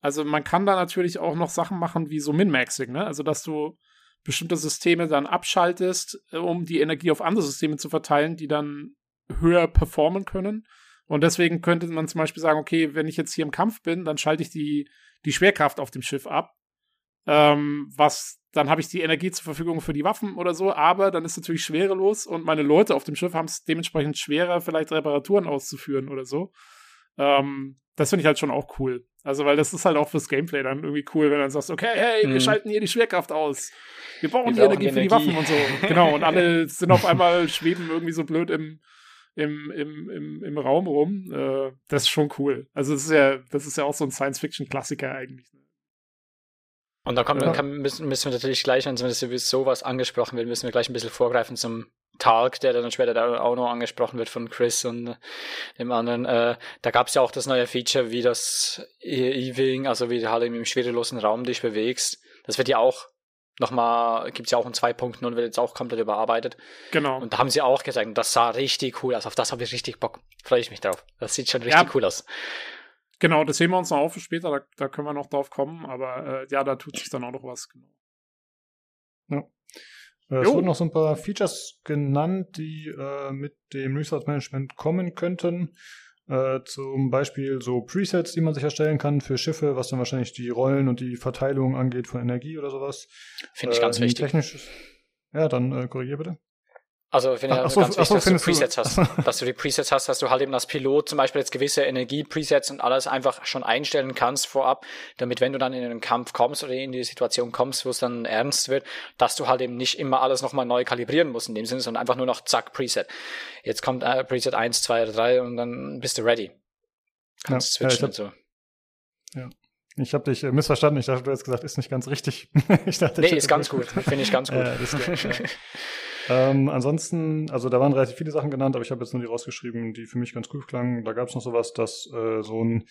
also man kann da natürlich auch noch Sachen machen wie so Min-Maxing, ne? Also dass du bestimmte Systeme dann abschaltest, äh, um die Energie auf andere Systeme zu verteilen, die dann höher performen können. Und deswegen könnte man zum Beispiel sagen, okay, wenn ich jetzt hier im Kampf bin, dann schalte ich die, die Schwerkraft auf dem Schiff ab. Ähm, was, dann habe ich die Energie zur Verfügung für die Waffen oder so, aber dann ist natürlich schwerelos und meine Leute auf dem Schiff haben es dementsprechend schwerer, vielleicht Reparaturen auszuführen oder so. Ähm, das finde ich halt schon auch cool. Also, weil das ist halt auch fürs Gameplay dann irgendwie cool, wenn du dann sagst, okay, hey, wir mhm. schalten hier die Schwerkraft aus. Wir brauchen wir die Energie, Energie für die Waffen und so. genau, und alle sind auf einmal, schweben irgendwie so blöd im, im, im, im, im Raum rum. Äh, das ist schon cool. Also das ist ja, das ist ja auch so ein Science-Fiction-Klassiker eigentlich. Ne? Und da kommt, ja. kann, müssen, müssen wir natürlich gleich, wenn sowas angesprochen wird, müssen wir gleich ein bisschen vorgreifen zum Talk, der dann später da auch noch angesprochen wird von Chris und dem anderen. Äh, da gab es ja auch das neue Feature, wie das E-Wing, also wie du halt im schwerelosen Raum dich bewegst. Das wird ja auch nochmal, gibt es ja auch in 2.0 und wird jetzt auch komplett überarbeitet. Genau. Und da haben sie auch gesagt, das sah richtig cool aus. Auf das habe ich richtig Bock. Freue ich mich drauf. Das sieht schon richtig ja. cool aus. Genau, das sehen wir uns noch auf für später, da, da können wir noch drauf kommen, aber äh, ja, da tut sich dann auch noch was. Genau. Ja. Äh, es wurden noch so ein paar Features genannt, die äh, mit dem Resource Management kommen könnten. Äh, zum Beispiel so Presets, die man sich erstellen kann für Schiffe, was dann wahrscheinlich die Rollen und die Verteilung angeht von Energie oder sowas. Finde ich ganz äh, wichtig. Technisch, ja, dann äh, korrigier bitte. Also finde ich ach, ganz wichtig, dass du Presets du? hast. dass du die Presets hast, dass du halt eben als Pilot zum Beispiel jetzt gewisse Energie-Presets und alles einfach schon einstellen kannst vorab, damit wenn du dann in einen Kampf kommst oder in die Situation kommst, wo es dann ernst wird, dass du halt eben nicht immer alles nochmal neu kalibrieren musst in dem Sinne, sondern einfach nur noch zack, Preset. Jetzt kommt äh, Preset 1, 2 oder 3 und dann bist du ready. Kannst ja, switchen ja, und so. Ja. Ich habe dich äh, missverstanden. Ich dachte, du hast gesagt, ist nicht ganz richtig. ich dachte, nee, ich ist ganz gut. Finde ich ganz gut. Äh, ähm, ansonsten, also da waren relativ viele Sachen genannt, aber ich habe jetzt nur die rausgeschrieben, die für mich ganz cool klangen. Da gab es noch sowas, dass äh, so ein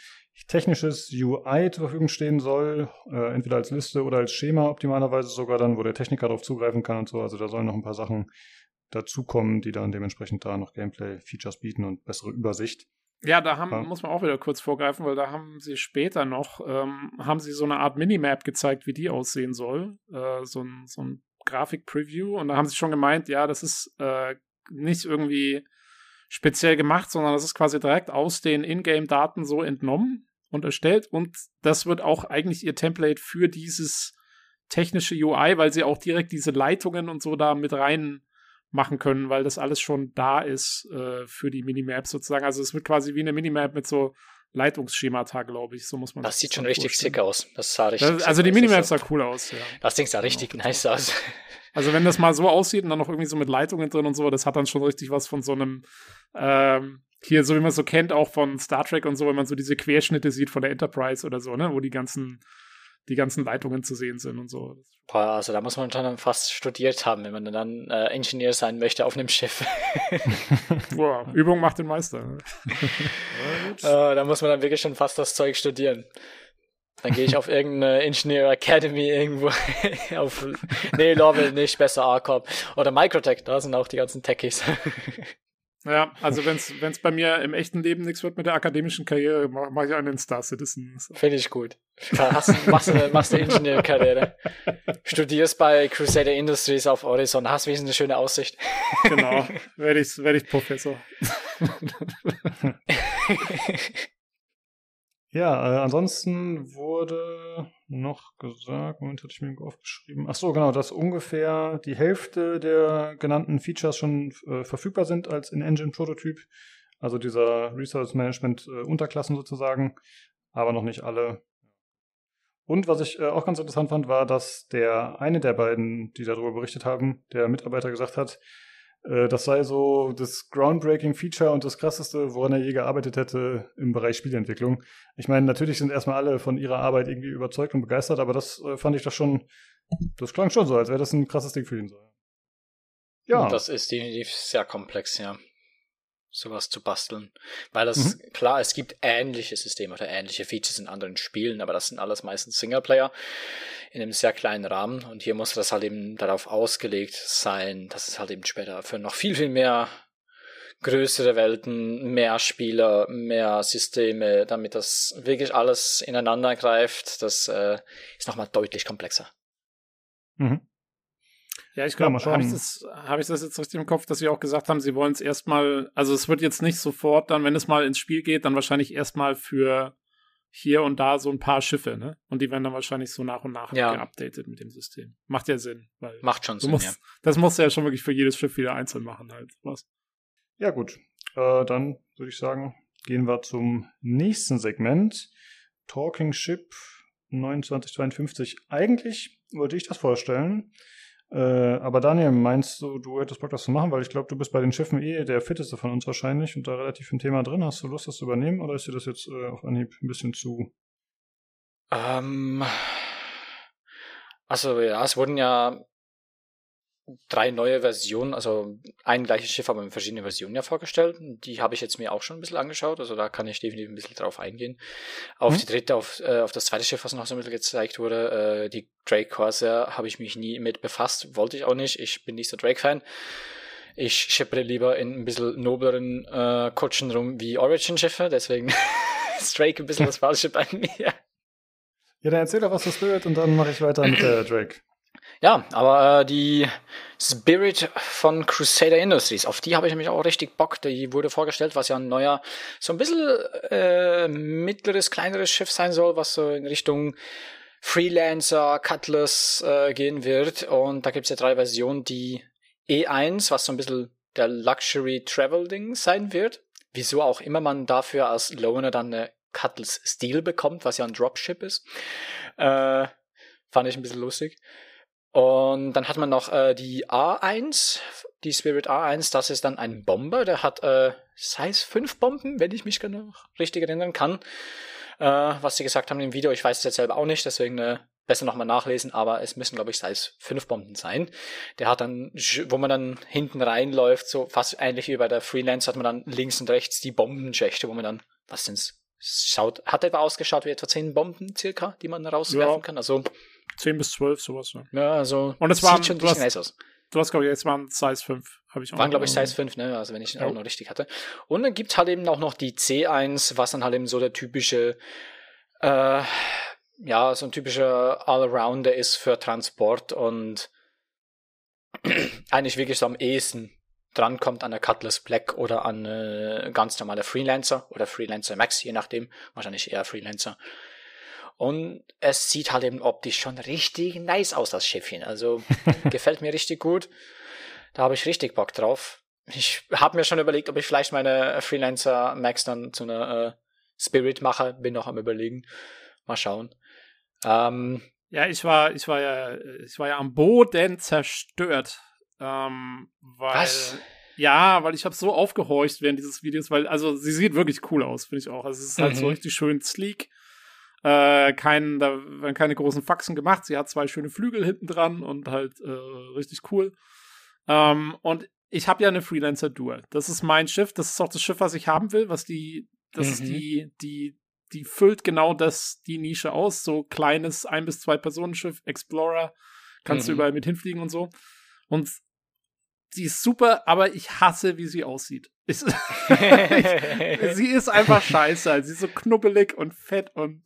technisches UI zur Verfügung stehen soll, äh, entweder als Liste oder als Schema optimalerweise sogar dann, wo der Techniker darauf zugreifen kann und so. Also da sollen noch ein paar Sachen dazukommen, die dann dementsprechend da noch Gameplay-Features bieten und bessere Übersicht. Ja, da haben, ja. muss man auch wieder kurz vorgreifen, weil da haben sie später noch, ähm, haben sie so eine Art Minimap gezeigt, wie die aussehen soll. Äh, so ein, so ein Grafik-Preview und da haben sie schon gemeint, ja, das ist äh, nicht irgendwie speziell gemacht, sondern das ist quasi direkt aus den Ingame-Daten so entnommen und erstellt und das wird auch eigentlich ihr Template für dieses technische UI, weil sie auch direkt diese Leitungen und so da mit rein machen können, weil das alles schon da ist äh, für die Minimap sozusagen. Also es wird quasi wie eine Minimap mit so Leitungsschemata, glaube ich. So muss man das. Das sieht schon richtig sick aus. Das sah richtig das, Also die Minimap sah cool aus, ja. Das Ding sah richtig genau. nice aus. Also wenn das mal so aussieht und dann noch irgendwie so mit Leitungen drin und so, das hat dann schon richtig was von so einem ähm, hier, so wie man es so kennt, auch von Star Trek und so, wenn man so diese Querschnitte sieht von der Enterprise oder so, ne, wo die ganzen die ganzen Leitungen zu sehen sind und so. Boah, also da muss man dann fast studiert haben, wenn man dann äh, Ingenieur sein möchte auf einem Schiff. Boah, Übung macht den Meister. Ne? äh, da muss man dann wirklich schon fast das Zeug studieren. Dann gehe ich auf irgendeine Engineer Academy irgendwo auf Nee, Lovell nicht, besser ARCOP. Oder Microtech, da sind auch die ganzen Techies. Ja, also wenn es bei mir im echten Leben nichts wird mit der akademischen Karriere, mache mach ich einen Star Citizen. So. Finde ich gut. Hast, machst, du, machst eine Ingenieurkarriere. Studierst bei Crusader Industries auf Horizon, hast wenigstens eine schöne Aussicht. Genau, werde ich, werd ich Professor. Ja, äh, ansonsten wurde noch gesagt, Moment, hatte ich mir aufgeschrieben. Ach so, genau, dass ungefähr die Hälfte der genannten Features schon äh, verfügbar sind als In-Engine-Prototyp. Also dieser Resource Management äh, sozusagen, aber noch nicht alle. Und was ich äh, auch ganz interessant fand, war, dass der eine der beiden, die darüber berichtet haben, der Mitarbeiter gesagt hat, das sei so das groundbreaking Feature und das krasseste, woran er je gearbeitet hätte im Bereich Spielentwicklung. Ich meine, natürlich sind erstmal alle von ihrer Arbeit irgendwie überzeugt und begeistert, aber das äh, fand ich doch schon, das klang schon so, als wäre das ein krasses Ding für ihn. Ja. Das ist definitiv sehr komplex, ja sowas zu basteln. Weil das, mhm. klar, es gibt ähnliche Systeme oder ähnliche Features in anderen Spielen, aber das sind alles meistens Singleplayer in einem sehr kleinen Rahmen und hier muss das halt eben darauf ausgelegt sein, dass es halt eben später für noch viel, viel mehr größere Welten, mehr Spieler, mehr Systeme, damit das wirklich alles ineinander greift, das äh, ist nochmal deutlich komplexer. Mhm. Ja, ich glaube, habe ich, das, hab ich das jetzt richtig im Kopf, dass Sie auch gesagt haben, Sie wollen es erstmal, also es wird jetzt nicht sofort dann, wenn es mal ins Spiel geht, dann wahrscheinlich erstmal für hier und da so ein paar Schiffe, ne? Und die werden dann wahrscheinlich so nach und nach ja. geupdatet mit dem System. Macht ja Sinn. Weil Macht schon Sinn, musst, ja. Das musst du ja schon wirklich für jedes Schiff wieder einzeln machen halt. Was? Ja, gut. Äh, dann würde ich sagen, gehen wir zum nächsten Segment. Talking Ship 2952. Eigentlich wollte ich das vorstellen. Äh, aber Daniel, meinst du, du hättest Bock, das zu machen? Weil ich glaube, du bist bei den Schiffen eh der fitteste von uns wahrscheinlich und da relativ im Thema drin. Hast du Lust, das zu übernehmen oder ist dir das jetzt äh, auf Anhieb ein bisschen zu? Ähm, also ja, es wurden ja drei neue Versionen, also ein gleiches Schiff, aber in verschiedene Versionen ja vorgestellt. Die habe ich jetzt mir auch schon ein bisschen angeschaut, also da kann ich definitiv ein bisschen drauf eingehen. Auf mhm. die dritte, auf, äh, auf das zweite Schiff, was noch so ein bisschen gezeigt wurde, äh, die Drake Corsair, habe ich mich nie mit befasst, wollte ich auch nicht. Ich bin nicht so Drake-Fan. Ich schippere lieber in ein bisschen nobleren äh, Kutschen rum wie Origin-Schiffe, deswegen ist Drake ein bisschen das Falsche bei mir. Ja, dann erzähl doch was zu Spirit und dann mache ich weiter mit der Drake. Ja, aber äh, die Spirit von Crusader Industries, auf die habe ich nämlich auch richtig Bock. Die wurde vorgestellt, was ja ein neuer, so ein bisschen äh, mittleres, kleineres Schiff sein soll, was so in Richtung Freelancer, Cutlass äh, gehen wird. Und da gibt's ja drei Versionen. Die E1, was so ein bisschen der Luxury Travel Ding sein wird. Wieso auch immer man dafür als Loaner dann eine Cutlass Steel bekommt, was ja ein Dropship ist. Äh, fand ich ein bisschen lustig. Und dann hat man noch äh, die A1, die Spirit A1, das ist dann ein Bomber, der hat äh, Size 5 Bomben, wenn ich mich noch richtig erinnern kann. Äh, was sie gesagt haben im Video, ich weiß es jetzt selber auch nicht, deswegen äh, besser nochmal nachlesen, aber es müssen, glaube ich, Size 5 Bomben sein. Der hat dann, wo man dann hinten reinläuft, so fast ähnlich wie bei der Freelance, hat man dann links und rechts die Bombenschächte, wo man dann, was sind's, schaut, hat etwa ausgeschaut wie etwa 10 Bomben circa, die man rauswerfen ja. kann. Also 10 bis 12, sowas. Ja, ja also und es sieht waren, schon du hast, nice aus. Du hast, glaube ich, jetzt waren Size 5, habe ich auch. Waren, glaube ich, Size 5, ne? Also wenn ich ja. auch noch richtig hatte. Und dann gibt's halt eben auch noch die C1, was dann halt eben so der typische, äh, ja, so ein typischer Allrounder ist für Transport und eigentlich wirklich so am ehesten drankommt an der Cutlass Black oder an äh, ganz normale Freelancer oder Freelancer Max, je nachdem. Wahrscheinlich eher Freelancer. Und es sieht halt eben optisch schon richtig nice aus, das Schiffchen. Also gefällt mir richtig gut. Da habe ich richtig Bock drauf. Ich habe mir schon überlegt, ob ich vielleicht meine Freelancer Max dann zu einer äh, Spirit mache. Bin noch am überlegen. Mal schauen. Ähm, ja, ich war, ich war ja, ich war ja am Boden zerstört. Ähm, weil, Was? Ja, weil ich habe so aufgehorcht während dieses Videos, weil, also sie sieht wirklich cool aus, finde ich auch. Also es ist halt mhm. so richtig schön sleek. Äh, kein, da werden keine großen Faxen gemacht. Sie hat zwei schöne Flügel hinten dran und halt äh, richtig cool. Ähm, und ich habe ja eine Freelancer Dual. Das ist mein Schiff. Das ist auch das Schiff, was ich haben will, was die, das mhm. ist die, die, die füllt genau das, die Nische aus. So kleines ein bis zwei Personenschiff, Explorer, kannst mhm. du überall mit hinfliegen und so. Und sie ist super, aber ich hasse, wie sie aussieht. Ich, sie ist einfach scheiße. Sie ist so knubbelig und fett und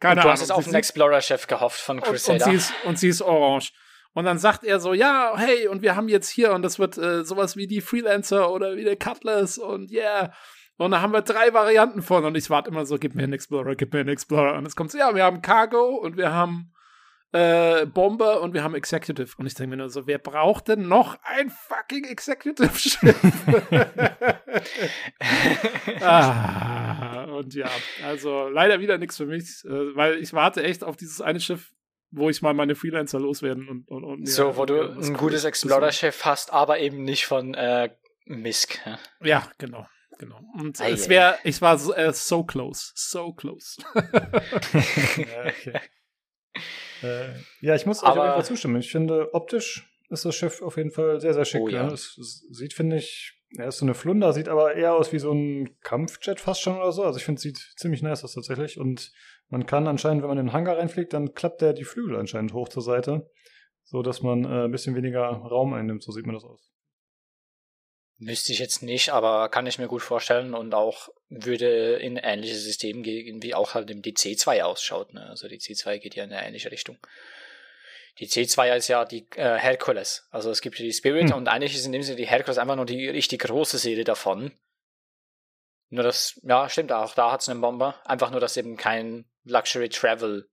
keine und du Ahnung. hast es auf den Explorer-Chef gehofft von Crusader. Und, und, sie ist, und sie ist orange. Und dann sagt er so, ja, hey, und wir haben jetzt hier, und das wird äh, sowas wie die Freelancer oder wie der Cutlass und yeah. Und da haben wir drei Varianten von. Und ich warte immer so, gib mir einen Explorer, gib mir einen Explorer. Und es kommt so, ja, wir haben Cargo und wir haben äh, Bomber und wir haben Executive. Und ich denke mir nur so, wer braucht denn noch ein fucking Executive-Schiff? ah, und ja, also leider wieder nichts für mich, äh, weil ich warte echt auf dieses eine Schiff, wo ich mal meine Freelancer loswerden und, und, und So, wo du ein gutes Explorer-Schiff hast, aber eben nicht von äh, Misk. Ja, ja genau. Genau. Und ah, es wäre, ich war so, äh, so close, so close. ja, okay. Äh, ja, ich muss euch auf jeden Fall zustimmen. Ich finde, optisch ist das Schiff auf jeden Fall sehr, sehr schick. Oh, ja. Ne? es, es, sieht, finde ich, er ist so eine Flunder, sieht aber eher aus wie so ein Kampfjet fast schon oder so. Also ich finde, es sieht ziemlich nice aus tatsächlich. Und man kann anscheinend, wenn man in den Hangar reinfliegt, dann klappt der die Flügel anscheinend hoch zur Seite, so dass man äh, ein bisschen weniger Raum einnimmt. So sieht man das aus. Müsste ich jetzt nicht, aber kann ich mir gut vorstellen und auch würde in ähnliches System gehen, wie auch halt die C2 ausschaut. Ne? Also die C2 geht ja in eine ähnliche Richtung. Die C2 ist ja die äh, Hercules. Also es gibt die Spirit hm. und eigentlich ist in dem Sinne die Hercules einfach nur die richtig große Serie davon. Nur das, ja, stimmt auch, da hat es einen Bomber. Einfach nur, dass eben kein Luxury Travel.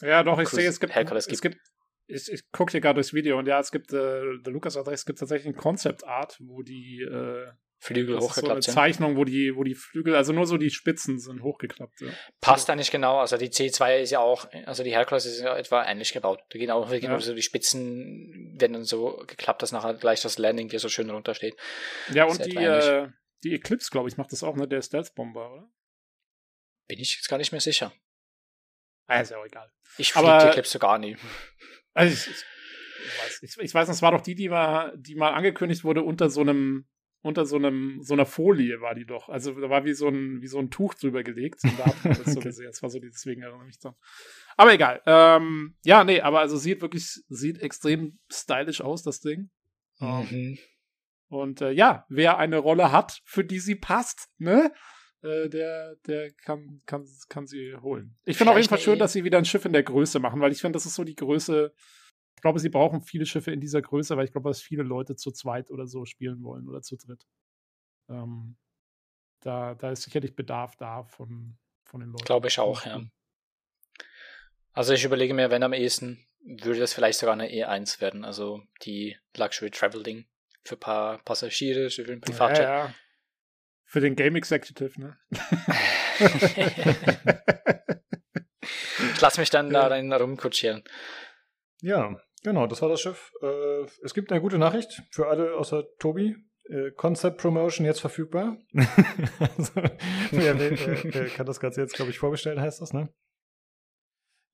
Ja, doch, ich sehe, es gibt, Hercules gibt. Es gibt ich, ich gucke hier gerade durchs Video und ja, es gibt, äh, der Lukas sagt, es gibt tatsächlich ein Concept Art, wo die äh, Flügel hochgeklappt so eine Zeichnung, wo die, wo die Flügel, also nur so die Spitzen sind hochgeklappt. Ja. Passt da nicht genau. Also die C2 ist ja auch, also die Hercules ist ja etwa ähnlich gebaut. Da gehen auch ja. so die Spitzen, wenn dann so geklappt, dass nachher gleich das Landing hier so schön runtersteht. Ja, und die, äh, die Eclipse, glaube ich, macht das auch, ne? Der Stealth Bomber, oder? Bin ich jetzt gar nicht mehr sicher. Ah, ist ja auch egal. Ich fliege die Eclipse gar nie. Also ich, ich, ich, weiß, ich, weiß, es war doch die, die mal, die mal angekündigt wurde unter so einem, unter so einem, so einer Folie war die doch. Also da war wie so ein, wie so ein Tuch drüber gelegt. Und da hat man das so gesehen. Das war so, deswegen erinnere ich mich dran. Aber egal. Ähm, ja, nee, aber also sieht wirklich, sieht extrem stylisch aus, das Ding. Ähm, mhm. Und äh, ja, wer eine Rolle hat, für die sie passt, ne? Äh, der, der kann, kann, kann sie holen. Ich finde auf jeden Fall schön, dass sie wieder ein Schiff in der Größe machen, weil ich finde, das ist so die Größe, glaube, sie brauchen viele Schiffe in dieser Größe, weil ich glaube, dass viele Leute zu zweit oder so spielen wollen oder zu dritt. Ähm, da, da ist sicherlich Bedarf da von, von den Leuten. Glaube ich auch, ja. Also ich überlege mir, wenn am ehesten, würde das vielleicht sogar eine E1 werden, also die Luxury Travel Ding für ein paar Passagiere, für den Privatjet. Ja, ja. Für den Game Executive, ne? ich lasse mich dann ja. da rein rumkutschieren. Ja, genau, das war das Schiff. Äh, es gibt eine gute Nachricht für alle außer Tobi. Äh, Concept Promotion jetzt verfügbar. also, wer, wer, wer, kann das Ganze jetzt, glaube ich, vorbestellen, heißt das, ne?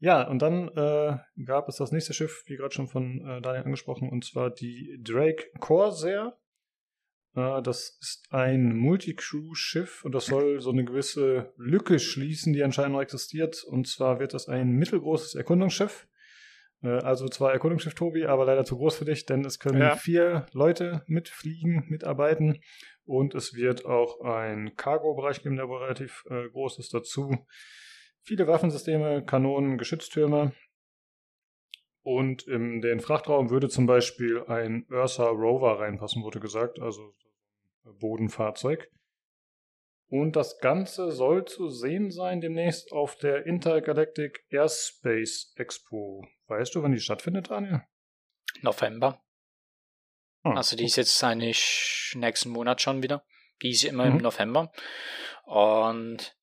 Ja, und dann äh, gab es das nächste Schiff, wie gerade schon von äh, Daniel angesprochen, und zwar die Drake Corsair. Das ist ein Multicrew-Schiff und das soll so eine gewisse Lücke schließen, die anscheinend noch existiert. Und zwar wird das ein mittelgroßes Erkundungsschiff äh, also zwar Erkundungsschiff Tobi, aber leider zu groß für dich, denn es können ja. vier Leute mitfliegen, mitarbeiten und es wird auch ein Cargo-Bereich geben, der relativ äh, groß ist dazu. Viele Waffensysteme, Kanonen, Geschütztürme. Und in den Frachtraum würde zum Beispiel ein Ursa Rover reinpassen, wurde gesagt, also Bodenfahrzeug. Und das Ganze soll zu sehen sein demnächst auf der Intergalactic Airspace Expo. Weißt du, wann die stattfindet, Daniel? November. Ah, also die ist jetzt eigentlich nächsten Monat schon wieder. Die ist immer mhm. im November. Und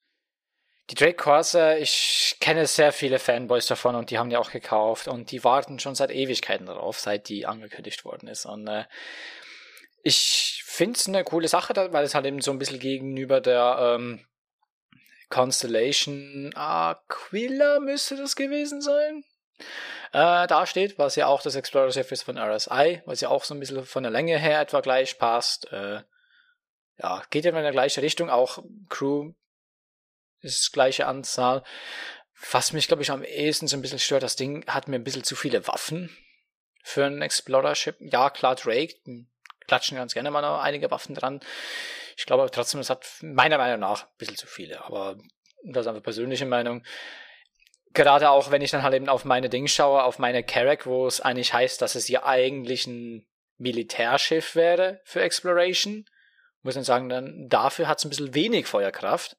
die Drake Corsair, ich kenne sehr viele Fanboys davon und die haben die auch gekauft und die warten schon seit Ewigkeiten darauf, seit die angekündigt worden ist. Und äh, ich finde es eine coole Sache, weil es halt eben so ein bisschen gegenüber der ähm, Constellation Aquila müsste das gewesen sein. Äh, da steht, was ja auch das Explorer-Schiff ist von RSI, was ja auch so ein bisschen von der Länge her etwa gleich passt. Äh, ja, geht ja in der gleiche Richtung, auch Crew ist gleiche Anzahl. Was mich, glaube ich, am ehesten so ein bisschen stört, das Ding hat mir ein bisschen zu viele Waffen für ein Explorer-Ship. Ja, klar, Drake, klatschen ganz gerne mal noch einige Waffen dran. Ich glaube trotzdem, es hat meiner Meinung nach ein bisschen zu viele. Aber das ist einfach persönliche Meinung. Gerade auch, wenn ich dann halt eben auf meine Dinge schaue, auf meine Carrack, wo es eigentlich heißt, dass es ja eigentlich ein Militärschiff wäre für Exploration, muss man sagen, dann dafür hat es ein bisschen wenig Feuerkraft.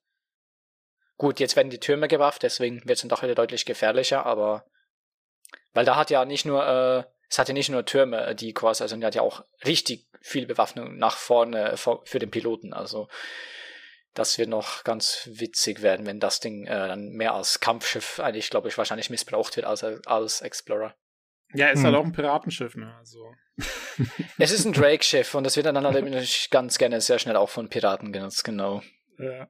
Gut, jetzt werden die Türme gewafft, deswegen wird es dann doch wieder deutlich gefährlicher, aber weil da hat ja nicht nur äh, es hatte nicht nur Türme, äh, die Quas, also die hat ja auch richtig viel Bewaffnung nach vorne für den Piloten. Also das wird noch ganz witzig werden, wenn das Ding äh, dann mehr als Kampfschiff eigentlich, glaube ich, wahrscheinlich missbraucht wird als als Explorer. Ja, ist hm. halt auch ein Piratenschiff, ne? Also. es ist ein Drake-Schiff und das wird dann halt ganz gerne sehr schnell auch von Piraten genutzt, genau. Ja,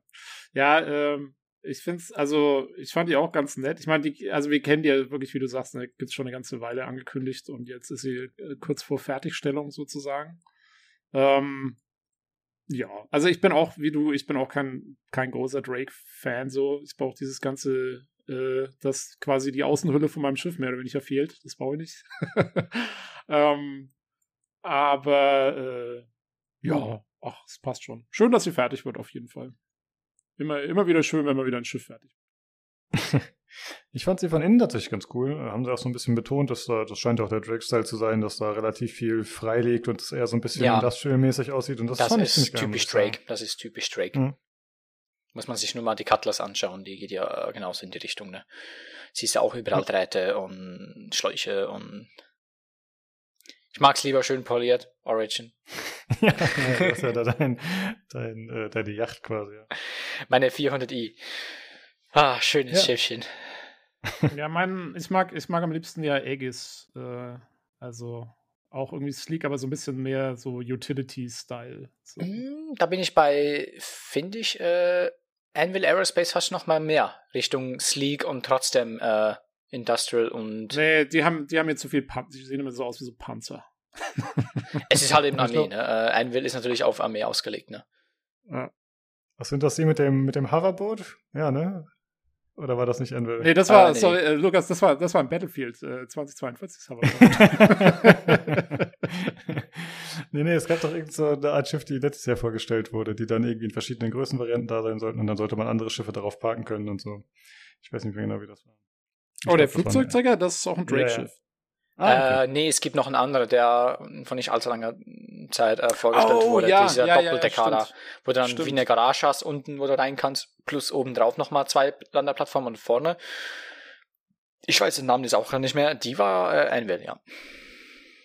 ja ähm, ich finde es, also ich fand die auch ganz nett. Ich meine, also wir kennen die ja wirklich, wie du sagst, ne, gibt es schon eine ganze Weile angekündigt und jetzt ist sie äh, kurz vor Fertigstellung sozusagen. Ähm, ja, also ich bin auch, wie du, ich bin auch kein, kein großer Drake-Fan so. Ich brauche dieses ganze, äh, das quasi die Außenhülle von meinem Schiff mehr oder weniger fehlt. Das brauche ich nicht. ähm, aber äh, ja, ach, es passt schon. Schön, dass sie fertig wird, auf jeden Fall. Immer, immer wieder schön, wenn man wieder ein Schiff fertig Ich fand sie von innen tatsächlich ganz cool. Haben sie auch so ein bisschen betont, dass da, das scheint auch der Drake-Style zu sein, dass da relativ viel frei liegt und es eher so ein bisschen ja. industrial-mäßig aussieht. Und das, das ist typisch Drake. Das ist typisch Drake. Mhm. Muss man sich nur mal die Cutlass anschauen, die geht ja genauso in die Richtung. Ne? Sie ist ja auch überall Drähte und Schläuche und ich mag es lieber schön poliert, Origin. ja, das ist ja da dein, dein, äh, deine Yacht quasi. Ja. Meine 400i. Ah, schönes ja. Schiffchen. Ja, mein, ich mag, ich mag am liebsten ja Aegis. Äh, also auch irgendwie sleek, aber so ein bisschen mehr so Utility-Style. So. Mm, da bin ich bei, finde ich, äh, Anvil Aerospace fast noch mal mehr Richtung sleek und trotzdem äh, Industrial und. Nee, die haben, die haben jetzt zu viel Panzer. Die sehen immer so aus wie so Panzer. es ist halt eben Armee, ne? Äh, Anvil ist natürlich auf Armee ausgelegt, ne? Ja. Was sind das die mit dem, mit dem Hoverboot? Ja, ne? Oder war das nicht Anvil? Nee, das war, ah, nee. sorry, äh, Lukas, das war, das war ein Battlefield äh, 2042 nee, nee, es gab doch irgend so eine Art Schiff, die letztes Jahr vorgestellt wurde, die dann irgendwie in verschiedenen Größenvarianten da sein sollten und dann sollte man andere Schiffe darauf parken können und so. Ich weiß nicht mehr genau, wie das war. Ich oh, der Flugzeugträger, das ist auch ein Drake-Schiff. Ah, okay. äh, nee, es gibt noch einen anderen, der von nicht allzu langer Zeit äh, vorgestellt oh, wurde. Ja, dieser ja, Doppeldecker ja, wo du dann stimmt. wie eine Garage hast, unten, wo du rein kannst, plus oben drauf nochmal zwei Landerplattformen und vorne. Ich weiß den Namen jetzt auch gar nicht mehr. Die war äh, Anvil, ja.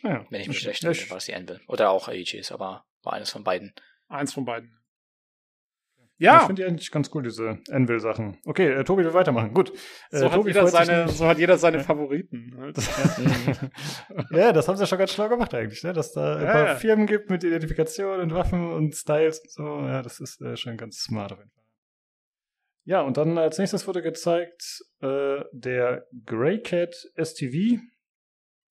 ja. Wenn ich mich recht erinnere, war es die Anvil. Oder auch Aegis, aber war eines von beiden. Eins von beiden. Ja. Ich finde die eigentlich ganz cool, diese Anvil-Sachen. Okay, äh, Tobi will weitermachen. Gut. Äh, so, hat Tobi jeder seine, so hat jeder seine Favoriten. Halt. ja, das haben sie ja schon ganz schlau gemacht eigentlich, ne? Dass da ein ja, paar ja. Firmen gibt mit Identifikation und Waffen und Styles und so. Ja, das ist äh, schon ganz smart auf jeden Fall. Ja, und dann als nächstes wurde gezeigt äh, der Greycat STV.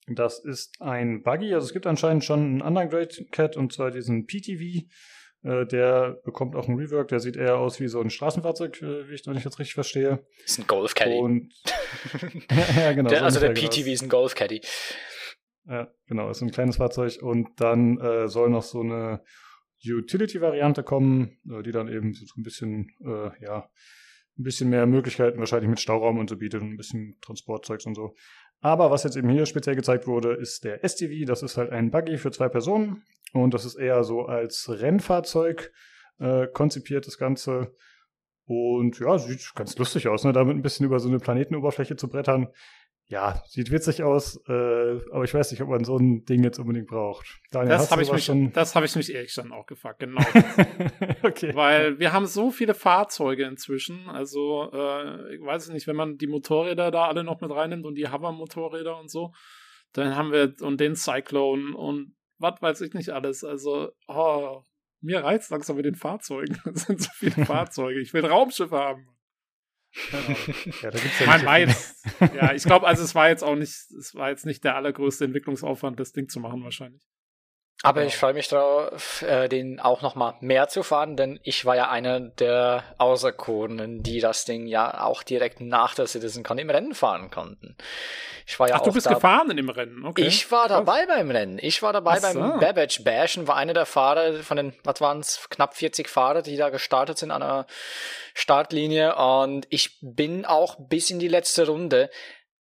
Das ist ein Buggy, also es gibt anscheinend schon einen anderen Greycat und zwar diesen PTV äh, der bekommt auch einen Rework, der sieht eher aus wie so ein Straßenfahrzeug, äh, wie ich, wenn ich das richtig verstehe. Ist ein Golf Caddy. Und ja, genau. Der, so also der PTV genau. ist ein Golf Caddy. Ja, genau, ist ein kleines Fahrzeug und dann äh, soll noch so eine Utility-Variante kommen, äh, die dann eben so ein bisschen, ja, ein bisschen mehr Möglichkeiten wahrscheinlich mit Stauraum und so bietet und ein bisschen Transportzeugs und so. Aber was jetzt eben hier speziell gezeigt wurde, ist der STV. Das ist halt ein Buggy für zwei Personen. Und das ist eher so als Rennfahrzeug äh, konzipiert, das Ganze. Und ja, sieht ganz lustig aus, ne? damit ein bisschen über so eine Planetenoberfläche zu brettern ja, sieht witzig aus, äh, aber ich weiß nicht, ob man so ein Ding jetzt unbedingt braucht. Daniel, das habe ich, mich, schon... das hab ich mich ehrlich dann auch gefragt, genau. okay. Weil wir haben so viele Fahrzeuge inzwischen, also äh, ich weiß nicht, wenn man die Motorräder da alle noch mit reinnimmt und die Hover-Motorräder und so, dann haben wir und den Cyclone und was weiß ich nicht alles, also oh, mir reizt langsam mit den Fahrzeugen. Das sind so viele Fahrzeuge. Ich will Raumschiffe haben. ja, da gibt's ja mein, ja, ich glaube, also es war jetzt auch nicht, es war jetzt nicht der allergrößte Entwicklungsaufwand, das Ding zu machen wahrscheinlich. Aber ich freue mich darauf, äh, den auch noch mal mehr zu fahren, denn ich war ja einer der Auserkorenen, die das Ding ja auch direkt nach der CitizenCon im Rennen fahren konnten. Ich war ja Ach, auch du bist gefahren in dem Rennen, okay. Ich war dabei Was? beim Rennen. Ich war dabei so. beim Babbage Bash und war einer der Fahrer von den, was waren es, knapp 40 Fahrer, die da gestartet sind an der Startlinie und ich bin auch bis in die letzte Runde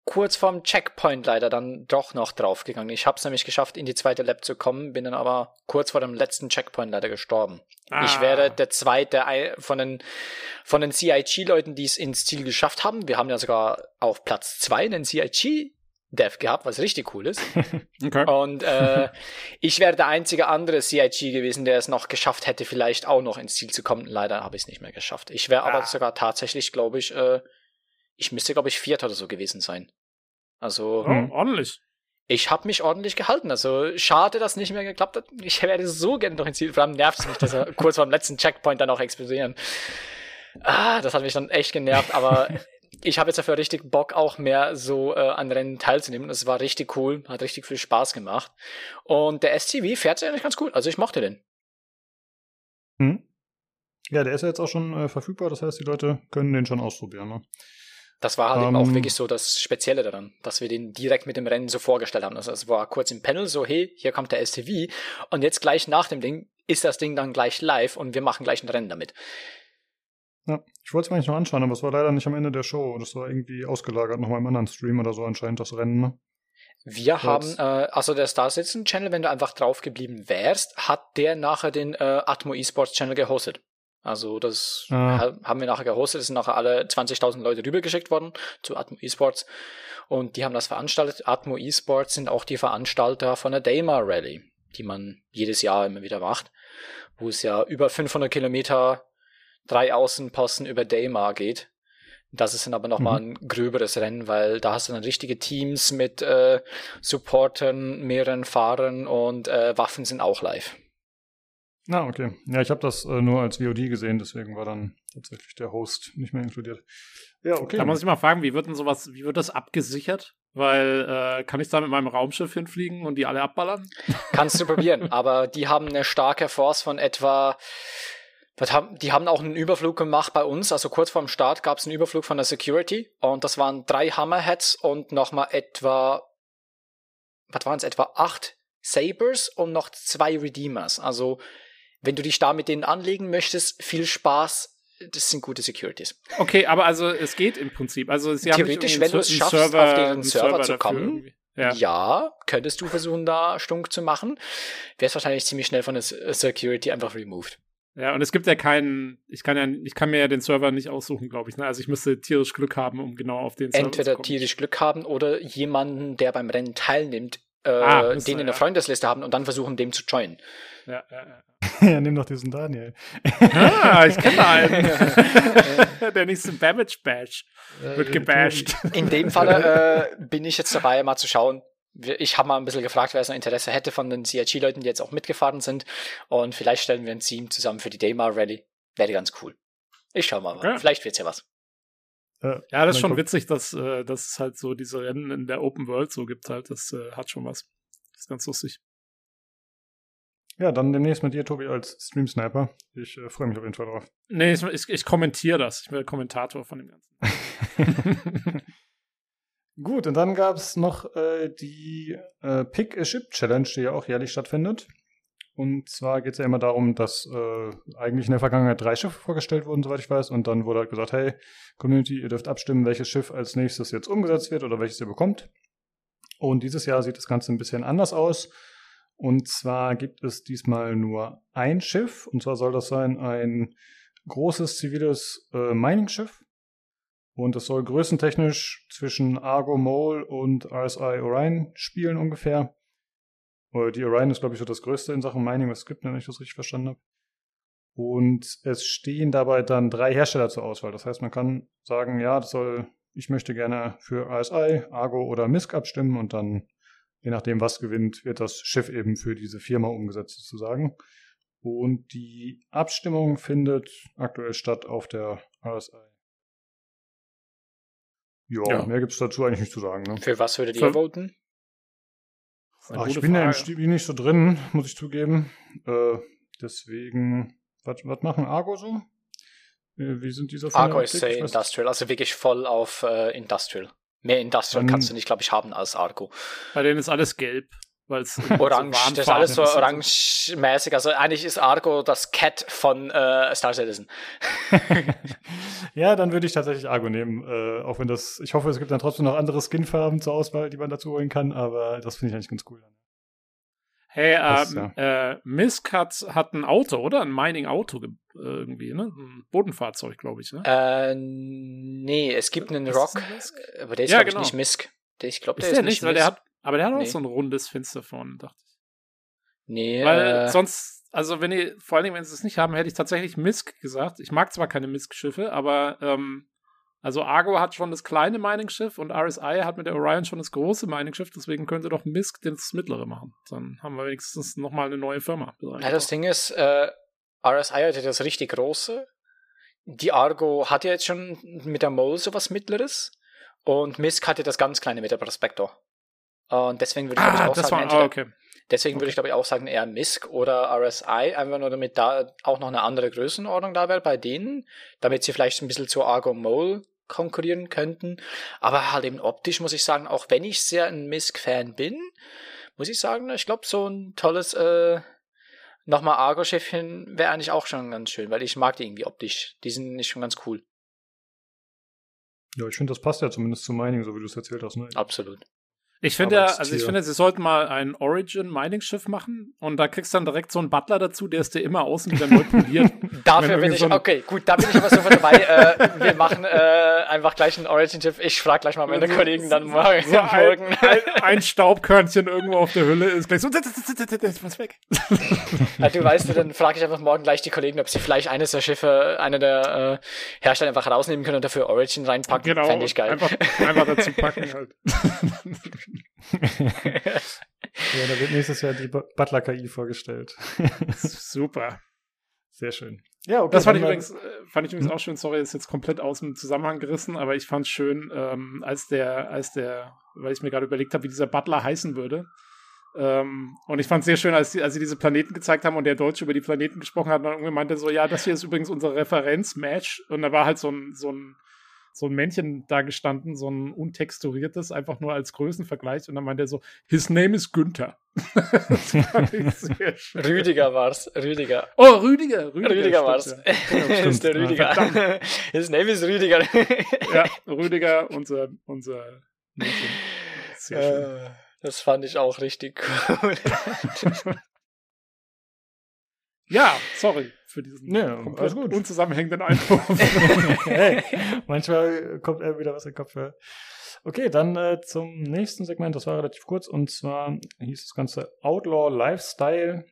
kurz vorm Checkpoint leider dann doch noch draufgegangen. Ich habe es nämlich geschafft, in die zweite Lab zu kommen, bin dann aber kurz vor dem letzten Checkpoint leider gestorben. Ah. Ich wäre der zweite von den, von den CIG-Leuten, die es ins Ziel geschafft haben. Wir haben ja sogar auf Platz zwei einen CIG Dev gehabt, was richtig cool ist. Okay. Und äh, ich wäre der einzige andere CIG gewesen, der es noch geschafft hätte, vielleicht auch noch ins Ziel zu kommen. Leider habe ich es nicht mehr geschafft. Ich wäre ah. aber sogar tatsächlich, glaube ich, äh, ich müsste, glaube ich, Vierter oder so gewesen sein. Also. Oh, ordentlich. Ich habe mich ordentlich gehalten. Also schade, dass nicht mehr geklappt hat. Ich werde so gerne noch ins Ziel. Vor allem nervt es mich, dass er kurz vor dem letzten Checkpoint dann auch explodieren. Ah, das hat mich dann echt genervt. Aber ich habe jetzt dafür richtig Bock, auch mehr so äh, an Rennen teilzunehmen. Es war richtig cool, hat richtig viel Spaß gemacht. Und der STV fährt eigentlich ganz gut. Also ich mochte den. Hm. Ja, der ist ja jetzt auch schon äh, verfügbar. Das heißt, die Leute können den schon ausprobieren. Ne? Das war halt um, eben auch ähm. wirklich so das Spezielle daran, dass wir den direkt mit dem Rennen so vorgestellt haben. Also es war kurz im Panel so, hey, hier kommt der STV und jetzt gleich nach dem Ding ist das Ding dann gleich live und wir machen gleich ein Rennen damit. Ja, ich wollte es mir eigentlich noch anschauen, aber es war leider nicht am Ende der Show. Das war irgendwie ausgelagert nochmal im anderen Stream oder so anscheinend das Rennen. Ne? Wir Jetzt. haben, äh, also der Star Citizen Channel, wenn du einfach drauf geblieben wärst, hat der nachher den äh, Atmo Esports Channel gehostet. Also das ah. haben wir nachher gehostet, es sind nachher alle 20.000 Leute rübergeschickt worden zu Atmo Esports und die haben das veranstaltet. Atmo Esports sind auch die Veranstalter von der Daymar Rally, die man jedes Jahr immer wieder macht, wo es ja über 500 Kilometer drei Außenposten über Daymar geht. Das ist dann aber nochmal mhm. ein gröberes Rennen, weil da hast du dann richtige Teams mit äh, Supportern, mehreren Fahrern und äh, Waffen sind auch live. Na, ah, okay. Ja, ich habe das äh, nur als VOD gesehen, deswegen war dann tatsächlich der Host nicht mehr inkludiert. Ja, okay. Da muss ich mal fragen, wie wird denn sowas, wie wird das abgesichert? Weil, äh, kann ich da mit meinem Raumschiff hinfliegen und die alle abballern? Kannst du probieren, aber die haben eine starke Force von etwa die haben auch einen Überflug gemacht bei uns, also kurz vorm Start gab es einen Überflug von der Security und das waren drei Hammerheads und nochmal etwa, was waren es, etwa acht Sabers und noch zwei Redeemers. Also wenn du dich da mit denen anlegen möchtest, viel Spaß. Das sind gute Securities. Okay, aber also es geht im Prinzip. Also sie Theoretisch, wenn du es schaffst, Server, auf den Server, Server zu kommen, Ja. ja. könntest du versuchen, da stunk zu machen. Wärst wahrscheinlich ziemlich schnell von der Security einfach removed. Ja, und es gibt ja keinen, ich kann ja, ich kann mir ja den Server nicht aussuchen, glaube ich. Ne? Also ich müsste tierisch Glück haben, um genau auf den Server Entweder zu kommen. tierisch Glück haben oder jemanden, der beim Rennen teilnimmt, äh, ah, den in der Freundesliste haben und dann versuchen, dem zu joinen. Ja, ja, ja. ja, nimm doch diesen Daniel. Ah, ich kenne einen. der nächste Damage Bash wird äh, gebasht. In dem Fall äh, bin ich jetzt dabei, mal zu schauen. Ich habe mal ein bisschen gefragt, wer so Interesse hätte von den CIG-Leuten, die jetzt auch mitgefahren sind. Und vielleicht stellen wir ein Team zusammen für die Daymar Rally. Wäre ganz cool. Ich schau mal. Ja. Vielleicht wird's ja was. Ja, das ist schon witzig, dass, äh, dass es halt so diese Rennen in der Open World so gibt halt. Das äh, hat schon was. Das ist ganz lustig. Ja, dann demnächst mit dir, Tobi, als Stream Sniper. Ich äh, freue mich auf jeden Fall drauf. Nee, ich, ich, ich kommentiere das. Ich bin der Kommentator von dem Ganzen. Gut, und dann gab es noch äh, die äh, Pick a Ship Challenge, die ja auch jährlich stattfindet. Und zwar geht es ja immer darum, dass äh, eigentlich in der Vergangenheit drei Schiffe vorgestellt wurden, soweit ich weiß. Und dann wurde halt gesagt, hey, Community, ihr dürft abstimmen, welches Schiff als nächstes jetzt umgesetzt wird oder welches ihr bekommt. Und dieses Jahr sieht das Ganze ein bisschen anders aus. Und zwar gibt es diesmal nur ein Schiff. Und zwar soll das sein ein großes ziviles äh, Mining-Schiff. Und es soll größentechnisch zwischen Argo Mole und RSI Orion spielen ungefähr. Die Orion ist, glaube ich, so das größte in Sachen Mining, was es gibt, wenn ich das richtig verstanden habe. Und es stehen dabei dann drei Hersteller zur Auswahl. Das heißt, man kann sagen, ja, das soll, ich möchte gerne für RSI, Argo oder MISC abstimmen und dann, je nachdem, was gewinnt, wird das Schiff eben für diese Firma umgesetzt sozusagen. Und die Abstimmung findet aktuell statt auf der RSI. Jo, ja, mehr gibt es dazu eigentlich nicht zu sagen. Ne? Für was würdet ihr voten? Ach, ich bin ja im Spiel nicht so drin, muss ich zugeben. Äh, deswegen, was machen Argo so? Wie sind diese Argo ist sehr Industrial, also wirklich voll auf äh, Industrial. Mehr Industrial Dann, kannst du nicht, glaube ich, haben als Argo. Bei denen ist alles gelb weil es orange, so das ist alles so orange-mäßig. Also eigentlich ist Argo das Cat von äh, Star Citizen. ja, dann würde ich tatsächlich Argo nehmen, äh, auch wenn das, ich hoffe, es gibt dann trotzdem noch andere Skinfarben zur Auswahl, die man dazu holen kann, aber das finde ich eigentlich ganz cool. Hey, das, ähm, ja. äh, Misk hat, hat ein Auto, oder? Ein Mining-Auto irgendwie, ne? Ein Bodenfahrzeug, glaube ich, ne? Äh, nee, es gibt einen Rock, aber der ist, ja, genau. ich, nicht Misk. Ich glaube, der ist, der ist nicht, weil der hat, aber der hat nee. auch so ein rundes Fenster vorne, dachte ich. Nee. Weil äh, sonst, also wenn ihr, vor allen Dingen, wenn sie es nicht haben, hätte ich tatsächlich Misk gesagt. Ich mag zwar keine Misk-Schiffe, aber ähm, also Argo hat schon das kleine Mining-Schiff und RSI hat mit der Orion schon das große Mining-Schiff, deswegen könnte doch Misk das mittlere machen. Dann haben wir wenigstens nochmal eine neue Firma. Ja, das Ding ist, äh, RSI hatte das richtig große. Die Argo hat ja jetzt schon mit der Mole sowas Mittleres. Und Misk hatte das ganz kleine mit der Prospektor. Und deswegen würde ich, ah, ich auch sagen, war, entweder, okay. deswegen okay. würde ich glaube ich auch sagen, eher MISC oder RSI, einfach nur damit da auch noch eine andere Größenordnung da wäre bei denen, damit sie vielleicht ein bisschen zu Argo Mole konkurrieren könnten. Aber halt eben optisch muss ich sagen, auch wenn ich sehr ein MISC-Fan bin, muss ich sagen, ich glaube, so ein tolles äh, nochmal Argo-Schiffchen wäre eigentlich auch schon ganz schön, weil ich mag die irgendwie optisch. Die sind nicht schon ganz cool. Ja, ich finde, das passt ja zumindest zu Mining, so wie du es erzählt hast. Ne? Absolut. Ich finde ja, also ich finde, sie sollten mal ein Origin Mining Schiff machen und da kriegst du dann direkt so einen Butler dazu, der ist dir immer außen wieder neu poliert. Dafür bin ich, so okay, gut, da bin ich aber sofort dabei. äh, wir machen äh, einfach gleich ein Origin Schiff. Ich frage gleich mal meine so, Kollegen dann mal so ein, ein, ein, Staubkörnchen irgendwo auf der Hülle ist gleich so, was weg. Ja, du weißt, dann frage ich einfach morgen gleich die Kollegen, ob sie vielleicht eines der Schiffe, eine der äh, Hersteller einfach rausnehmen können und dafür Origin reinpacken. Genau, Fände ich geil. Einfach, einfach dazu packen halt. ja, da wird nächstes Jahr die Butler KI vorgestellt. Super. Sehr schön. Ja, okay. Das fand ich, übrigens, äh, fand ich übrigens hm? auch schön. Sorry, ist jetzt komplett aus dem Zusammenhang gerissen, aber ich fand es schön, ähm, als der, als der, weil ich mir gerade überlegt habe, wie dieser Butler heißen würde. Ähm, und ich fand es sehr schön, als, die, als sie diese Planeten gezeigt haben und der Deutsche über die Planeten gesprochen hat, und dann irgendwie meinte so, ja, das hier ist übrigens unser Referenzmatch. Und da war halt so ein, so ein so ein Männchen da gestanden, so ein untexturiertes, einfach nur als Größenvergleich. Und dann meinte er so, his name is Günther. Rüdiger war's, Rüdiger. Oh, Rüdiger, Rüdiger, Rüdiger war's. Ja. Ja, ist der Rüdiger. Ja, his name is Rüdiger. ja, Rüdiger, unser, unser Mädchen. Äh, das fand ich auch richtig cool. Ja, sorry für diesen alles gut. unzusammenhängenden Einwurf. hey, manchmal kommt er wieder was in den Kopf. Okay, dann äh, zum nächsten Segment. Das war relativ kurz und zwar hieß das Ganze Outlaw Lifestyle.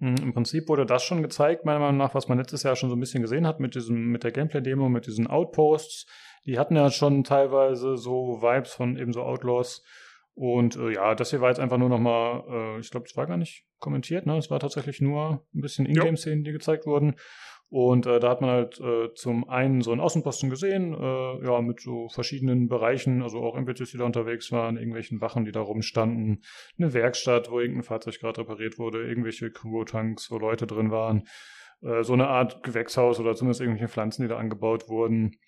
Hm, Im Prinzip wurde das schon gezeigt, meiner Meinung nach, was man letztes Jahr schon so ein bisschen gesehen hat mit diesem, mit der Gameplay-Demo, mit diesen Outposts. Die hatten ja schon teilweise so Vibes von eben so Outlaws. Und äh, ja, das hier war jetzt einfach nur nochmal, äh, ich glaube, es war gar nicht kommentiert, ne? Es war tatsächlich nur ein bisschen Ingame-Szenen, die gezeigt wurden. Und äh, da hat man halt äh, zum einen so einen Außenposten gesehen, äh, ja, mit so verschiedenen Bereichen, also auch NPCs, die da unterwegs waren, irgendwelchen Wachen, die da rumstanden, eine Werkstatt, wo irgendein Fahrzeug gerade repariert wurde, irgendwelche Crew-Tanks, wo Leute drin waren, äh, so eine Art Gewächshaus oder zumindest irgendwelche Pflanzen, die da angebaut wurden.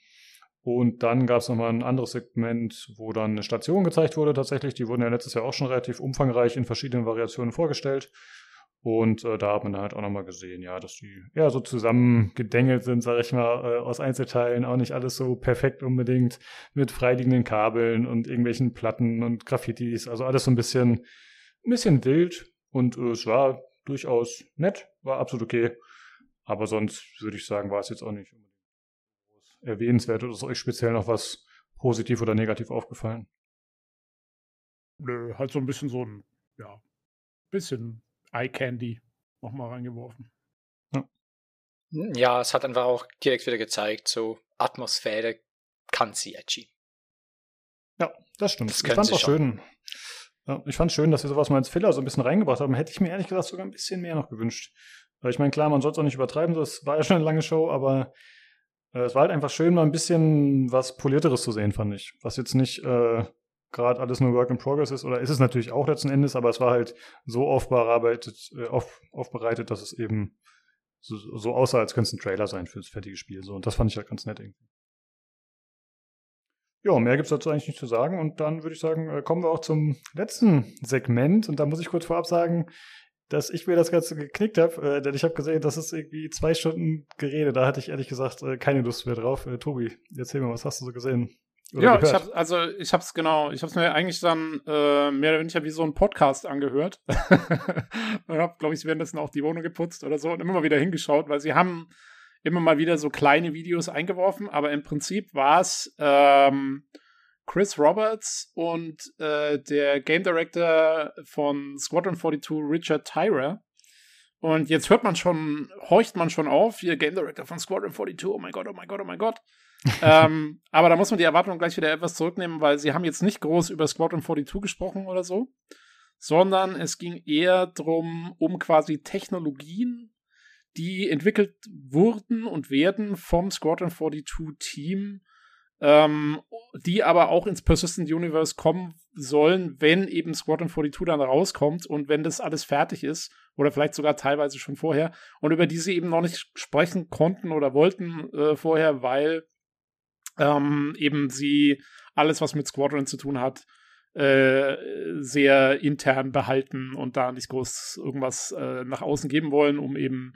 Und dann gab es nochmal ein anderes Segment, wo dann eine Station gezeigt wurde tatsächlich. Die wurden ja letztes Jahr auch schon relativ umfangreich in verschiedenen Variationen vorgestellt. Und äh, da hat man dann halt auch nochmal gesehen, ja, dass die ja so zusammengedengelt sind, sag ich mal, äh, aus Einzelteilen, auch nicht alles so perfekt unbedingt mit freiliegenden Kabeln und irgendwelchen Platten und Graffitis, also alles so ein bisschen, ein bisschen wild und äh, es war durchaus nett, war absolut okay. Aber sonst würde ich sagen, war es jetzt auch nicht erwähnenswert oder ist euch speziell noch was positiv oder negativ aufgefallen? Nö, halt so ein bisschen so ein, ja, bisschen Eye Candy nochmal reingeworfen. Ja. ja, es hat einfach auch direkt wieder gezeigt, so Atmosphäre kann sie edgy. Ja, das stimmt. Das ich fand es auch schön. Ja, ich fand es schön, dass sie sowas mal als Filler so ein bisschen reingebracht haben. Hätte ich mir ehrlich gesagt sogar ein bisschen mehr noch gewünscht. Weil ich meine, klar, man soll es auch nicht übertreiben, das war ja schon eine lange Show, aber es war halt einfach schön, mal ein bisschen was Polierteres zu sehen, fand ich. Was jetzt nicht äh, gerade alles nur Work in Progress ist, oder ist es natürlich auch letzten Endes, aber es war halt so aufbearbeitet, äh, auf, aufbereitet, dass es eben so, so aussah, als könnte es ein Trailer sein für das fertige Spiel. So. Und das fand ich halt ganz nett irgendwie. Ja, mehr gibt's dazu eigentlich nicht zu sagen. Und dann würde ich sagen, äh, kommen wir auch zum letzten Segment. Und da muss ich kurz vorab sagen, dass ich mir das Ganze geknickt habe, äh, denn ich habe gesehen, das ist irgendwie zwei Stunden Gerede. Da hatte ich ehrlich gesagt äh, keine Lust mehr drauf. Äh, Tobi, erzähl mir, was hast du so gesehen? ja, gehört? ich habe also ich habe es genau, ich habe es mir eigentlich dann äh, mehr oder weniger wie so ein Podcast angehört und habe, glaube ich, währenddessen auch die Wohnung geputzt oder so und immer mal wieder hingeschaut, weil sie haben immer mal wieder so kleine Videos eingeworfen, aber im Prinzip war es ähm, Chris Roberts und äh, der Game Director von Squadron 42, Richard Tyra. Und jetzt hört man schon, horcht man schon auf, hier Game Director von Squadron 42, oh mein Gott, oh mein Gott, oh mein Gott. ähm, aber da muss man die Erwartung gleich wieder etwas zurücknehmen, weil sie haben jetzt nicht groß über Squadron 42 gesprochen oder so, sondern es ging eher drum um quasi Technologien, die entwickelt wurden und werden vom Squadron 42 Team, ähm, die aber auch ins Persistent Universe kommen sollen, wenn eben Squadron 42 dann rauskommt und wenn das alles fertig ist oder vielleicht sogar teilweise schon vorher und über die sie eben noch nicht sprechen konnten oder wollten äh, vorher, weil ähm, eben sie alles, was mit Squadron zu tun hat, äh, sehr intern behalten und da nicht groß irgendwas äh, nach außen geben wollen, um eben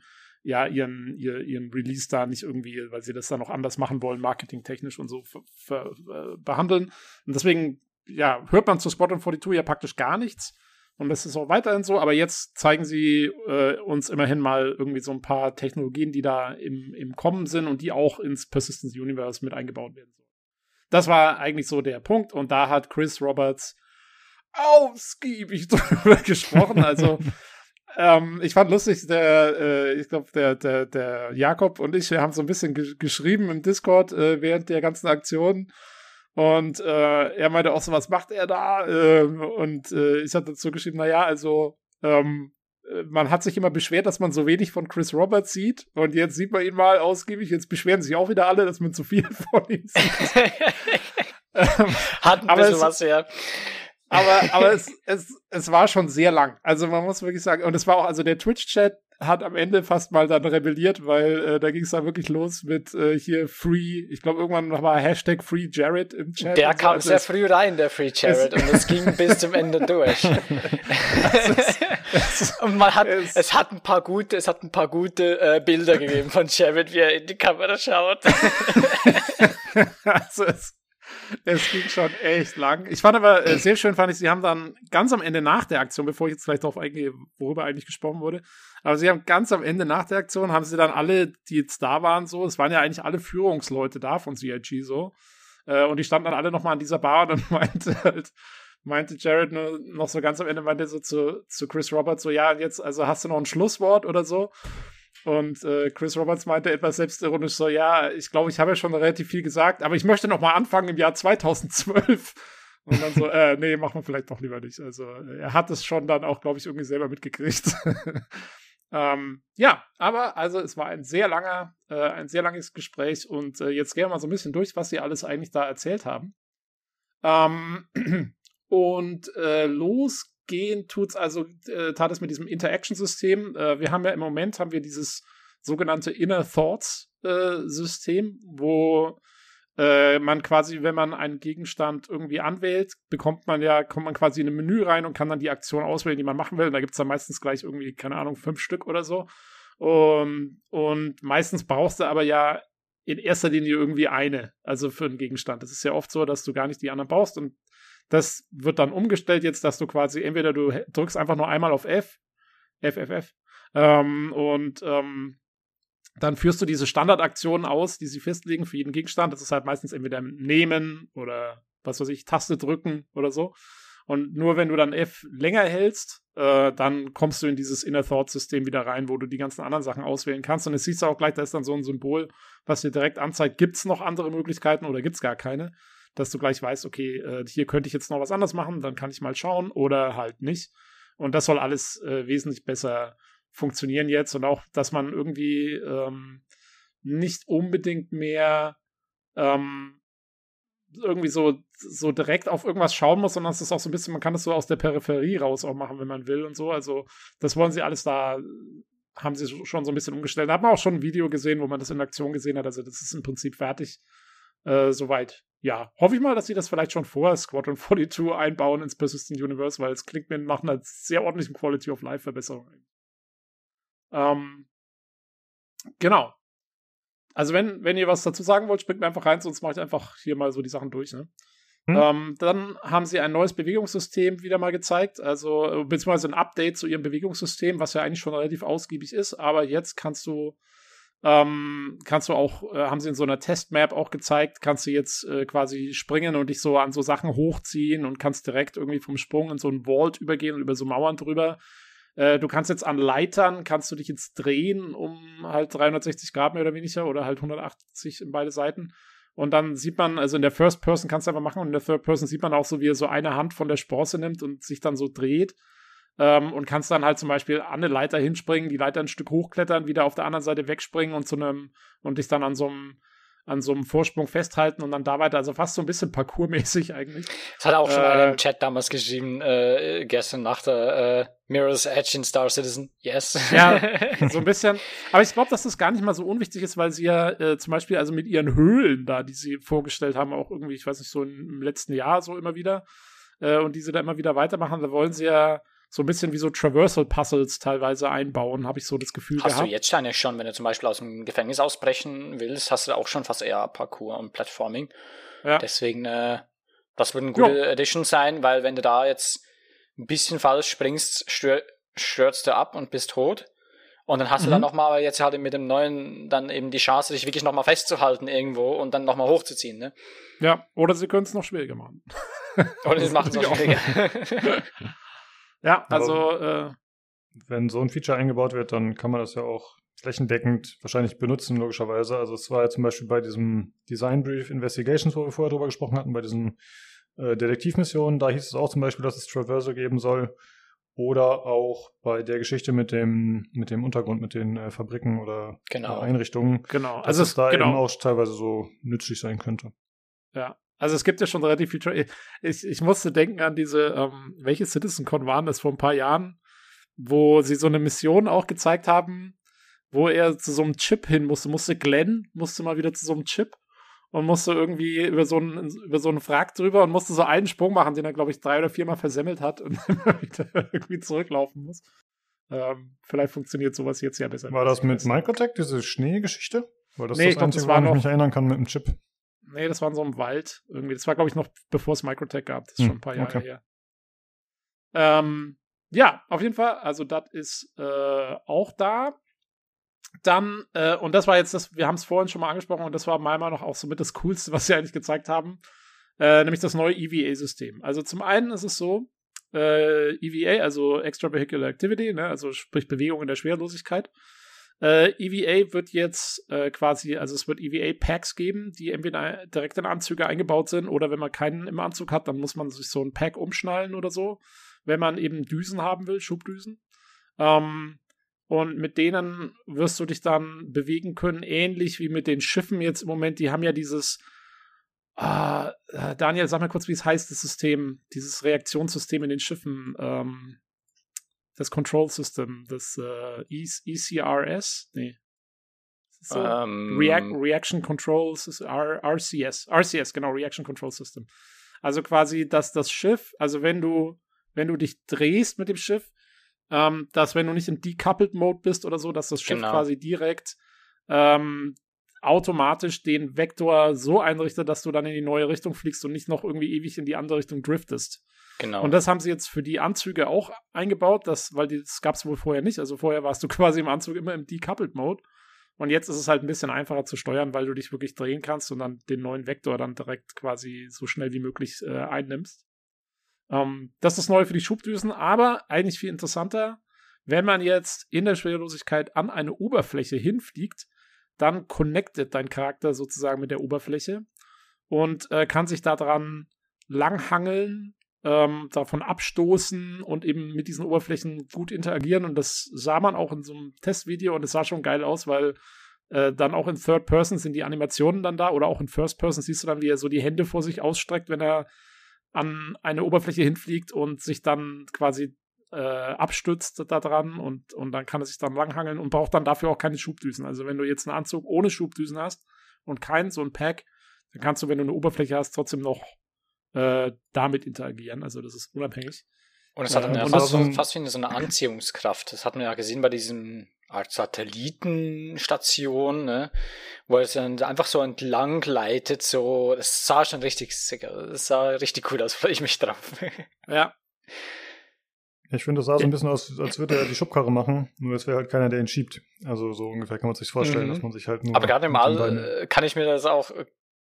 ja ihren, ihr, ihren Release da nicht irgendwie, weil sie das dann noch anders machen wollen, marketingtechnisch und so äh, behandeln. Und deswegen, ja, hört man zu Squadron 42 ja praktisch gar nichts. Und das ist auch weiterhin so, aber jetzt zeigen sie äh, uns immerhin mal irgendwie so ein paar Technologien, die da im, im Kommen sind und die auch ins Persistence Universe mit eingebaut werden sollen. Das war eigentlich so der Punkt und da hat Chris Roberts ausgiebig drüber gesprochen. Also ähm, ich fand lustig, der, äh, ich glaube, der, der, der Jakob und ich, wir haben so ein bisschen ge geschrieben im Discord äh, während der ganzen Aktion und äh, er meinte auch so, was macht er da? Ähm, und äh, ich hatte dazu geschrieben, naja, also ähm, äh, man hat sich immer beschwert, dass man so wenig von Chris Roberts sieht. Und jetzt sieht man ihn mal ausgiebig. Jetzt beschweren sich auch wieder alle, dass man zu viel von ihm sieht. hat ein bisschen es, was, ja. Aber, aber es, es, es war schon sehr lang. Also man muss wirklich sagen, und es war auch, also der Twitch-Chat hat am Ende fast mal dann rebelliert, weil äh, da ging es dann wirklich los mit äh, hier Free, ich glaube irgendwann war Hashtag Free Jared im Chat. Der kam also sehr früh rein, der Free Jared, und es ging bis zum Ende durch. ist, es, und man hat, es, es, hat ein paar gute, es hat ein paar gute äh, Bilder gegeben von Jared, wie er in die Kamera schaut. also es, es ging schon echt lang. Ich fand aber äh, sehr schön, fand ich, sie haben dann ganz am Ende nach der Aktion, bevor ich jetzt gleich darauf eingehe, worüber eigentlich gesprochen wurde, aber sie haben ganz am Ende nach der Aktion, haben sie dann alle, die jetzt da waren, so, es waren ja eigentlich alle Führungsleute da von CIG so, äh, und die standen dann alle nochmal an dieser Bar und dann meinte halt, meinte Jared nur noch so ganz am Ende, meinte so zu, zu Chris Roberts so, ja, jetzt, also hast du noch ein Schlusswort oder so? Und äh, Chris Roberts meinte etwas selbstironisch so, ja, ich glaube, ich habe ja schon relativ viel gesagt, aber ich möchte noch mal anfangen im Jahr 2012. Und dann so, äh, nee, machen wir vielleicht doch lieber nicht. Also er hat es schon dann auch, glaube ich, irgendwie selber mitgekriegt. ähm, ja, aber also es war ein sehr langer, äh, ein sehr langes Gespräch und äh, jetzt gehen wir mal so ein bisschen durch, was sie alles eigentlich da erzählt haben. Ähm, und äh, los gehen tut's also, äh, tat es mit diesem Interaction-System. Äh, wir haben ja im Moment haben wir dieses sogenannte Inner Thoughts-System, äh, wo äh, man quasi, wenn man einen Gegenstand irgendwie anwählt, bekommt man ja, kommt man quasi in ein Menü rein und kann dann die Aktion auswählen, die man machen will. Und da gibt's dann meistens gleich irgendwie, keine Ahnung, fünf Stück oder so. Um, und meistens brauchst du aber ja in erster Linie irgendwie eine, also für einen Gegenstand. Das ist ja oft so, dass du gar nicht die anderen brauchst und das wird dann umgestellt jetzt, dass du quasi entweder du drückst einfach nur einmal auf F, F, F, F, ähm, und ähm, dann führst du diese Standardaktionen aus, die sie festlegen für jeden Gegenstand. Das ist halt meistens entweder nehmen oder was weiß ich, Taste drücken oder so. Und nur wenn du dann F länger hältst, äh, dann kommst du in dieses Inner Thought-System wieder rein, wo du die ganzen anderen Sachen auswählen kannst. Und es siehst du auch gleich, da ist dann so ein Symbol, was dir direkt anzeigt, gibt es noch andere Möglichkeiten oder gibt es gar keine dass du gleich weißt, okay, äh, hier könnte ich jetzt noch was anderes machen, dann kann ich mal schauen oder halt nicht. Und das soll alles äh, wesentlich besser funktionieren jetzt und auch, dass man irgendwie ähm, nicht unbedingt mehr ähm, irgendwie so, so direkt auf irgendwas schauen muss, sondern es ist auch so ein bisschen, man kann das so aus der Peripherie raus auch machen, wenn man will und so. Also, das wollen sie alles da, haben sie schon so ein bisschen umgestellt. Da hat man auch schon ein Video gesehen, wo man das in Aktion gesehen hat. Also, das ist im Prinzip fertig. Äh, soweit ja, hoffe ich mal, dass sie das vielleicht schon vor Squadron 42 einbauen ins Persistent Universe, weil es klingt mir nach einer sehr ordentlichen Quality of Life Verbesserung. Ähm, genau. Also wenn, wenn ihr was dazu sagen wollt, springt mir einfach rein, sonst mache ich einfach hier mal so die Sachen durch. Ne? Hm. Ähm, dann haben sie ein neues Bewegungssystem wieder mal gezeigt, also beziehungsweise ein Update zu ihrem Bewegungssystem, was ja eigentlich schon relativ ausgiebig ist, aber jetzt kannst du ähm, kannst du auch, äh, haben sie in so einer Testmap auch gezeigt, kannst du jetzt äh, quasi springen und dich so an so Sachen hochziehen und kannst direkt irgendwie vom Sprung in so ein Vault übergehen und über so Mauern drüber. Äh, du kannst jetzt an Leitern, kannst du dich jetzt drehen um halt 360 Grad mehr oder weniger oder halt 180 in beide Seiten. Und dann sieht man, also in der First Person kannst du einfach machen und in der Third Person sieht man auch so, wie er so eine Hand von der Sprosse nimmt und sich dann so dreht ähm, und kannst dann halt zum Beispiel an eine Leiter hinspringen, die Leiter ein Stück hochklettern, wieder auf der anderen Seite wegspringen und zu einem und dich dann an so einem an so einem Vorsprung festhalten und dann da weiter, also fast so ein bisschen parkourmäßig eigentlich. Das hat auch schon äh, einer im Chat damals geschrieben, äh, gestern nach der äh, Mirror's Edge in Star Citizen. Yes. Ja, so ein bisschen. Aber ich glaube, dass das gar nicht mal so unwichtig ist, weil sie ja äh, zum Beispiel also mit ihren Höhlen da, die sie vorgestellt haben, auch irgendwie, ich weiß nicht, so im letzten Jahr so immer wieder, äh, und die sie da immer wieder weitermachen, da wollen sie ja so ein bisschen wie so Traversal-Puzzles teilweise einbauen, habe ich so das Gefühl hast gehabt. Hast du jetzt eigentlich schon, wenn du zum Beispiel aus dem Gefängnis ausbrechen willst, hast du auch schon fast eher Parkour und Platforming. Ja. Deswegen, äh, das würde eine gute ja. Edition sein, weil wenn du da jetzt ein bisschen falsch springst, stör, stürzt du ab und bist tot. Und dann hast mhm. du dann mhm. nochmal jetzt halt mit dem neuen dann eben die Chance, dich wirklich nochmal festzuhalten irgendwo und dann nochmal hochzuziehen, ne? Ja, oder sie können es noch schwieriger machen. oder sie machen es noch schwieriger. Ja, also. Äh, wenn so ein Feature eingebaut wird, dann kann man das ja auch flächendeckend wahrscheinlich benutzen, logischerweise. Also es war ja zum Beispiel bei diesem Design Brief Investigations, wo wir vorher drüber gesprochen hatten, bei diesen äh, Detektivmissionen, da hieß es auch zum Beispiel, dass es Traversal geben soll. Oder auch bei der Geschichte mit dem, mit dem Untergrund, mit den äh, Fabriken oder genau. äh, Einrichtungen. Genau. Also dass es da genau. eben auch teilweise so nützlich sein könnte. Ja, also es gibt ja schon relativ viel. Tra ich, ich musste denken an diese, ähm, welche CitizenCon waren das vor ein paar Jahren, wo sie so eine Mission auch gezeigt haben, wo er zu so einem Chip hin musste. Musste Glenn, musste mal wieder zu so einem Chip und musste irgendwie über so einen, über so einen Wrack drüber und musste so einen Sprung machen, den er, glaube ich, drei oder viermal versemmelt hat und immer wieder irgendwie zurücklaufen muss. Ähm, vielleicht funktioniert sowas jetzt ja besser. War das mit Microtech, diese Schneegeschichte? Weil das nee, das Einzige, woran ich mich erinnern kann mit dem Chip. Nee, das war in so einem Wald irgendwie. Das war, glaube ich, noch bevor es Microtech gab. Das ist hm, schon ein paar Jahre okay. her. Ähm, ja, auf jeden Fall. Also, das ist äh, auch da. Dann, äh, und das war jetzt das, wir haben es vorhin schon mal angesprochen und das war meiner noch auch so mit das Coolste, was sie eigentlich gezeigt haben, äh, nämlich das neue EVA-System. Also zum einen ist es so, äh, EVA, also Extravehicular Activity, ne, also sprich Bewegung in der Schwerelosigkeit. Äh, EVA wird jetzt äh, quasi, also es wird EVA-Packs geben, die entweder direkt in Anzüge eingebaut sind oder wenn man keinen im Anzug hat, dann muss man sich so ein Pack umschnallen oder so, wenn man eben Düsen haben will, Schubdüsen. Ähm, und mit denen wirst du dich dann bewegen können, ähnlich wie mit den Schiffen jetzt im Moment. Die haben ja dieses. Ah, äh, Daniel, sag mal kurz, wie es heißt, das System, dieses Reaktionssystem in den Schiffen. Ähm, das Control System, das äh, ECRS? Nee. So? Um, ähm, React, Reaction Control R RCS. RCS, genau, Reaction Control System. Also quasi, dass das Schiff, also wenn du, wenn du dich drehst mit dem Schiff, ähm, dass wenn du nicht im Decoupled Mode bist oder so, dass das Schiff genau. quasi direkt ähm, automatisch den Vektor so einrichtet, dass du dann in die neue Richtung fliegst und nicht noch irgendwie ewig in die andere Richtung driftest. Genau. Und das haben sie jetzt für die Anzüge auch eingebaut, das, weil die, das gab es wohl vorher nicht. Also vorher warst du quasi im Anzug immer im Decoupled Mode. Und jetzt ist es halt ein bisschen einfacher zu steuern, weil du dich wirklich drehen kannst und dann den neuen Vektor dann direkt quasi so schnell wie möglich äh, einnimmst. Ähm, das ist neu für die Schubdüsen, aber eigentlich viel interessanter, wenn man jetzt in der Schwerelosigkeit an eine Oberfläche hinfliegt, dann connectet dein Charakter sozusagen mit der Oberfläche und äh, kann sich daran langhangeln, ähm, davon abstoßen und eben mit diesen Oberflächen gut interagieren. Und das sah man auch in so einem Testvideo und es sah schon geil aus, weil äh, dann auch in Third Person sind die Animationen dann da oder auch in First Person siehst du dann, wie er so die Hände vor sich ausstreckt, wenn er an eine Oberfläche hinfliegt und sich dann quasi äh, abstützt daran und, und dann kann er sich dann langhangeln und braucht dann dafür auch keine Schubdüsen. Also wenn du jetzt einen Anzug ohne Schubdüsen hast und keinen so ein Pack, dann kannst du, wenn du eine Oberfläche hast, trotzdem noch äh, damit interagieren. Also das ist unabhängig. Und es hat dann äh, ja fast, so, fast wie so eine Anziehungskraft. Das hat man ja gesehen bei diesem Art Satellitenstation, ne? wo es dann einfach so entlang leitet, so, das sah schon richtig, das sah richtig cool aus, freue ich mich drauf. ja. Ich finde, das sah so ein bisschen aus, als würde er die Schubkarre machen, nur es wäre halt keiner, der ihn schiebt. Also so ungefähr kann man sich vorstellen, mhm. dass man sich halt nur. Aber gerade im All kann ich mir das auch,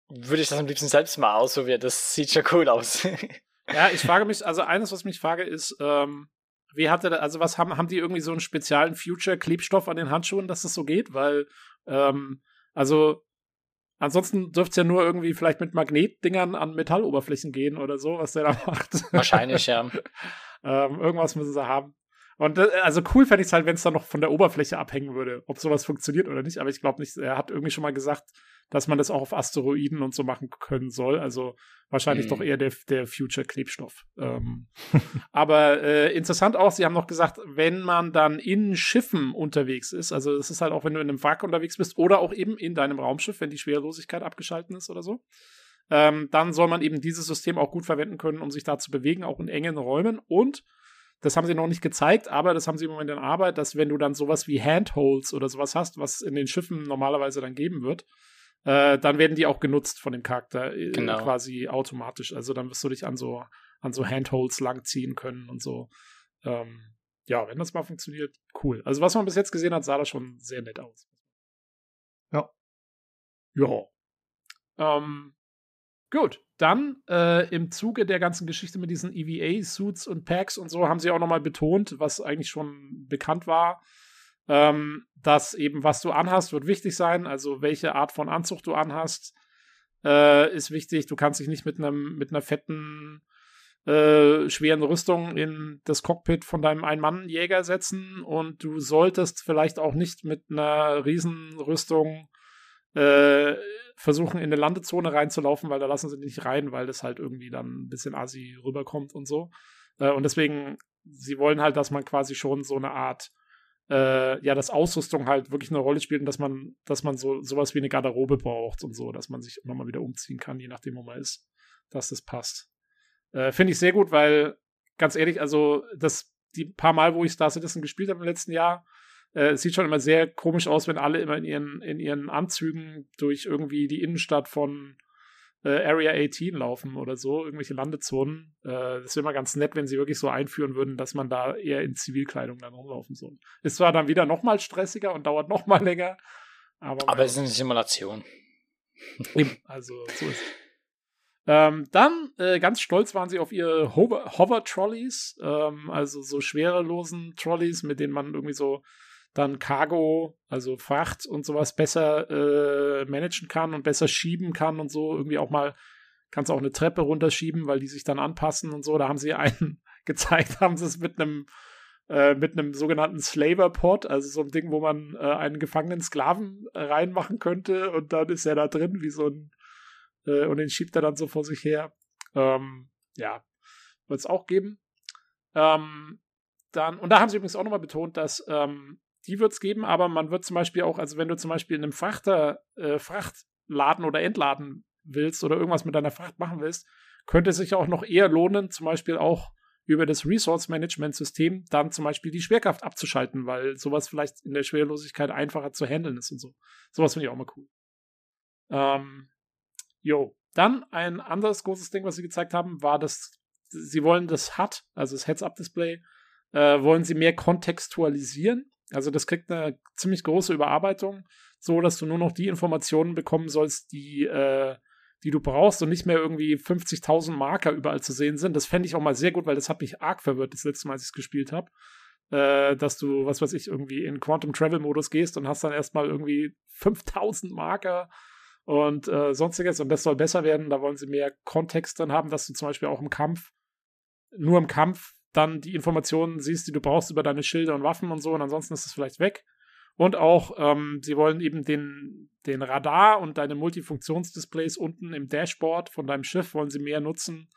würde ich das am liebsten selbst mal ausprobieren. Das sieht schon cool aus. ja, ich frage mich, also eines, was mich frage, ist, ähm, wie hat er da, also was haben, haben die irgendwie so einen speziellen Future-Klebstoff an den Handschuhen, dass das so geht? Weil, ähm, also, ansonsten dürfte es ja nur irgendwie vielleicht mit Magnetdingern an Metalloberflächen gehen oder so, was der da macht. Wahrscheinlich, ja. ähm, irgendwas müssen sie haben. Und äh, also cool fände ich es halt, wenn es dann noch von der Oberfläche abhängen würde, ob sowas funktioniert oder nicht. Aber ich glaube nicht, er hat irgendwie schon mal gesagt, dass man das auch auf Asteroiden und so machen können soll. Also wahrscheinlich mhm. doch eher der, der Future-Klebstoff. Ähm, aber äh, interessant auch, sie haben noch gesagt, wenn man dann in Schiffen unterwegs ist, also das ist halt auch, wenn du in einem Wrack unterwegs bist oder auch eben in deinem Raumschiff, wenn die Schwerelosigkeit abgeschalten ist oder so, ähm, dann soll man eben dieses System auch gut verwenden können, um sich da zu bewegen, auch in engen Räumen. Und das haben sie noch nicht gezeigt, aber das haben sie im Moment in Arbeit, dass wenn du dann sowas wie Handholds oder sowas hast, was in den Schiffen normalerweise dann geben wird, äh, dann werden die auch genutzt von dem Charakter äh, genau. quasi automatisch. Also dann wirst du dich an so, an so Handholds langziehen können und so. Ähm, ja, wenn das mal funktioniert, cool. Also was man bis jetzt gesehen hat, sah das schon sehr nett aus. Ja. Ja. Ähm, gut, dann äh, im Zuge der ganzen Geschichte mit diesen EVA-Suits und Packs und so haben sie auch nochmal betont, was eigentlich schon bekannt war, ähm, dass eben, was du anhast, wird wichtig sein. Also welche Art von Anzug du anhast, äh, ist wichtig. Du kannst dich nicht mit einem mit einer fetten äh, schweren Rüstung in das Cockpit von deinem Ein-Mann-Jäger setzen und du solltest vielleicht auch nicht mit einer Riesenrüstung äh, versuchen, in eine Landezone reinzulaufen, weil da lassen sie nicht rein, weil das halt irgendwie dann ein bisschen assi rüberkommt und so. Äh, und deswegen, sie wollen halt, dass man quasi schon so eine Art äh, ja, dass Ausrüstung halt wirklich eine Rolle spielt und dass man, dass man so sowas wie eine Garderobe braucht und so, dass man sich immer mal wieder umziehen kann, je nachdem, wo man ist, dass das passt. Äh, Finde ich sehr gut, weil, ganz ehrlich, also das, die paar Mal, wo ich Star Citizen gespielt habe im letzten Jahr, äh, es sieht schon immer sehr komisch aus, wenn alle immer in ihren, in ihren Anzügen durch irgendwie die Innenstadt von äh, Area 18 laufen oder so, irgendwelche Landezonen. Äh, das wäre mal ganz nett, wenn sie wirklich so einführen würden, dass man da eher in Zivilkleidung dann rumlaufen soll. Ist zwar dann wieder noch mal stressiger und dauert noch mal länger, aber. Aber es ist eine Simulation. Also so ist es. Ähm, dann, äh, ganz stolz waren sie auf ihre Hover-Trolleys, ähm, also so schwerelosen Trolleys, mit denen man irgendwie so dann Cargo, also Fracht und sowas besser äh, managen kann und besser schieben kann und so. Irgendwie auch mal, kannst auch eine Treppe runterschieben, weil die sich dann anpassen und so. Da haben sie einen gezeigt, haben sie es mit einem äh, mit einem sogenannten Slaver Pod, also so ein Ding, wo man äh, einen gefangenen Sklaven äh, reinmachen könnte und dann ist er da drin wie so ein äh, und den schiebt er dann so vor sich her. Ähm, ja, wird es auch geben. Ähm, dann, und da haben sie übrigens auch nochmal betont, dass ähm, die wird es geben, aber man wird zum Beispiel auch, also wenn du zum Beispiel in einem Frachter, äh, Frachtladen oder entladen willst oder irgendwas mit deiner Fracht machen willst, könnte es sich auch noch eher lohnen, zum Beispiel auch über das Resource Management System dann zum Beispiel die Schwerkraft abzuschalten, weil sowas vielleicht in der Schwerelosigkeit einfacher zu handeln ist und so. Sowas finde ich auch mal cool. Ähm, jo. Dann ein anderes großes Ding, was sie gezeigt haben, war, dass sie wollen das HUD, also das Heads-Up-Display, äh, wollen sie mehr kontextualisieren. Also das kriegt eine ziemlich große Überarbeitung, so dass du nur noch die Informationen bekommen sollst, die, äh, die du brauchst und nicht mehr irgendwie 50.000 Marker überall zu sehen sind. Das fände ich auch mal sehr gut, weil das hat mich arg verwirrt, das letzte Mal, als ich es gespielt habe. Äh, dass du, was weiß ich, irgendwie in Quantum Travel Modus gehst und hast dann erstmal irgendwie 5000 Marker und äh, sonstiges. Und das soll besser werden. Da wollen sie mehr Kontext drin haben, dass du zum Beispiel auch im Kampf, nur im Kampf dann die Informationen siehst, die du brauchst über deine Schilde und Waffen und so. Und ansonsten ist es vielleicht weg. Und auch, ähm, sie wollen eben den, den Radar und deine Multifunktionsdisplays unten im Dashboard von deinem Schiff wollen sie mehr nutzen.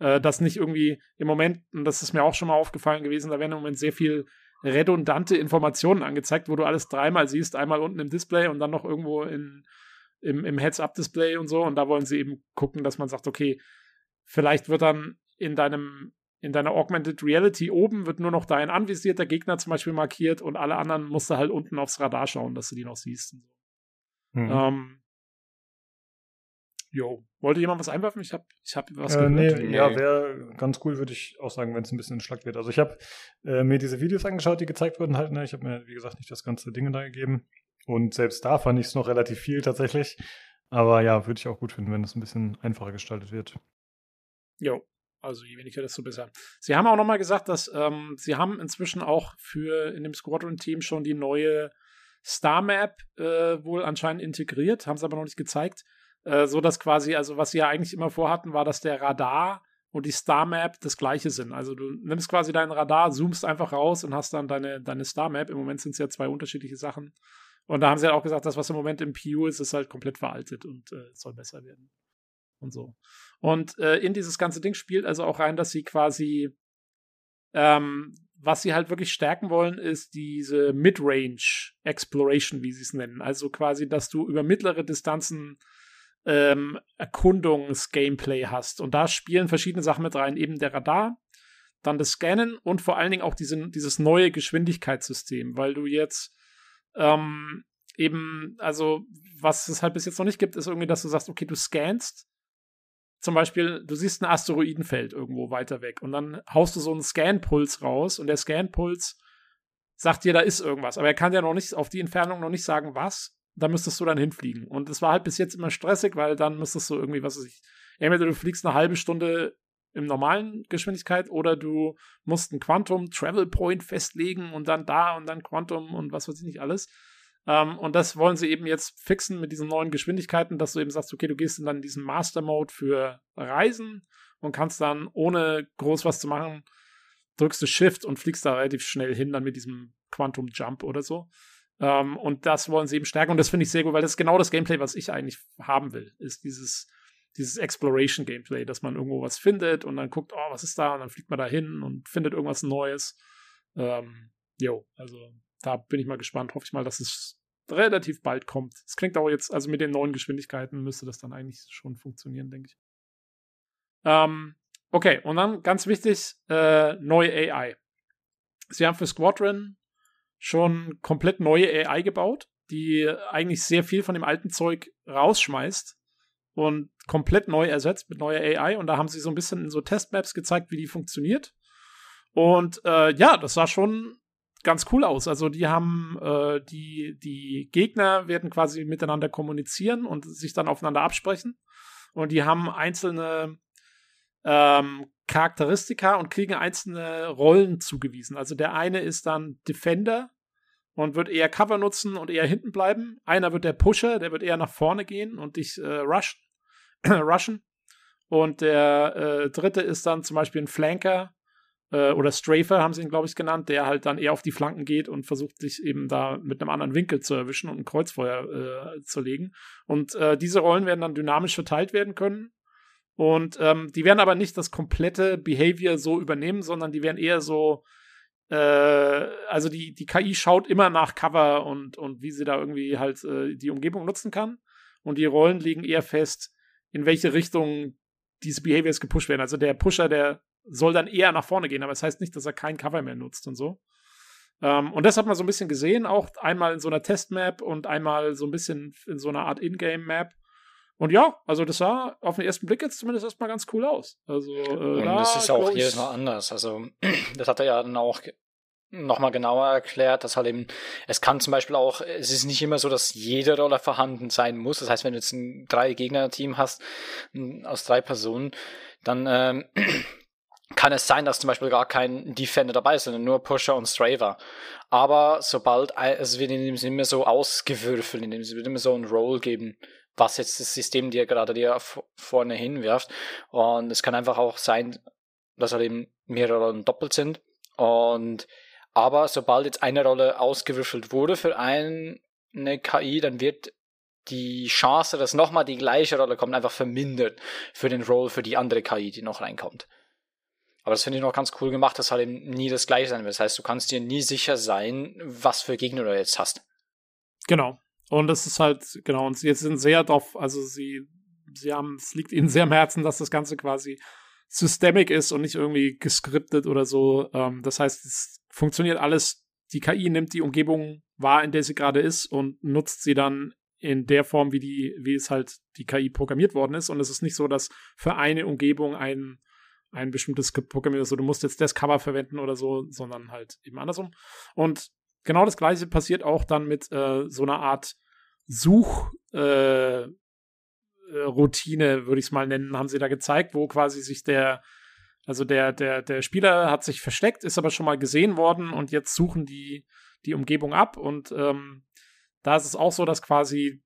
Äh, das nicht irgendwie im Moment, und das ist mir auch schon mal aufgefallen gewesen, da werden im Moment sehr viel redundante Informationen angezeigt, wo du alles dreimal siehst, einmal unten im Display und dann noch irgendwo in, im, im Heads-Up-Display und so. Und da wollen sie eben gucken, dass man sagt, okay, vielleicht wird dann in deinem in deiner Augmented Reality oben wird nur noch dein anvisierter Gegner zum Beispiel markiert und alle anderen musst du halt unten aufs Radar schauen, dass du die noch siehst. Mhm. Ähm, jo, wollte jemand was einwerfen? Ich habe ich hab was äh, gehört. Nee, ja, wäre ganz cool, würde ich auch sagen, wenn es ein bisschen entschlackt wird. Also ich habe äh, mir diese Videos angeschaut, die gezeigt wurden halt. Ne? Ich habe mir, wie gesagt, nicht das ganze Ding da gegeben. Und selbst da fand ich es noch relativ viel tatsächlich. Aber ja, würde ich auch gut finden, wenn es ein bisschen einfacher gestaltet wird. Jo, also je weniger, desto besser. Sie haben auch nochmal gesagt, dass ähm, sie haben inzwischen auch für in dem Squadron-Team schon die neue Star Map äh, wohl anscheinend integriert, haben sie aber noch nicht gezeigt. Äh, so dass quasi, also was sie ja eigentlich immer vorhatten, war, dass der Radar und die Star Map das gleiche sind. Also du nimmst quasi deinen Radar, zoomst einfach raus und hast dann deine, deine Star Map. Im Moment sind es ja zwei unterschiedliche Sachen. Und da haben sie halt auch gesagt, das, was im Moment im PU ist, ist halt komplett veraltet und äh, soll besser werden. Und so. Und äh, in dieses ganze Ding spielt also auch rein, dass sie quasi, ähm, was sie halt wirklich stärken wollen, ist diese Mid-Range Exploration, wie sie es nennen. Also quasi, dass du über mittlere Distanzen ähm, Erkundungs-Gameplay hast. Und da spielen verschiedene Sachen mit rein. Eben der Radar, dann das Scannen und vor allen Dingen auch diese, dieses neue Geschwindigkeitssystem, weil du jetzt ähm, eben, also was es halt bis jetzt noch nicht gibt, ist irgendwie, dass du sagst, okay, du scannst. Zum Beispiel, du siehst ein Asteroidenfeld irgendwo weiter weg und dann haust du so einen Scanpuls raus und der Scanpuls sagt dir, da ist irgendwas. Aber er kann ja noch nicht auf die Entfernung noch nicht sagen, was. Da müsstest du dann hinfliegen. Und es war halt bis jetzt immer stressig, weil dann müsstest du irgendwie, was weiß ich, entweder du fliegst eine halbe Stunde im normalen Geschwindigkeit oder du musst ein Quantum Travel Point festlegen und dann da und dann Quantum und was weiß ich nicht alles. Ähm, und das wollen sie eben jetzt fixen mit diesen neuen Geschwindigkeiten, dass du eben sagst, okay, du gehst dann in diesen Master Mode für Reisen und kannst dann ohne groß was zu machen, drückst du Shift und fliegst da relativ schnell hin dann mit diesem Quantum Jump oder so. Ähm, und das wollen sie eben stärken und das finde ich sehr gut, weil das ist genau das Gameplay, was ich eigentlich haben will, ist dieses dieses Exploration-Gameplay, dass man irgendwo was findet und dann guckt, oh, was ist da? Und dann fliegt man da hin und findet irgendwas Neues. Ähm, jo, also da bin ich mal gespannt. Hoffe ich mal, dass es relativ bald kommt. Es klingt auch jetzt, also mit den neuen Geschwindigkeiten müsste das dann eigentlich schon funktionieren, denke ich. Ähm, okay, und dann ganz wichtig, äh, neue AI. Sie haben für Squadron schon komplett neue AI gebaut, die eigentlich sehr viel von dem alten Zeug rausschmeißt und komplett neu ersetzt mit neuer AI. Und da haben sie so ein bisschen in so Testmaps gezeigt, wie die funktioniert. Und äh, ja, das sah schon ganz cool aus. Also die haben äh, die, die Gegner werden quasi miteinander kommunizieren und sich dann aufeinander absprechen. Und die haben einzelne ähm, Charakteristika und kriegen einzelne Rollen zugewiesen. Also der eine ist dann Defender und wird eher Cover nutzen und eher hinten bleiben. Einer wird der Pusher, der wird eher nach vorne gehen und dich äh, rushen. rushen. Und der äh, dritte ist dann zum Beispiel ein Flanker äh, oder Strafer, haben sie ihn, glaube ich, genannt, der halt dann eher auf die Flanken geht und versucht, sich eben da mit einem anderen Winkel zu erwischen und ein Kreuzfeuer äh, zu legen. Und äh, diese Rollen werden dann dynamisch verteilt werden können. Und ähm, die werden aber nicht das komplette Behavior so übernehmen, sondern die werden eher so äh, also die, die KI schaut immer nach Cover und, und wie sie da irgendwie halt äh, die Umgebung nutzen kann. Und die Rollen legen eher fest, in welche Richtung diese Behaviors gepusht werden. Also der Pusher, der soll dann eher nach vorne gehen, aber das heißt nicht, dass er kein Cover mehr nutzt und so. Ähm, und das hat man so ein bisschen gesehen, auch einmal in so einer Testmap und einmal so ein bisschen in so einer Art Ingame-Map. Und ja, also das sah auf den ersten Blick jetzt zumindest erstmal ganz cool aus. Also äh, und da, das ist auch jedes Mal anders. Also das hat er ja dann auch nochmal genauer erklärt, dass halt eben, es kann zum Beispiel auch, es ist nicht immer so, dass jede Rolle vorhanden sein muss. Das heißt, wenn du jetzt ein drei Gegner-Team hast, aus drei Personen, dann ähm, kann es sein, dass zum Beispiel gar kein Defender dabei ist, sondern nur Pusher und Straver. Aber sobald, es wird in dem Sinne immer so ausgewürfelt, in dem Sinne wird immer so ein Roll geben, was jetzt das System dir gerade dir vorne hinwirft. Und es kann einfach auch sein, dass halt eben mehrere Rollen doppelt sind. Und aber sobald jetzt eine Rolle ausgewürfelt wurde für eine KI, dann wird die Chance, dass nochmal die gleiche Rolle kommt, einfach vermindert für den Roll für die andere KI, die noch reinkommt. Aber das finde ich noch ganz cool gemacht, dass halt eben nie das gleiche sein wird. Das heißt, du kannst dir nie sicher sein, was für Gegner du jetzt hast. Genau. Und das ist halt, genau, und sie sind sehr drauf, also sie, sie haben, es liegt ihnen sehr am Herzen, dass das Ganze quasi systemic ist und nicht irgendwie geskriptet oder so. Ähm, das heißt, es funktioniert alles, die KI nimmt die Umgebung wahr, in der sie gerade ist und nutzt sie dann in der Form, wie die, wie es halt die KI programmiert worden ist. Und es ist nicht so, dass für eine Umgebung ein ein bestimmtes Programm ist, so du musst jetzt das Cover verwenden oder so, sondern halt eben andersrum. Und genau das gleiche passiert auch dann mit äh, so einer Art Such äh, Routine, würde ich es mal nennen, haben sie da gezeigt, wo quasi sich der, also der, der, der Spieler hat sich versteckt, ist aber schon mal gesehen worden und jetzt suchen die die Umgebung ab und ähm, da ist es auch so, dass quasi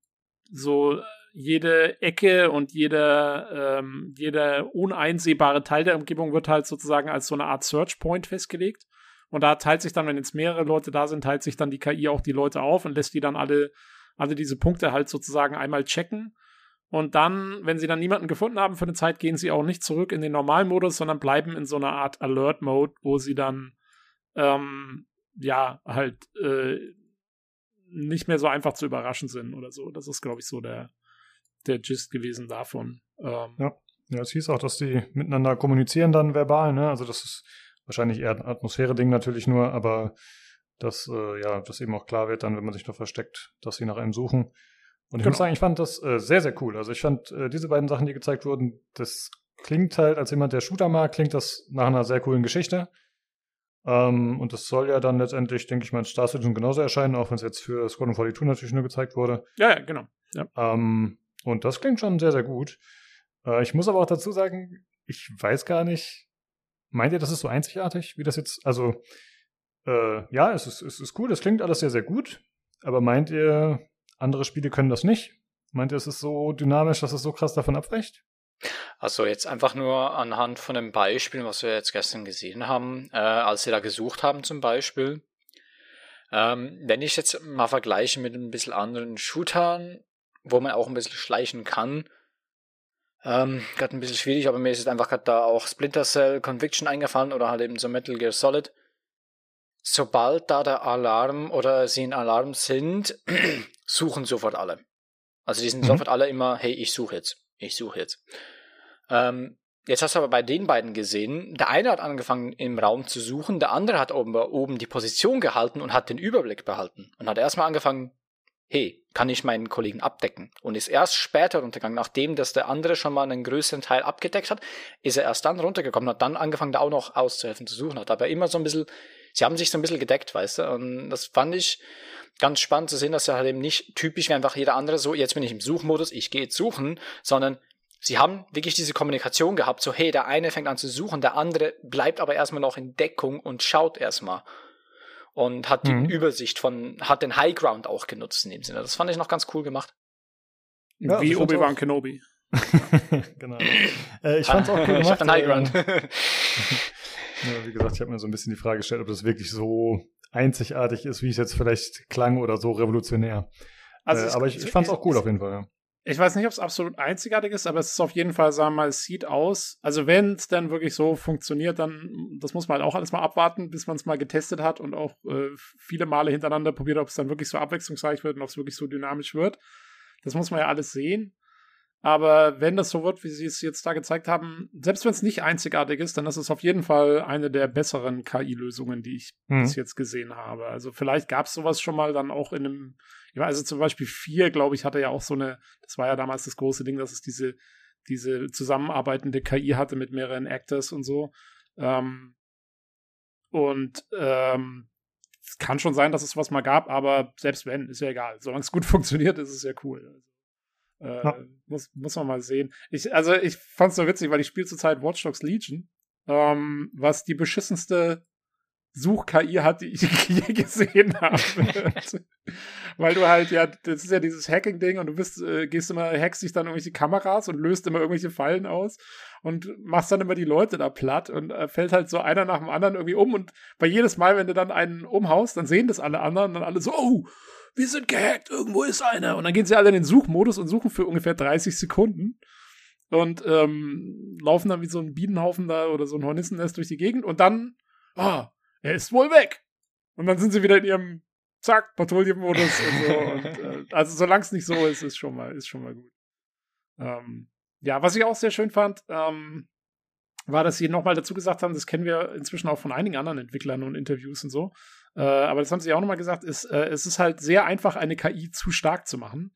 so jede Ecke und jeder, ähm, jeder uneinsehbare Teil der Umgebung wird halt sozusagen als so eine Art Search Point festgelegt. Und da teilt sich dann, wenn jetzt mehrere Leute da sind, teilt sich dann die KI auch die Leute auf und lässt die dann alle, alle diese Punkte halt sozusagen einmal checken. Und dann, wenn sie dann niemanden gefunden haben für eine Zeit, gehen sie auch nicht zurück in den Normalmodus, sondern bleiben in so einer Art Alert-Mode, wo sie dann ähm, ja halt äh, nicht mehr so einfach zu überraschen sind oder so. Das ist, glaube ich, so der, der Gist gewesen davon. Ähm, ja. ja, es hieß auch, dass die miteinander kommunizieren dann verbal, ne? Also das ist wahrscheinlich eher ein Atmosphäre-Ding natürlich nur, aber dass, äh, ja, das eben auch klar wird dann, wenn man sich da versteckt, dass sie nach einem suchen. Und ich genau. muss sagen, ich fand das äh, sehr, sehr cool. Also ich fand äh, diese beiden Sachen, die gezeigt wurden, das klingt halt, als jemand, der Shooter mag, klingt das nach einer sehr coolen Geschichte. Ähm, und das soll ja dann letztendlich, denke ich mal, in Star Citizen genauso erscheinen, auch wenn es jetzt für Squadron 42 natürlich nur gezeigt wurde. Ja, ja, genau. Ja. Ähm, und das klingt schon sehr, sehr gut. Äh, ich muss aber auch dazu sagen, ich weiß gar nicht, meint ihr, das ist so einzigartig, wie das jetzt, also, äh, ja, es ist, es ist cool, es klingt alles sehr, sehr gut, aber meint ihr, andere Spiele können das nicht? Meint ihr, es ist so dynamisch, dass es so krass davon abweicht? Also jetzt einfach nur anhand von dem Beispiel, was wir jetzt gestern gesehen haben, äh, als wir da gesucht haben zum Beispiel. Ähm, wenn ich jetzt mal vergleiche mit ein bisschen anderen Shootern, wo man auch ein bisschen schleichen kann. Ähm, gerade ein bisschen schwierig, aber mir ist jetzt einfach gerade da auch Splinter Cell Conviction eingefallen oder halt eben so Metal Gear Solid. Sobald da der Alarm oder sie in Alarm sind, suchen sofort alle. Also die sind mhm. sofort alle immer, hey, ich suche jetzt, ich suche jetzt. Ähm, jetzt hast du aber bei den beiden gesehen, der eine hat angefangen im Raum zu suchen, der andere hat oben, oben die Position gehalten und hat den Überblick behalten und hat erstmal angefangen hey, kann ich meinen Kollegen abdecken? Und ist erst später runtergegangen, nachdem dass der andere schon mal einen größeren Teil abgedeckt hat, ist er erst dann runtergekommen, hat dann angefangen, da auch noch auszuhelfen, zu suchen, hat aber immer so ein bisschen, sie haben sich so ein bisschen gedeckt, weißt du, und das fand ich ganz spannend zu sehen, dass er halt eben nicht typisch wie einfach jeder andere so, jetzt bin ich im Suchmodus, ich gehe jetzt suchen, sondern sie haben wirklich diese Kommunikation gehabt, so hey, der eine fängt an zu suchen, der andere bleibt aber erstmal noch in Deckung und schaut erstmal und hat die mhm. Übersicht von, hat den High Ground auch genutzt in dem Sinne. Das fand ich noch ganz cool gemacht. Ja, Wie Obi-Wan Kenobi. genau. Äh, ich fand's auch cool gemacht. Ich hab den High Ground. ja, wie gesagt, ich habe mir so ein bisschen die Frage gestellt, ob das wirklich so einzigartig ist, wie es jetzt vielleicht klang oder so revolutionär. Also äh, aber ich, ich fand's auch cool auf jeden Fall. Ja. Ich weiß nicht, ob es absolut einzigartig ist, aber es ist auf jeden Fall, sagen wir mal, es sieht aus. Also wenn es dann wirklich so funktioniert, dann, das muss man halt auch alles mal abwarten, bis man es mal getestet hat und auch äh, viele Male hintereinander probiert, ob es dann wirklich so abwechslungsreich wird und ob es wirklich so dynamisch wird. Das muss man ja alles sehen. Aber wenn das so wird, wie sie es jetzt da gezeigt haben, selbst wenn es nicht einzigartig ist, dann ist es auf jeden Fall eine der besseren KI-Lösungen, die ich mhm. bis jetzt gesehen habe. Also vielleicht gab es sowas schon mal dann auch in einem, also zum Beispiel vier, glaube ich, hatte ja auch so eine, das war ja damals das große Ding, dass es diese, diese zusammenarbeitende KI hatte mit mehreren Actors und so. Ähm, und ähm, es kann schon sein, dass es was mal gab, aber selbst wenn, ist ja egal. Solange es gut funktioniert, ist es ja cool. Äh, ja. muss, muss man mal sehen. Ich, also ich fand's so witzig, weil ich spiele zurzeit Watch Dogs Legion, ähm, was die beschissenste Such-KI hat, die ich je gesehen habe. Weil du halt ja, das ist ja dieses Hacking-Ding und du bist, äh, gehst immer, hackst dich dann irgendwelche Kameras und löst immer irgendwelche Fallen aus und machst dann immer die Leute da platt und äh, fällt halt so einer nach dem anderen irgendwie um und bei jedes Mal, wenn du dann einen umhaust, dann sehen das alle anderen und dann alle so, oh, wir sind gehackt, irgendwo ist einer. Und dann gehen sie alle in den Suchmodus und suchen für ungefähr 30 Sekunden und ähm, laufen dann wie so ein Bienenhaufen da oder so ein Hornissennest durch die Gegend und dann, ah, er ist wohl weg. Und dann sind sie wieder in ihrem Zack, Patrouillenmodus und so. Und, äh, also solange es nicht so ist, ist schon mal, ist schon mal gut. Ähm, ja, was ich auch sehr schön fand, ähm, war, dass sie nochmal dazu gesagt haben, das kennen wir inzwischen auch von einigen anderen Entwicklern und Interviews und so, äh, aber das haben sie auch nochmal gesagt, ist, äh, es ist halt sehr einfach, eine KI zu stark zu machen.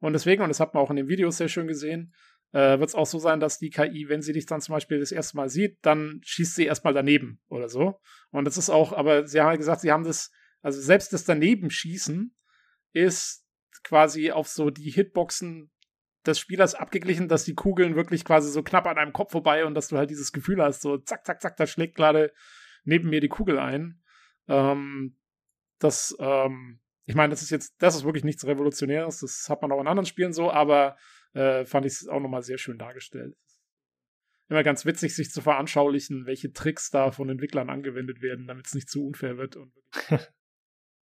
Und deswegen, und das hat man auch in den Videos sehr schön gesehen, äh, wird es auch so sein, dass die KI, wenn sie dich dann zum Beispiel das erste Mal sieht, dann schießt sie erstmal daneben oder so. Und das ist auch, aber sie haben halt gesagt, sie haben das, also selbst das Daneben-Schießen ist quasi auf so die Hitboxen des Spielers abgeglichen, dass die Kugeln wirklich quasi so knapp an einem Kopf vorbei und dass du halt dieses Gefühl hast, so zack, zack, zack, da schlägt gerade neben mir die Kugel ein. Ähm, das, ähm, ich meine, das ist jetzt, das ist wirklich nichts Revolutionäres, das hat man auch in anderen Spielen so, aber äh, fand ich es auch nochmal sehr schön dargestellt. Immer ganz witzig, sich zu veranschaulichen, welche Tricks da von Entwicklern angewendet werden, damit es nicht zu unfair wird und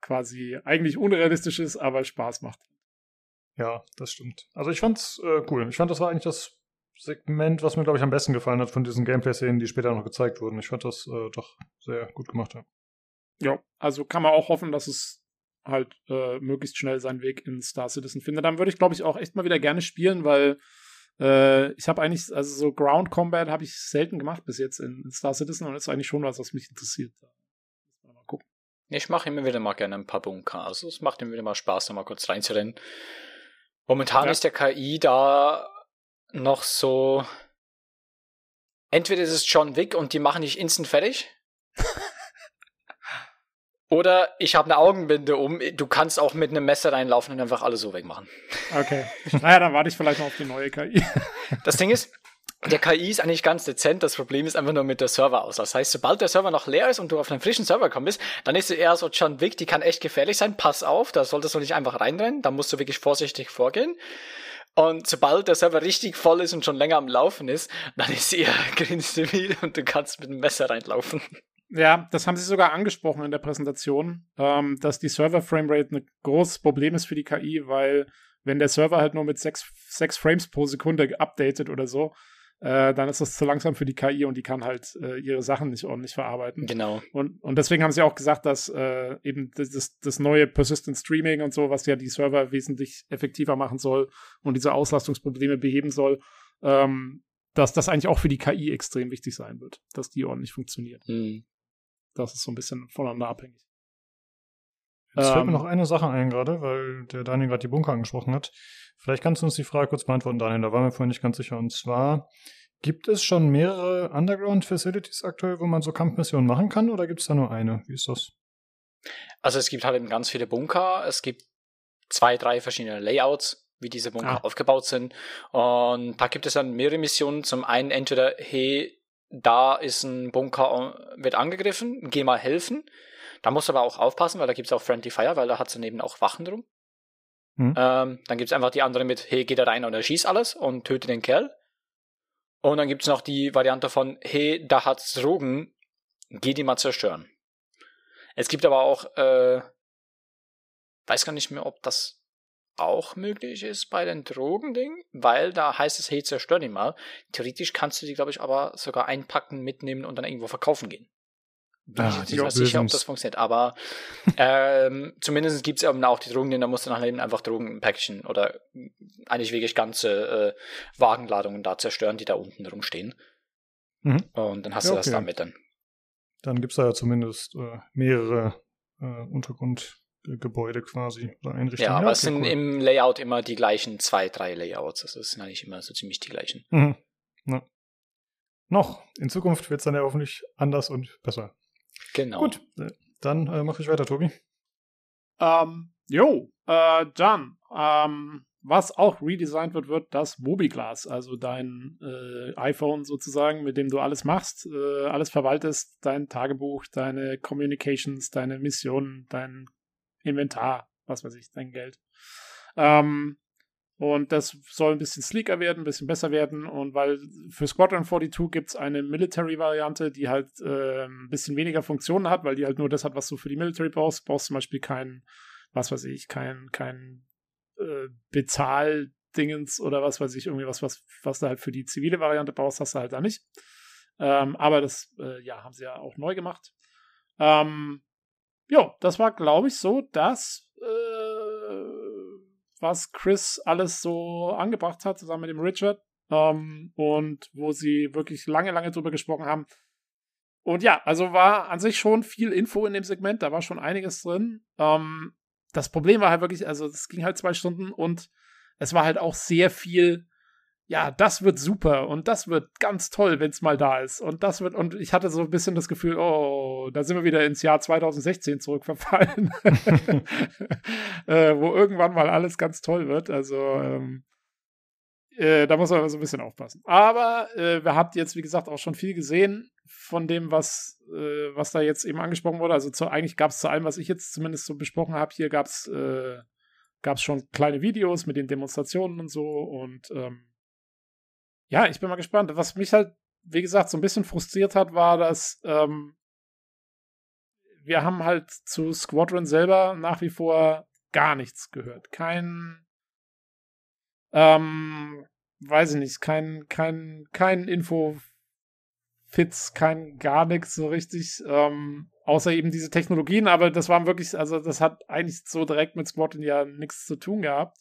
quasi eigentlich unrealistisch ist, aber Spaß macht. Ja, das stimmt. Also ich fand's äh, cool. Ich fand, das war eigentlich das Segment, was mir, glaube ich, am besten gefallen hat von diesen Gameplay-Szenen, die später noch gezeigt wurden. Ich fand das äh, doch sehr gut gemacht. Ja. Ja, also kann man auch hoffen, dass es halt äh, möglichst schnell seinen Weg in Star Citizen findet. Dann würde ich, glaube ich, auch echt mal wieder gerne spielen, weil äh, ich habe eigentlich, also so Ground Combat habe ich selten gemacht bis jetzt in Star Citizen und ist eigentlich schon was, was mich interessiert. Mal gucken. Ich mache immer wieder mal gerne ein paar Bunker. Also es macht immer wieder mal Spaß, da mal kurz reinzurennen. Momentan ja. ist der KI da noch so. Entweder ist es John Wick und die machen dich instant fertig. Oder ich habe eine Augenbinde um. Du kannst auch mit einem Messer reinlaufen und einfach alles so wegmachen. Okay. Naja, dann warte ich vielleicht noch auf die neue KI. Das Ding ist, der KI ist eigentlich ganz dezent. Das Problem ist einfach nur mit der Server aus. Das heißt, sobald der Server noch leer ist und du auf einen frischen Server kommst, dann ist sie eher so John Wick, die kann echt gefährlich sein. Pass auf, da solltest du nicht einfach reinrennen. Da musst du wirklich vorsichtig vorgehen. Und sobald der Server richtig voll ist und schon länger am Laufen ist, dann ist sie eher grünstabil und du kannst mit dem Messer reinlaufen. Ja, das haben sie sogar angesprochen in der Präsentation, ähm, dass die Server-Framerate ein großes Problem ist für die KI, weil wenn der Server halt nur mit sechs, sechs Frames pro Sekunde updatet oder so, äh, dann ist das zu langsam für die KI und die kann halt äh, ihre Sachen nicht ordentlich verarbeiten. Genau. Und, und deswegen haben sie auch gesagt, dass äh, eben das, das neue Persistent Streaming und so, was ja die Server wesentlich effektiver machen soll und diese Auslastungsprobleme beheben soll, ähm, dass das eigentlich auch für die KI extrem wichtig sein wird, dass die ordentlich funktioniert. Mhm. Das ist so ein bisschen voneinander abhängig. Jetzt ähm, fällt mir ähm. noch eine Sache ein gerade, weil der Daniel gerade die Bunker angesprochen hat. Vielleicht kannst du uns die Frage kurz beantworten, Daniel. Da waren wir vorhin nicht ganz sicher. Und zwar, gibt es schon mehrere Underground-Facilities aktuell, wo man so Kampfmissionen machen kann, oder gibt es da nur eine? Wie ist das? Also es gibt halt eben ganz viele Bunker. Es gibt zwei, drei verschiedene Layouts, wie diese Bunker ah. aufgebaut sind. Und da gibt es dann mehrere Missionen. Zum einen entweder, hey, da ist ein Bunker, wird angegriffen, geh mal helfen. Da musst du aber auch aufpassen, weil da gibt es auch Friendly Fire, weil da hat es daneben auch Wachen drum. Hm. Ähm, dann gibt es einfach die andere mit, hey, geh da rein und erschieß alles und töte den Kerl. Und dann gibt es noch die Variante von, hey, da hat's Drogen, geh die mal zerstören. Es gibt aber auch, äh, weiß gar nicht mehr, ob das auch möglich ist bei den Drogendingen, weil da heißt es, hey, zerstör die mal. Theoretisch kannst du die, glaube ich, aber sogar einpacken, mitnehmen und dann irgendwo verkaufen gehen. Bin ah, ich nicht sicher, ob das funktioniert, aber ähm, zumindest gibt es eben auch die Drogen, da musst du dann eben einfach Drogen packagen oder eigentlich wirklich ganze äh, Wagenladungen da zerstören, die da unten rumstehen. Mhm. Und dann hast ja, du das okay. damit dann. Dann gibt es da ja zumindest äh, mehrere äh, Untergrundgebäude quasi oder Einrichtungen. Ja, aber ja, es sind cool. im Layout immer die gleichen zwei, drei Layouts. Also es sind eigentlich immer so ziemlich die gleichen. Mhm. Ja. Noch. In Zukunft wird es dann ja hoffentlich anders und besser. Genau. Gut, äh, dann äh, mache ich weiter, Tobi. Ähm, jo, äh, dann, ähm, was auch redesigned wird, wird das Mobiglas, also dein äh, iPhone sozusagen, mit dem du alles machst, äh, alles verwaltest, dein Tagebuch, deine Communications, deine Missionen, dein Inventar, was weiß ich, dein Geld. Ähm, und das soll ein bisschen sleeker werden, ein bisschen besser werden. Und weil für Squadron 42 gibt es eine Military-Variante, die halt äh, ein bisschen weniger Funktionen hat, weil die halt nur das hat, was du für die Military brauchst. Brauchst zum Beispiel kein, was weiß ich, kein, kein äh, Bezahldingens oder was weiß ich, irgendwie was, was, was du halt für die zivile Variante brauchst, hast du halt da nicht. Ähm, aber das, äh, ja, haben sie ja auch neu gemacht. Ähm, ja, das war, glaube ich, so das, äh, was Chris alles so angebracht hat, zusammen mit dem Richard. Ähm, und wo sie wirklich lange, lange drüber gesprochen haben. Und ja, also war an sich schon viel Info in dem Segment, da war schon einiges drin. Ähm, das Problem war halt wirklich, also es ging halt zwei Stunden und es war halt auch sehr viel ja, das wird super und das wird ganz toll, wenn es mal da ist. Und das wird, und ich hatte so ein bisschen das Gefühl, oh, da sind wir wieder ins Jahr 2016 zurückverfallen, äh, wo irgendwann mal alles ganz toll wird. Also, ähm, äh, da muss man so ein bisschen aufpassen. Aber äh, wir habt jetzt, wie gesagt, auch schon viel gesehen von dem, was, äh, was da jetzt eben angesprochen wurde. Also zu, eigentlich gab es zu allem, was ich jetzt zumindest so besprochen habe, hier gab es äh, schon kleine Videos mit den Demonstrationen und so und ähm, ja, ich bin mal gespannt. Was mich halt, wie gesagt, so ein bisschen frustriert hat, war, dass ähm, wir haben halt zu Squadron selber nach wie vor gar nichts gehört. Kein, ähm, weiß ich nicht, kein, kein, kein Info Fits, kein gar nichts so richtig, ähm, außer eben diese Technologien, aber das waren wirklich, also das hat eigentlich so direkt mit Squadron ja nichts zu tun gehabt.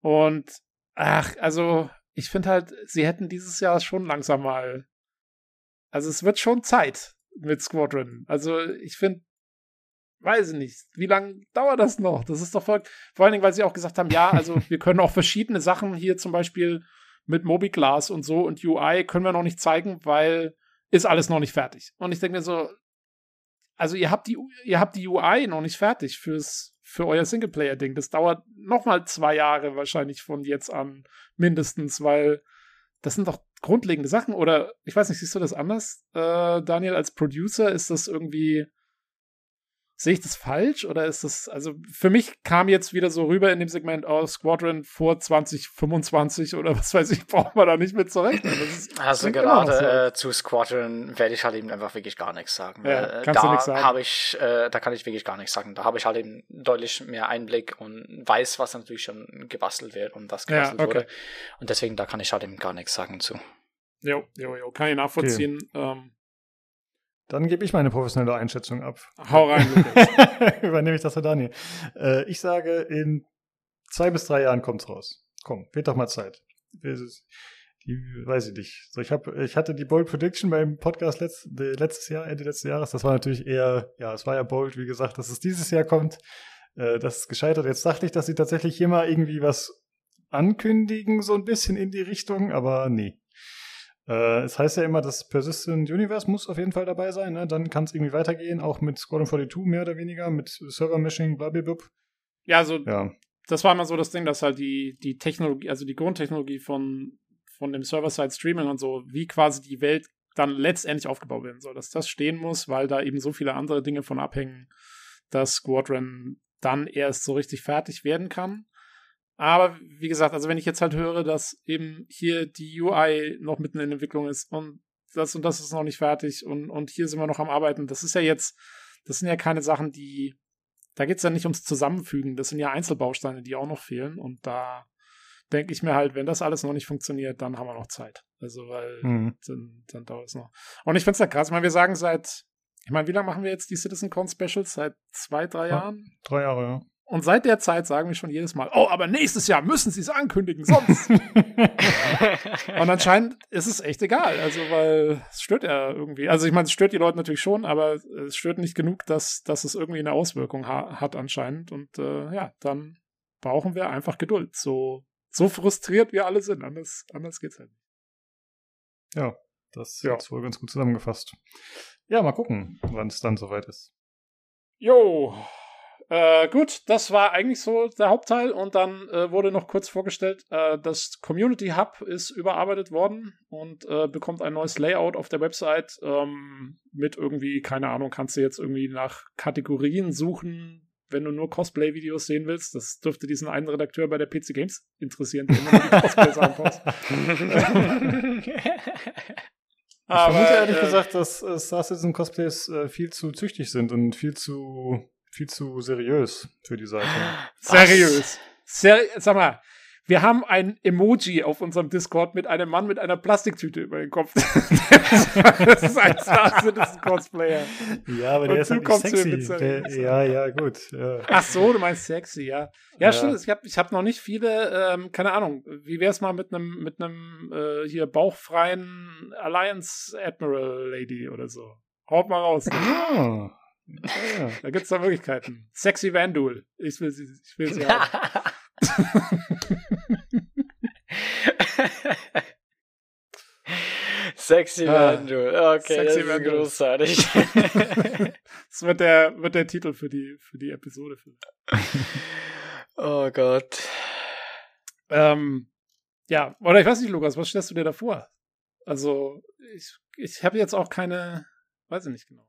Und ach, also ich finde halt, sie hätten dieses Jahr schon langsam mal. Also es wird schon Zeit mit Squadron. Also ich finde, weiß ich nicht, wie lange dauert das noch? Das ist doch voll. Vor allen Dingen, weil sie auch gesagt haben, ja, also wir können auch verschiedene Sachen hier zum Beispiel mit Mobiglas und so und UI können wir noch nicht zeigen, weil ist alles noch nicht fertig. Und ich denke mir so, also ihr habt die, ihr habt die UI noch nicht fertig fürs, für euer Singleplayer-Ding. Das dauert nochmal zwei Jahre wahrscheinlich von jetzt an mindestens, weil das sind doch grundlegende Sachen. Oder ich weiß nicht, siehst du das anders, äh, Daniel, als Producer? Ist das irgendwie Sehe ich das falsch oder ist das, also für mich kam jetzt wieder so rüber in dem Segment, oh, Squadron vor 2025 oder was weiß ich, braucht man da nicht mit zurechnen. also gerade so. äh, zu Squadron werde ich halt eben einfach wirklich gar nichts sagen. Ja, äh, da habe ich, äh, da kann ich wirklich gar nichts sagen. Da habe ich halt eben deutlich mehr Einblick und weiß, was natürlich schon gebastelt wird und was gebastelt ja, okay. wurde. Und deswegen, da kann ich halt eben gar nichts sagen zu. Jo, jo, jo, kann ich nachvollziehen. Okay. Ähm, dann gebe ich meine professionelle Einschätzung ab. Hau rein. Übernehme ich das für Daniel. Äh, ich sage, in zwei bis drei Jahren kommt's raus. Komm, wird doch mal Zeit. Die weiß ich nicht. So, ich habe, ich hatte die Bold Prediction beim Podcast letzt, letztes Jahr, Ende letzten Jahres. Das war natürlich eher, ja, es war ja bold, wie gesagt, dass es dieses Jahr kommt. Äh, das ist gescheitert. Jetzt dachte ich, dass sie tatsächlich hier mal irgendwie was ankündigen, so ein bisschen in die Richtung, aber nee. Äh, es heißt ja immer, das Persistent Universe muss auf jeden Fall dabei sein. Ne? Dann kann es irgendwie weitergehen, auch mit Squadron 42 mehr oder weniger, mit Server-Meshing, blablabla. Ja, also ja. das war immer so das Ding, dass halt die, die Technologie, also die Grundtechnologie von, von dem Server-Side-Streaming und so, wie quasi die Welt dann letztendlich aufgebaut werden soll, dass das stehen muss, weil da eben so viele andere Dinge von abhängen, dass Squadron dann erst so richtig fertig werden kann. Aber wie gesagt, also wenn ich jetzt halt höre, dass eben hier die UI noch mitten in Entwicklung ist und das und das ist noch nicht fertig und, und hier sind wir noch am Arbeiten, das ist ja jetzt, das sind ja keine Sachen, die, da geht es ja nicht ums Zusammenfügen, das sind ja Einzelbausteine, die auch noch fehlen und da denke ich mir halt, wenn das alles noch nicht funktioniert, dann haben wir noch Zeit. Also, weil mhm. dann, dann dauert es noch. Und ich finde es ja krass, ich meine, wir sagen seit, ich meine, wie lange machen wir jetzt die CitizenCon Specials? Seit zwei, drei Jahren? Drei Jahre, ja. Und seit der Zeit sagen wir schon jedes Mal, oh, aber nächstes Jahr müssen sie es ankündigen, sonst. und anscheinend ist es echt egal. Also, weil es stört ja irgendwie. Also, ich meine, es stört die Leute natürlich schon, aber es stört nicht genug, dass, dass es irgendwie eine Auswirkung ha hat anscheinend. Und äh, ja, dann brauchen wir einfach Geduld. So, so frustriert wir alle sind. Anders, anders geht's halt nicht. Ja, das ja. ist wohl ganz gut zusammengefasst. Ja, mal gucken, wann es dann soweit ist. Jo, äh, gut, das war eigentlich so der Hauptteil und dann äh, wurde noch kurz vorgestellt, äh, das Community Hub ist überarbeitet worden und äh, bekommt ein neues Layout auf der Website ähm, mit irgendwie, keine Ahnung, kannst du jetzt irgendwie nach Kategorien suchen, wenn du nur Cosplay-Videos sehen willst. Das dürfte diesen einen Redakteur bei der PC Games interessieren, der immer die Cosplays anpasst. Ich Aber, vermute ehrlich äh, gesagt, dass äh, Star Citizen Cosplays äh, viel zu züchtig sind und viel zu viel zu seriös für die Seite. Seriös. Ser Sag mal, wir haben ein Emoji auf unserem Discord mit einem Mann mit einer Plastiktüte über den Kopf. das ist ein Star Citizen Cosplayer. Ja, aber der ist halt nicht sexy. Der, ja, ja, gut. Ja. Ach so, du meinst sexy, ja. Ja, ja. stimmt. Ich habe ich hab noch nicht viele, ähm, keine Ahnung. Wie wär's mal mit einem mit einem äh, hier bauchfreien Alliance Admiral Lady oder so? Haut mal raus. Ah. Ja, da gibt es da Möglichkeiten. Sexy Vandul. Ich will sie, ich will sie haben. Sexy Vandul. Okay, Sexy das ist großartig. das wird der, wird der Titel für die, für die Episode. oh Gott. Ähm, ja, oder ich weiß nicht, Lukas, was stellst du dir da vor? Also, ich, ich habe jetzt auch keine, weiß ich nicht genau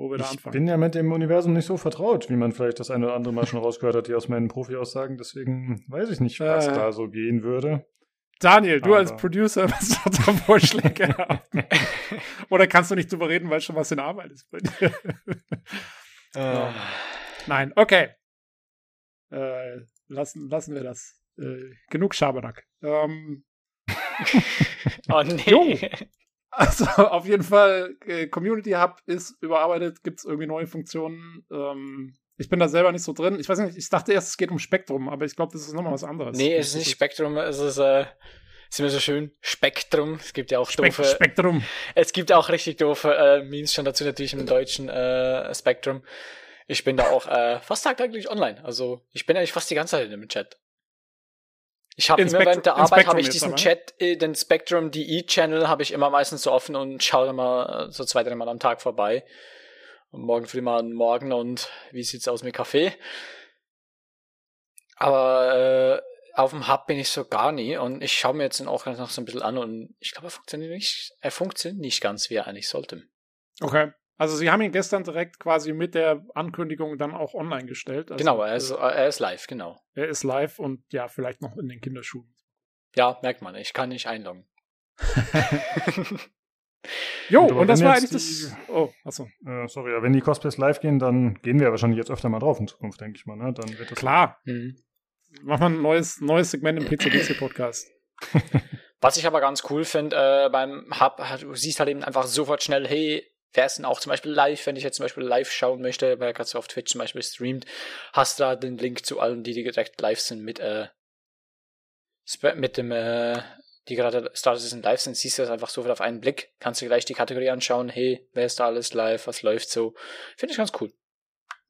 wo wir da anfangen. Ich bin ja mit dem Universum nicht so vertraut, wie man vielleicht das eine oder andere Mal schon rausgehört hat, hier aus meinen Profi-Aussagen. Deswegen weiß ich nicht, was äh, da so gehen würde. Daniel, du Aber. als Producer, was du da Vorschläge haben? Oder kannst du nicht drüber reden, weil schon was in Arbeit ist bei dir? Uh. Nein, okay. Äh, lassen, lassen wir das. Äh, genug Schabernack. Ähm. oh nee. Jo. Also auf jeden Fall, äh, Community Hub ist überarbeitet, gibt es irgendwie neue Funktionen. Ähm, ich bin da selber nicht so drin. Ich weiß nicht, ich dachte erst, es geht um Spektrum, aber ich glaube, das ist nochmal was anderes. Nee, es ist nicht Spektrum, es ist, äh, ist immer so schön, Spektrum. Es gibt ja auch Spek doofe. Spektrum. Es gibt auch richtig doofe äh, Memes schon dazu, natürlich im deutschen äh, Spektrum. Ich bin da auch äh, fast tagtäglich online. Also ich bin eigentlich fast die ganze Zeit in dem Chat. Ich habe immer während der Arbeit habe ich diesen Chat, äh, den Spectrum DE-Channel habe ich immer meistens so offen und schaue immer äh, so zwei, drei Mal am Tag vorbei. Und morgen früh mal morgen und wie sieht's aus mit Kaffee? Aber äh, auf dem Hub bin ich so gar nie und ich schaue mir jetzt auch noch so ein bisschen an und ich glaube, er funktioniert nicht, er funktioniert nicht ganz, wie er eigentlich sollte. Okay. Also sie haben ihn gestern direkt quasi mit der Ankündigung dann auch online gestellt. Also, genau, er ist, äh, er ist live, genau. Er ist live und ja, vielleicht noch in den Kinderschuhen. Ja, merkt man, ich kann nicht einloggen. jo, und, und das war eigentlich das. Oh, achso. Äh, sorry, wenn die Cosplays live gehen, dann gehen wir wahrscheinlich jetzt öfter mal drauf in Zukunft, denke ich mal. Ne? Dann wird das Klar. Mhm. Machen wir ein neues, neues Segment im PCDC-Podcast. Was ich aber ganz cool finde äh, beim Hub, du siehst halt eben einfach sofort schnell, hey, wer ist denn auch zum Beispiel live, wenn ich jetzt zum Beispiel live schauen möchte, weil gerade so auf Twitch zum Beispiel streamt, hast du da den Link zu allen, die direkt live sind mit, äh, mit dem, äh, die gerade Star Citizen live sind, siehst du das einfach so viel auf einen Blick. Kannst du gleich die Kategorie anschauen, hey, wer ist da alles live, was läuft so. Finde ich ganz cool.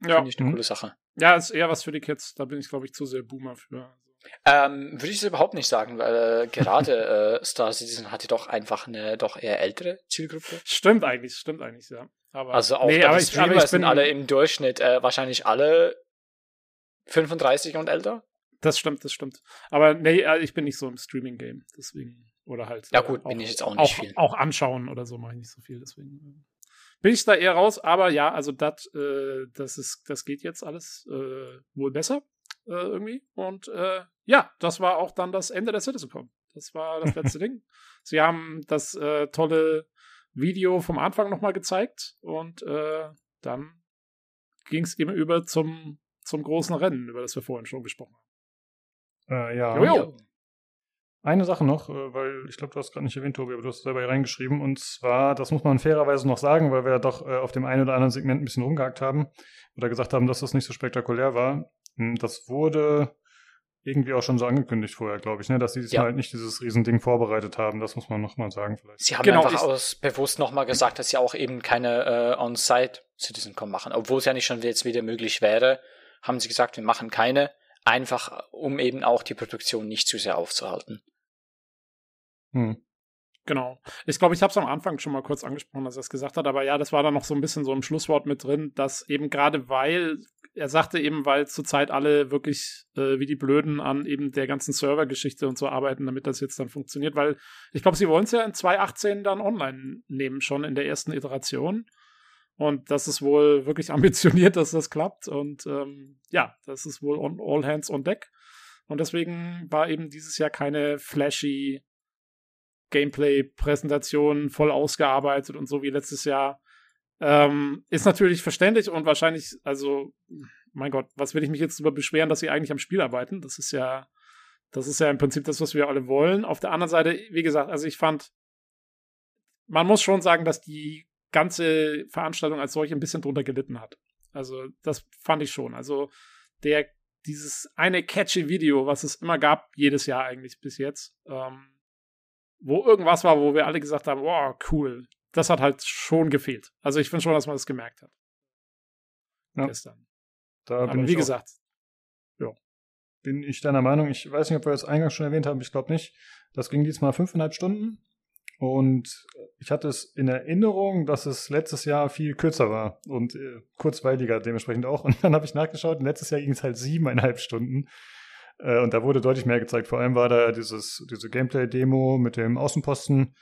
Ja. Finde ich eine mhm. coole Sache. Ja, ist eher was für die Kids. Da bin ich, glaube ich, zu sehr Boomer für. Ähm, würde ich es überhaupt nicht sagen, weil äh, gerade äh, Star Citizen hatte doch einfach eine doch eher ältere Zielgruppe. Stimmt eigentlich, stimmt eigentlich, ja. Aber, also auch nee, aber die Streamer ich, aber sind alle im Durchschnitt äh, wahrscheinlich alle 35 und älter. Das stimmt, das stimmt. Aber nee, äh, ich bin nicht so im Streaming-Game, deswegen. Oder halt. Ja, gut, äh, bin ich jetzt auch nicht auch, viel. Auch anschauen oder so mache ich nicht so viel, deswegen. Äh, bin ich da eher raus, aber ja, also dat, äh, das ist, das geht jetzt alles äh, wohl besser äh, irgendwie. Und äh, ja, das war auch dann das Ende der CitizenCon. Das war das letzte Ding. Sie haben das äh, tolle Video vom Anfang nochmal gezeigt und äh, dann ging es eben über zum, zum großen Rennen, über das wir vorhin schon gesprochen haben. Äh, ja. Jojo. Eine Sache noch, äh, weil ich glaube, du hast gerade nicht erwähnt, Tobi, aber du hast es selber hier reingeschrieben. Und zwar, das muss man fairerweise noch sagen, weil wir ja doch auf dem einen oder anderen Segment ein bisschen rumgehakt haben oder gesagt haben, dass das nicht so spektakulär war. Hm, das wurde irgendwie auch schon so angekündigt vorher, glaube ich, ne? dass sie diesmal ja. halt nicht dieses Riesending vorbereitet haben. Das muss man nochmal sagen vielleicht. Sie haben genau, einfach aus bewusst nochmal gesagt, dass sie auch eben keine äh, On-Site CitizenCon machen. Obwohl es ja nicht schon jetzt wieder möglich wäre, haben sie gesagt, wir machen keine. Einfach, um eben auch die Produktion nicht zu sehr aufzuhalten. Hm. Genau. Ich glaube, ich habe es am Anfang schon mal kurz angesprochen, dass er es gesagt hat, aber ja, das war dann noch so ein bisschen so im Schlusswort mit drin, dass eben gerade weil, er sagte eben, weil zurzeit alle wirklich äh, wie die Blöden an eben der ganzen Servergeschichte und so arbeiten, damit das jetzt dann funktioniert, weil ich glaube, sie wollen es ja in 2018 dann online nehmen, schon in der ersten Iteration. Und das ist wohl wirklich ambitioniert, dass das klappt. Und ähm, ja, das ist wohl on, all hands on deck. Und deswegen war eben dieses Jahr keine flashy Gameplay-Präsentation voll ausgearbeitet und so wie letztes Jahr. Ähm, ist natürlich verständlich und wahrscheinlich, also, mein Gott, was will ich mich jetzt darüber beschweren, dass sie eigentlich am Spiel arbeiten? Das ist ja, das ist ja im Prinzip das, was wir alle wollen. Auf der anderen Seite, wie gesagt, also ich fand, man muss schon sagen, dass die ganze Veranstaltung als solche ein bisschen drunter gelitten hat. Also, das fand ich schon. Also, der, dieses eine catchy Video, was es immer gab, jedes Jahr eigentlich bis jetzt, ähm, wo irgendwas war, wo wir alle gesagt haben, wow, cool. Das hat halt schon gefehlt. Also ich finde schon, dass man das gemerkt hat. Ja. Gestern. Da Aber wie gesagt, ja. Bin ich deiner Meinung. Ich weiß nicht, ob wir das eingangs schon erwähnt haben. Ich glaube nicht. Das ging diesmal fünfeinhalb Stunden. Und ich hatte es in Erinnerung, dass es letztes Jahr viel kürzer war und äh, kurzweiliger dementsprechend auch. Und dann habe ich nachgeschaut und letztes Jahr ging es halt siebeneinhalb Stunden. Äh, und da wurde deutlich mehr gezeigt. Vor allem war da dieses, diese Gameplay-Demo mit dem Außenposten.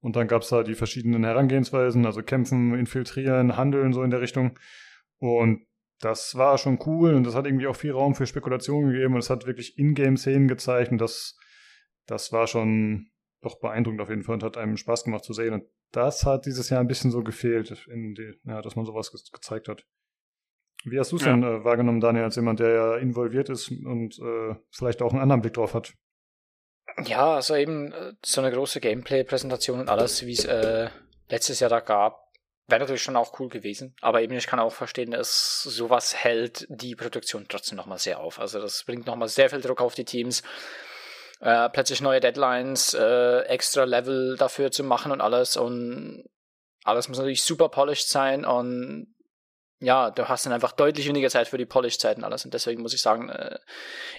Und dann gab es da die verschiedenen Herangehensweisen, also kämpfen, infiltrieren, handeln, so in der Richtung. Und das war schon cool und das hat irgendwie auch viel Raum für Spekulationen gegeben und es hat wirklich Ingame-Szenen gezeigt und das, das war schon doch beeindruckend auf jeden Fall und hat einem Spaß gemacht zu sehen. Und das hat dieses Jahr ein bisschen so gefehlt, die, ja, dass man sowas ge gezeigt hat. Wie hast du es ja. denn äh, wahrgenommen, Daniel, als jemand, der ja involviert ist und äh, vielleicht auch einen anderen Blick drauf hat? Ja, also eben äh, so eine große Gameplay-Präsentation und alles, wie es äh, letztes Jahr da gab, wäre natürlich schon auch cool gewesen. Aber eben, ich kann auch verstehen, dass sowas hält die Produktion trotzdem nochmal sehr auf. Also das bringt nochmal sehr viel Druck auf die Teams. Äh, plötzlich neue Deadlines, äh, extra Level dafür zu machen und alles. Und alles muss natürlich super polished sein und ja, du hast dann einfach deutlich weniger Zeit für die Polish-Zeit und alles. Und deswegen muss ich sagen, äh,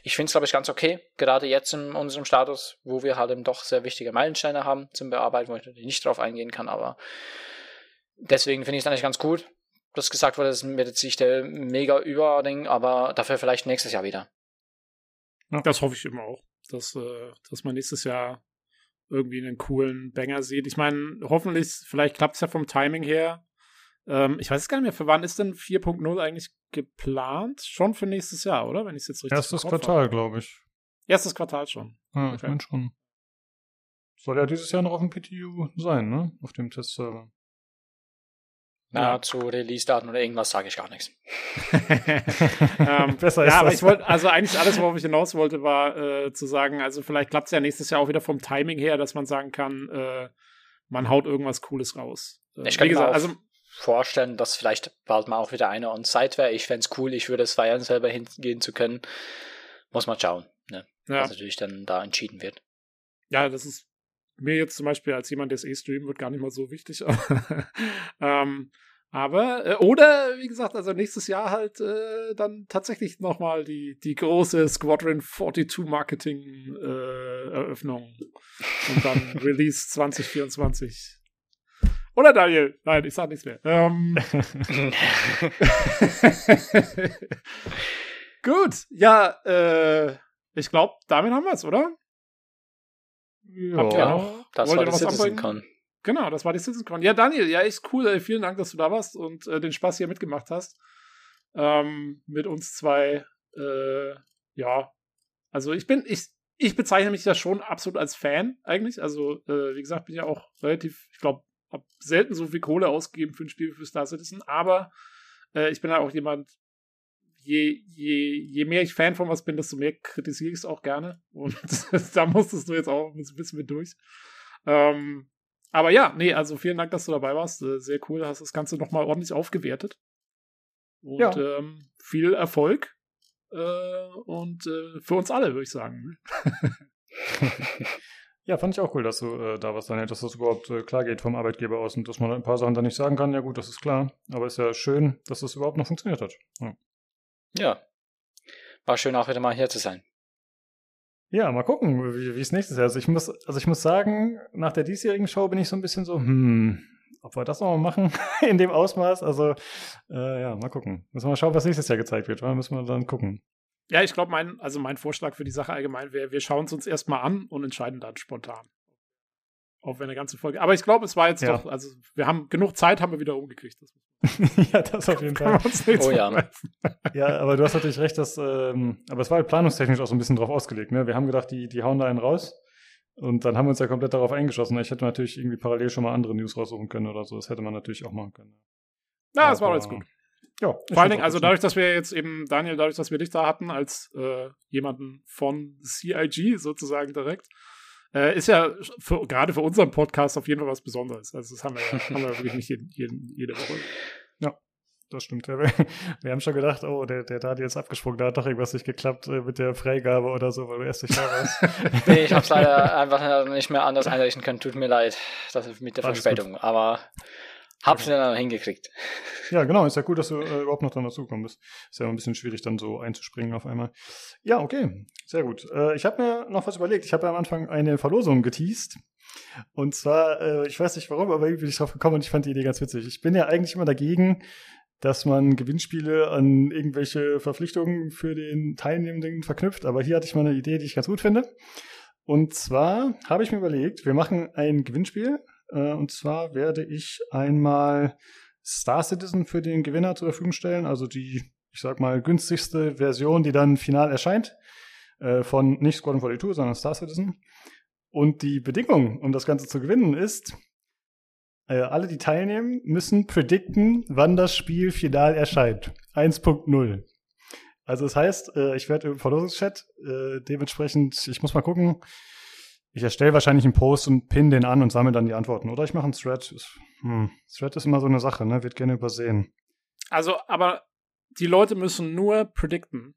ich finde es, glaube ich, ganz okay. Gerade jetzt in unserem Status, wo wir halt eben doch sehr wichtige Meilensteine haben zum Bearbeiten, wo ich natürlich nicht drauf eingehen kann, aber deswegen finde ich es eigentlich ganz gut, dass gesagt wurde, das wird jetzt nicht der mega Überding, aber dafür vielleicht nächstes Jahr wieder. Das hoffe ich immer auch, dass, äh, dass man nächstes Jahr irgendwie einen coolen Banger sieht. Ich meine, hoffentlich, vielleicht klappt es ja vom Timing her ähm, ich weiß gar nicht mehr, für wann ist denn 4.0 eigentlich geplant? Schon für nächstes Jahr, oder? Wenn ich es jetzt richtig Erstes Quartal, glaube ich. Erstes Quartal schon. Ja, okay. ich meine schon. Soll ja dieses Jahr noch auf dem PTU sein, ne? Auf dem Testserver. Na, ja. zu Release-Daten oder irgendwas sage ich gar nichts. ähm, Besser ist ja, aber ich wollte, also eigentlich alles, worauf ich hinaus wollte, war äh, zu sagen, also vielleicht klappt es ja nächstes Jahr auch wieder vom Timing her, dass man sagen kann, äh, man haut irgendwas Cooles raus. Äh, ich kann gesagt, also vorstellen, dass vielleicht bald mal auch wieder einer on-site wäre. Ich fände es cool, ich würde es feiern, selber hingehen zu können. Muss man schauen, ne? ja. was natürlich dann da entschieden wird. Ja, das ist mir jetzt zum Beispiel als jemand, der es eh streamen wird, gar nicht mal so wichtig. ähm, aber, äh, oder wie gesagt, also nächstes Jahr halt äh, dann tatsächlich nochmal die, die große Squadron 42 Marketing äh, Eröffnung. Und dann Release 2024. Oder Daniel? Nein, ich sag nichts mehr. Ähm. Gut, ja, äh, ich glaube, damit haben wir es, oder? Ja, ja das war die CitizenCon. Genau, das war die CitizenCon. Ja, Daniel, ja, echt cool. Ey, vielen Dank, dass du da warst und äh, den Spaß hier mitgemacht hast. Ähm, mit uns zwei. Äh, ja, also ich bin, ich, ich bezeichne mich ja schon absolut als Fan eigentlich. Also, äh, wie gesagt, bin ja auch relativ, ich glaube, habe selten so viel Kohle ausgegeben für ein Spiel für Star Citizen, aber äh, ich bin ja auch jemand, je, je, je mehr ich Fan von was bin, desto mehr kritisiere ich es auch gerne. Und da musstest du jetzt auch ein bisschen mit durch. Ähm, aber ja, nee, also vielen Dank, dass du dabei warst. Äh, sehr cool, hast das Ganze nochmal ordentlich aufgewertet. Und ja. ähm, viel Erfolg. Äh, und äh, für uns alle, würde ich sagen. Ja, fand ich auch cool, dass du äh, da was dann, dass das überhaupt äh, klar geht vom Arbeitgeber aus und dass man ein paar Sachen dann nicht sagen kann. Ja, gut, das ist klar. Aber ist ja schön, dass das überhaupt noch funktioniert hat. Ja. ja. War schön auch wieder mal hier zu sein. Ja, mal gucken, wie es nächstes Jahr ist. Ich muss, also ich muss sagen, nach der diesjährigen Show bin ich so ein bisschen so, hm, ob wir das nochmal machen in dem Ausmaß. Also, äh, ja, mal gucken. Müssen wir mal schauen, was nächstes Jahr gezeigt wird. Oder? Müssen wir dann gucken. Ja, ich glaube, mein, also mein Vorschlag für die Sache allgemein wäre, wir schauen es uns erstmal an und entscheiden dann spontan. Auch wenn eine ganze Folge. Aber ich glaube, es war jetzt ja. doch, also wir haben genug Zeit, haben wir wieder umgekriegt. ja, das auf jeden Fall. Oh ja. ja, aber du hast natürlich recht, dass, ähm, aber es war halt planungstechnisch auch so ein bisschen drauf ausgelegt. Ne? Wir haben gedacht, die, die hauen da einen raus. Und dann haben wir uns ja komplett darauf eingeschossen. Ich hätte natürlich irgendwie parallel schon mal andere News raussuchen können oder so. Das hätte man natürlich auch machen können. Ja, es war alles gut. Ja, Vor allen Dingen, also dadurch, dass wir jetzt eben, Daniel, dadurch, dass wir dich da hatten, als äh, jemanden von CIG sozusagen direkt, äh, ist ja für, gerade für unseren Podcast auf jeden Fall was Besonderes. Also das haben wir, haben wir wirklich nicht jeden, jeden, jede Woche. Ja, das stimmt. Wir, wir, haben schon gedacht, oh, der, der Daniel ist abgesprungen, da hat doch irgendwas nicht geklappt äh, mit der Freigabe oder so, weil du erst nicht da warst. nee, ich hab's leider einfach nicht mehr anders einrichten können. Tut mir leid, das ist mit der Alles Verspätung. Gut. Aber Hab's genau. dann hingekriegt. Ja, genau. Ist ja cool, dass du äh, überhaupt noch dann dazugekommen bist. Ist ja ein bisschen schwierig, dann so einzuspringen auf einmal. Ja, okay. Sehr gut. Äh, ich habe mir noch was überlegt. Ich habe ja am Anfang eine Verlosung geteased. Und zwar, äh, ich weiß nicht warum, aber irgendwie bin ich drauf gekommen und ich fand die Idee ganz witzig. Ich bin ja eigentlich immer dagegen, dass man Gewinnspiele an irgendwelche Verpflichtungen für den Teilnehmenden verknüpft. Aber hier hatte ich mal eine Idee, die ich ganz gut finde. Und zwar habe ich mir überlegt, wir machen ein Gewinnspiel äh, und zwar werde ich einmal Star Citizen für den Gewinner zur Verfügung stellen, also die, ich sag mal, günstigste Version, die dann final erscheint, äh, von nicht Squadron 42, sondern Star Citizen. Und die Bedingung, um das Ganze zu gewinnen, ist, äh, alle, die teilnehmen, müssen predikten, wann das Spiel final erscheint. 1.0. Also das heißt, ich werde im Verlosungschat dementsprechend, ich muss mal gucken, ich erstelle wahrscheinlich einen Post und pin den an und sammle dann die Antworten. Oder ich mache einen Thread. Hm. Thread ist immer so eine Sache, ne? Wird gerne übersehen. Also, aber die Leute müssen nur predikten.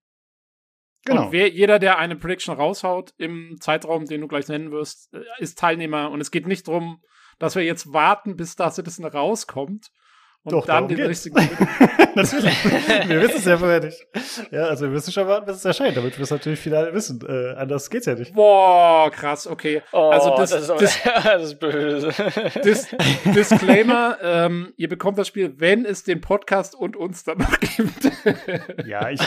Genau. Und wer, jeder, der eine Prediction raushaut im Zeitraum, den du gleich nennen wirst, äh, ist Teilnehmer. Und es geht nicht darum, dass wir jetzt warten, bis Star Citizen rauskommt und Doch, dann den geht's. richtigen. natürlich. wir wissen es ja vorher nicht. Ja, also wir müssen schon warten, bis es erscheint, damit wir es natürlich final wissen. Äh, anders geht's ja nicht. Boah, krass, okay. Oh, also das, das, ist, das, das ist böse. Dis, Disclaimer, ähm, ihr bekommt das Spiel, wenn es den Podcast und uns dann noch gibt. ja, ich,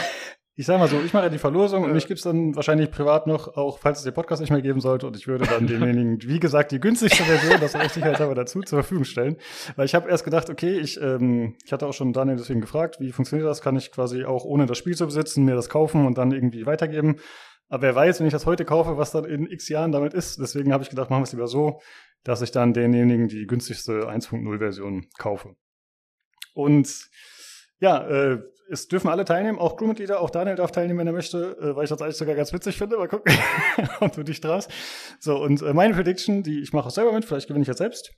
ich sag mal so, ich mache die Verlosung und mich gibt's dann wahrscheinlich privat noch, auch falls es den Podcast nicht mehr geben sollte. Und ich würde dann demjenigen, wie gesagt, die günstigste Version, das ich halt aber dazu zur Verfügung stellen. Weil ich habe erst gedacht, okay, ich, ähm, ich hatte auch schon Daniel deswegen gefragt, wie funktioniert das? Kann ich quasi auch ohne das Spiel zu besitzen, mir das kaufen und dann irgendwie weitergeben? Aber wer weiß, wenn ich das heute kaufe, was dann in x Jahren damit ist. Deswegen habe ich gedacht, machen wir es lieber so, dass ich dann denjenigen die günstigste 1.0-Version kaufe. Und ja, äh, es dürfen alle teilnehmen, auch Crewmitglieder, auch Daniel darf teilnehmen, wenn er möchte, äh, weil ich das eigentlich sogar ganz witzig finde. Mal gucken, ob du dich traust. So, und äh, meine Prediction, die ich mache auch selber mit, vielleicht gewinne ich jetzt selbst.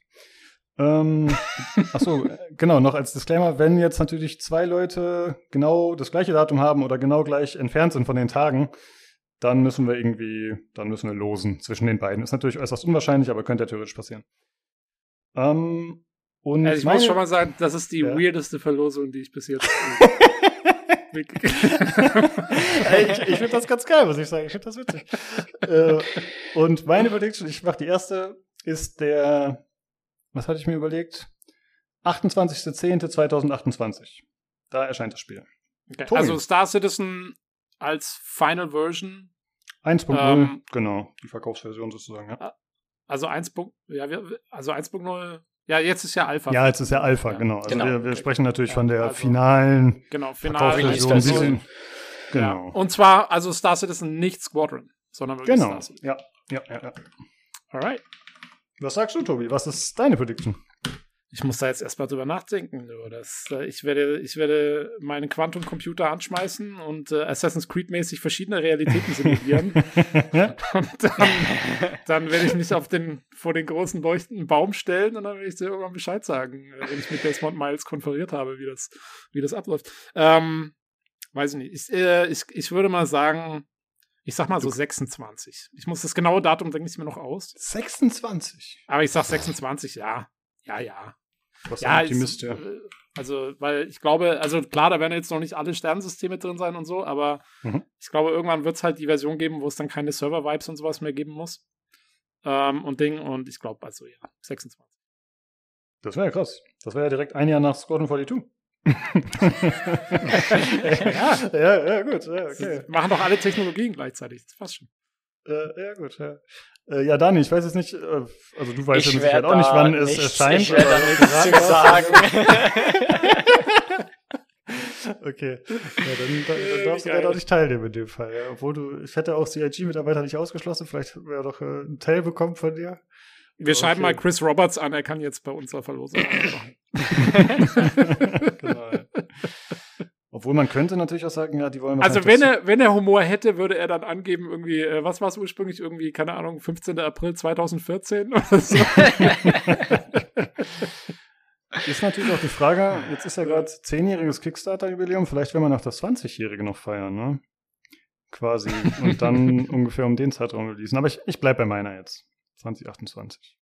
Ähm, ach so, äh, genau, noch als Disclaimer, wenn jetzt natürlich zwei Leute genau das gleiche Datum haben oder genau gleich entfernt sind von den Tagen, dann müssen wir irgendwie, dann müssen wir losen zwischen den beiden. Ist natürlich äußerst unwahrscheinlich, aber könnte ja theoretisch passieren. Ähm, und also ich meine, muss schon mal sagen, das ist die ja. weirdeste Verlosung, die ich bis jetzt. ich ich finde das ganz geil, muss ich sagen. Ich finde das witzig. äh, und meine Prediction, ich mache die erste, ist der, was hatte ich mir überlegt? 28.10.2028. Da erscheint das Spiel. Okay. Also Star Citizen als Final Version. 1.0, ähm, genau, die Verkaufsversion sozusagen, ja. Also 1. Ja, also 1.0 ja, jetzt ist ja Alpha. Ja, jetzt ist ja Alpha, ja. genau. Also genau. Wir, wir, sprechen natürlich ja, von der also, finalen genau, finalen Version. Genau. Ja. Und zwar, also Star Citizen nicht Squadron, sondern wirklich genau. Star Citizen. Ja, ja, ja, ja. Alright. Was sagst du, Tobi? Was ist deine Prediction? Ich muss da jetzt erstmal drüber nachdenken. Das, äh, ich, werde, ich werde meinen Quantum-Computer anschmeißen und äh, Assassin's Creed-mäßig verschiedene Realitäten simulieren. und dann, dann werde ich mich auf den, vor den großen leuchtenden Baum stellen und dann werde ich dir irgendwann Bescheid sagen, äh, wenn ich mit Desmond Miles konferiert habe, wie das, wie das abläuft. Ähm, weiß ich nicht. Ich, äh, ich, ich würde mal sagen, ich sag mal so 26. Ich muss das genaue Datum, denke ich mir noch aus. 26? Aber ich sag 26, ja. Ja, ja. Was ja, Optimist, ist, ja. Äh, also, weil ich glaube, also klar, da werden jetzt noch nicht alle Sternsysteme drin sein und so, aber mhm. ich glaube, irgendwann wird es halt die Version geben, wo es dann keine Server-Vibes und sowas mehr geben muss. Ähm, und Ding, und ich glaube, also ja, 26. Das wäre ja krass. Das wäre ja direkt ein Jahr nach Squadron 42. ja. ja, ja, gut. Ja, okay. Machen doch alle Technologien gleichzeitig. Das passt schon. Äh, ja, gut, ja. Äh, ja, Dani, ich weiß jetzt nicht, äh, also du weißt ja mit auch nicht, wann es erscheint. Ich werde da nichts zu sagen. okay, ja, dann, dann, dann darfst du ja auch nicht teilnehmen in dem Fall. Ja. Obwohl du, ich hätte auch CIG-Mitarbeiter nicht ausgeschlossen, vielleicht wäre doch äh, ein Teil bekommen von dir. Wir okay. schreiben mal Chris Roberts an, er kann jetzt bei uns zur Verlosung machen. genau. Obwohl man könnte natürlich auch sagen, ja, die wollen Also wenn er, wenn er Humor hätte, würde er dann angeben, irgendwie, äh, was war es ursprünglich, irgendwie, keine Ahnung, 15. April 2014 oder so. ist natürlich auch die Frage, jetzt ist ja gerade zehnjähriges Kickstarter-Jubiläum, vielleicht will man auch das 20-Jährige noch feiern, ne? Quasi. Und dann ungefähr um den Zeitraum releasen. Aber ich, ich bleib bei meiner jetzt. 2028.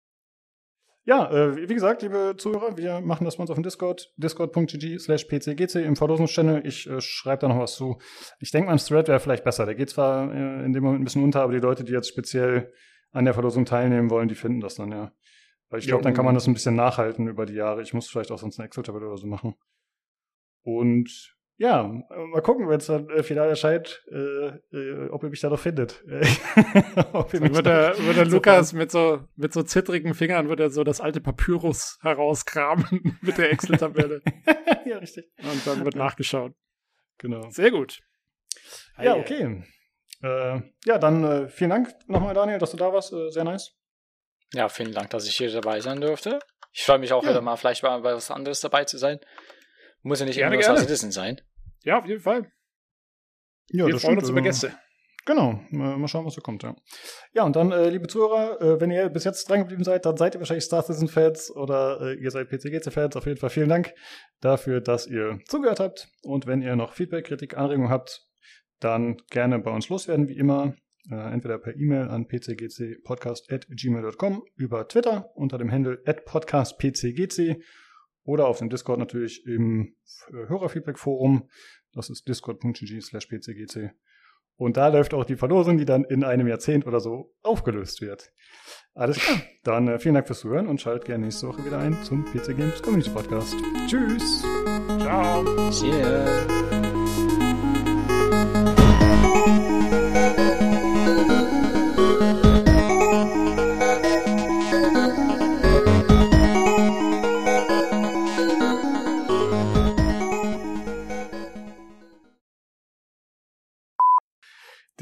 Ja, äh, wie gesagt, liebe Zuhörer, wir machen das bei uns auf dem Discord, discord.gg slash pcgc im Verlosungschannel. Ich äh, schreibe da noch was zu. Ich denke mal, ein Thread wäre vielleicht besser. Der geht zwar äh, in dem Moment ein bisschen unter, aber die Leute, die jetzt speziell an der Verlosung teilnehmen wollen, die finden das dann, ja. Weil ich glaube, dann kann man das ein bisschen nachhalten über die Jahre. Ich muss vielleicht auch sonst eine Excel-Tabelle oder so machen. Und ja, mal gucken, wenn es dann äh, final erscheint, äh, äh, ob ihr mich da noch findet. ob ihr mich wird, der, wird der Lukas mit so, mit so zittrigen Fingern wird er so das alte Papyrus herauskramen mit der Excel-Tabelle. ja, richtig. Und dann wird nachgeschaut. Genau. Sehr gut. Ja, okay. Äh, ja, dann äh, vielen Dank nochmal, Daniel, dass du da warst. Äh, sehr nice. Ja, vielen Dank, dass ich hier dabei sein durfte. Ich freue mich auch ja. wieder mal, vielleicht mal bei was anderes dabei zu sein. Muss ja nicht gerne, immer Star Citizen sein. Ja, auf jeden Fall. Ja, Wir das freuen stimmt. uns über Gäste. Genau, mal schauen, was so kommt, ja. Ja, und dann, äh, liebe Zuhörer, äh, wenn ihr bis jetzt dran geblieben seid, dann seid ihr wahrscheinlich Star Citizen-Fans oder äh, ihr seid PCGC-Fans. Auf jeden Fall vielen Dank dafür, dass ihr zugehört habt. Und wenn ihr noch Feedback, Kritik, Anregungen habt, dann gerne bei uns loswerden, wie immer. Äh, entweder per E-Mail an pcgcpodcast.gmail.com, über Twitter unter dem Handle podcastpcgc oder auf dem Discord natürlich im äh, Hörerfeedback-Forum. Das ist discord.gg slash pcgc. Und da läuft auch die Verlosung, die dann in einem Jahrzehnt oder so aufgelöst wird. Alles klar. Dann äh, vielen Dank fürs Zuhören und schaltet gerne nächste Woche wieder ein zum PC Games Community Podcast. Tschüss. Ciao. Yeah.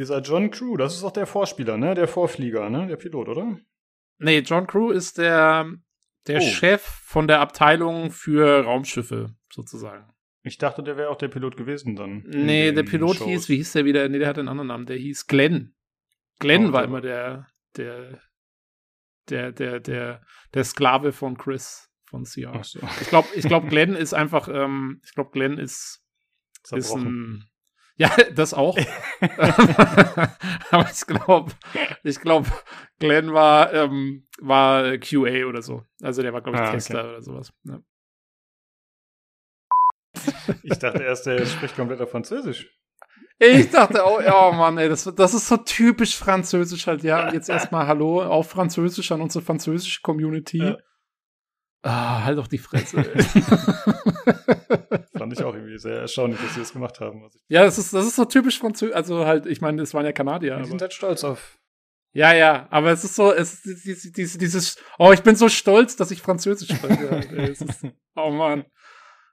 Dieser John Crew, das ist doch der Vorspieler, ne? Der Vorflieger, ne? Der Pilot, oder? Nee, John Crew ist der, der oh. Chef von der Abteilung für Raumschiffe, sozusagen. Ich dachte, der wäre auch der Pilot gewesen dann. Nee, der Pilot Shows. hieß, wie hieß der wieder? Nee, der hat einen anderen Namen. Der hieß Glenn. Glenn oh, war immer der, der, der, der, der, der Sklave von Chris von CR. So. Ich glaube, ich glaub, Glenn ist einfach, ähm, ich glaube, Glenn ist, ist ein Ja, das auch. Aber ich glaube, ich glaube, Glenn war, ähm, war QA oder so. Also der war, glaube ich, ah, Tester okay. oder sowas. Ja. Ich dachte erst, der spricht komplett auf Französisch. Ich dachte auch, oh Mann, ey, das, das ist so typisch französisch halt, ja. Und jetzt erstmal Hallo auf Französisch an unsere französische Community. Ja. Ah, halt doch die Fresse. Fand ich auch irgendwie sehr erstaunlich, dass sie das gemacht haben. ja, das ist, das ist so typisch französisch. Also halt, ich meine, es waren ja Kanadier. Die sind halt stolz auf. Ja, ja, aber es ist so, es ist dieses, dieses, dieses oh, ich bin so stolz, dass ich Französisch spreche. ist, oh Mann.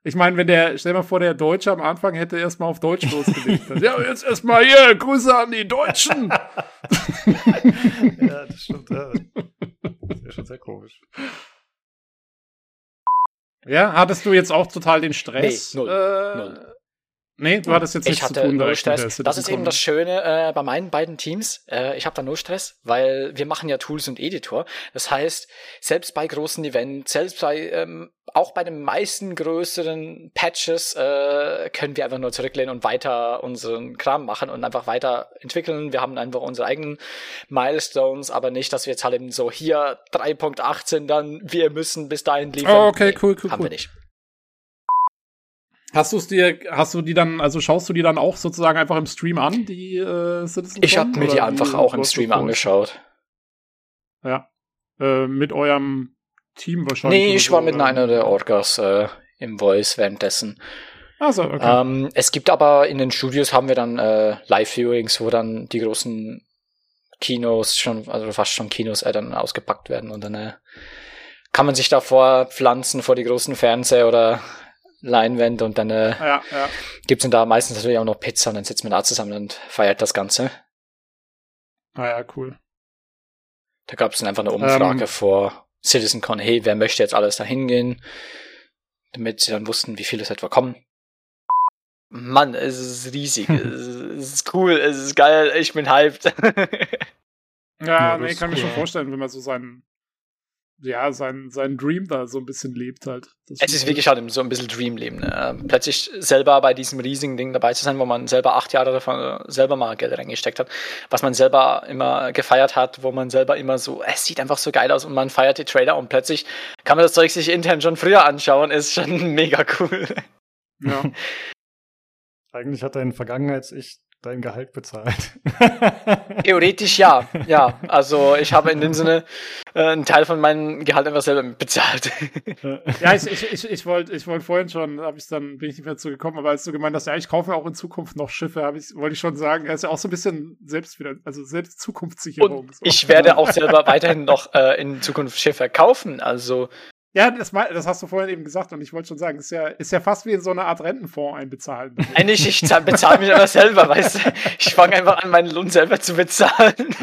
Ich meine, wenn der, stell dir mal vor, der Deutsche am Anfang hätte erstmal auf Deutsch losgelegt. ja, jetzt erstmal hier, Grüße an die Deutschen. ja, das stimmt. Ja. Das wäre schon sehr komisch. Ja, hattest du jetzt auch total den Stress? Nee, null. Äh, null. Nee, du hattest jetzt nichts zu tun. Null Stress. Das ist eben das Schöne äh, bei meinen beiden Teams. Äh, ich habe da null Stress, weil wir machen ja Tools und Editor. Das heißt, selbst bei großen Events, selbst bei ähm, auch bei den meisten größeren Patches äh, können wir einfach nur zurücklehnen und weiter unseren Kram machen und einfach weiter entwickeln. Wir haben einfach unsere eigenen Milestones, aber nicht, dass wir jetzt halt eben so hier 3.18 dann wir müssen bis dahin liefern. Oh, okay, cool, cool, haben cool. wir nicht. Hast du es dir, hast du die dann, also schaust du die dann auch sozusagen einfach im Stream an, die äh, Citizen? Ich habe mir die einfach auch im Stream angeschaut. Ja. Äh, mit eurem Team wahrscheinlich. Nee, ich war mit einer der Orgas äh, im Voice währenddessen. Also, okay. Ähm, es gibt aber in den Studios haben wir dann äh, Live-Viewings, wo dann die großen Kinos schon, also fast schon Kinos äh, dann ausgepackt werden und dann äh, kann man sich davor pflanzen vor die großen Fernseher oder Leinwände und dann äh, ja, ja. gibt's dann da meistens natürlich auch noch Pizza und dann sitzt man da zusammen und feiert das Ganze. Ah ja, cool. Da gab es dann einfach eine Umfrage ähm, vor CitizenCon, hey, wer möchte jetzt alles da hingehen? Damit sie dann wussten, wie viele es etwa kommen. Mann, es ist riesig, es ist cool, es ist geil, ich bin hyped. ja, ja nee, kann cool, mir schon vorstellen, wenn man so seinen ja, sein, sein Dream da so ein bisschen lebt halt. Das es ist wirklich halt so ein bisschen Dream-Leben. Ne? Ähm, plötzlich selber bei diesem riesigen Ding dabei zu sein, wo man selber acht Jahre davon äh, selber mal Geld reingesteckt hat, was man selber immer gefeiert hat, wo man selber immer so, es sieht einfach so geil aus und man feiert die Trailer und plötzlich kann man das Zeug sich intern schon früher anschauen, ist schon mega cool. Ja. Eigentlich hat dein Vergangenheits-Ich dein Gehalt bezahlt. Theoretisch ja, ja. Also ich habe in dem Sinne äh, einen Teil von meinem Gehalt einfach selber bezahlt. ja, ich, ich, ich, ich wollte ich wollt vorhin schon, habe ich dann bin ich nicht mehr zu gekommen, aber als du gemeint hast, ja, ich kaufe auch in Zukunft noch Schiffe, habe ich wollte ich schon sagen, er ist ja auch so ein bisschen selbst wieder, also selbst Zukunftssicherung. Und ich werde auch selber weiterhin noch äh, in Zukunft Schiffe kaufen, also ja, das, das, hast du vorhin eben gesagt und ich wollte schon sagen, ist ja, ist ja fast wie in so eine Art Rentenfonds einbezahlen. Eigentlich, ich bezahle mich aber selber, weißt du? Ich fange einfach an, meinen Lohn selber zu bezahlen.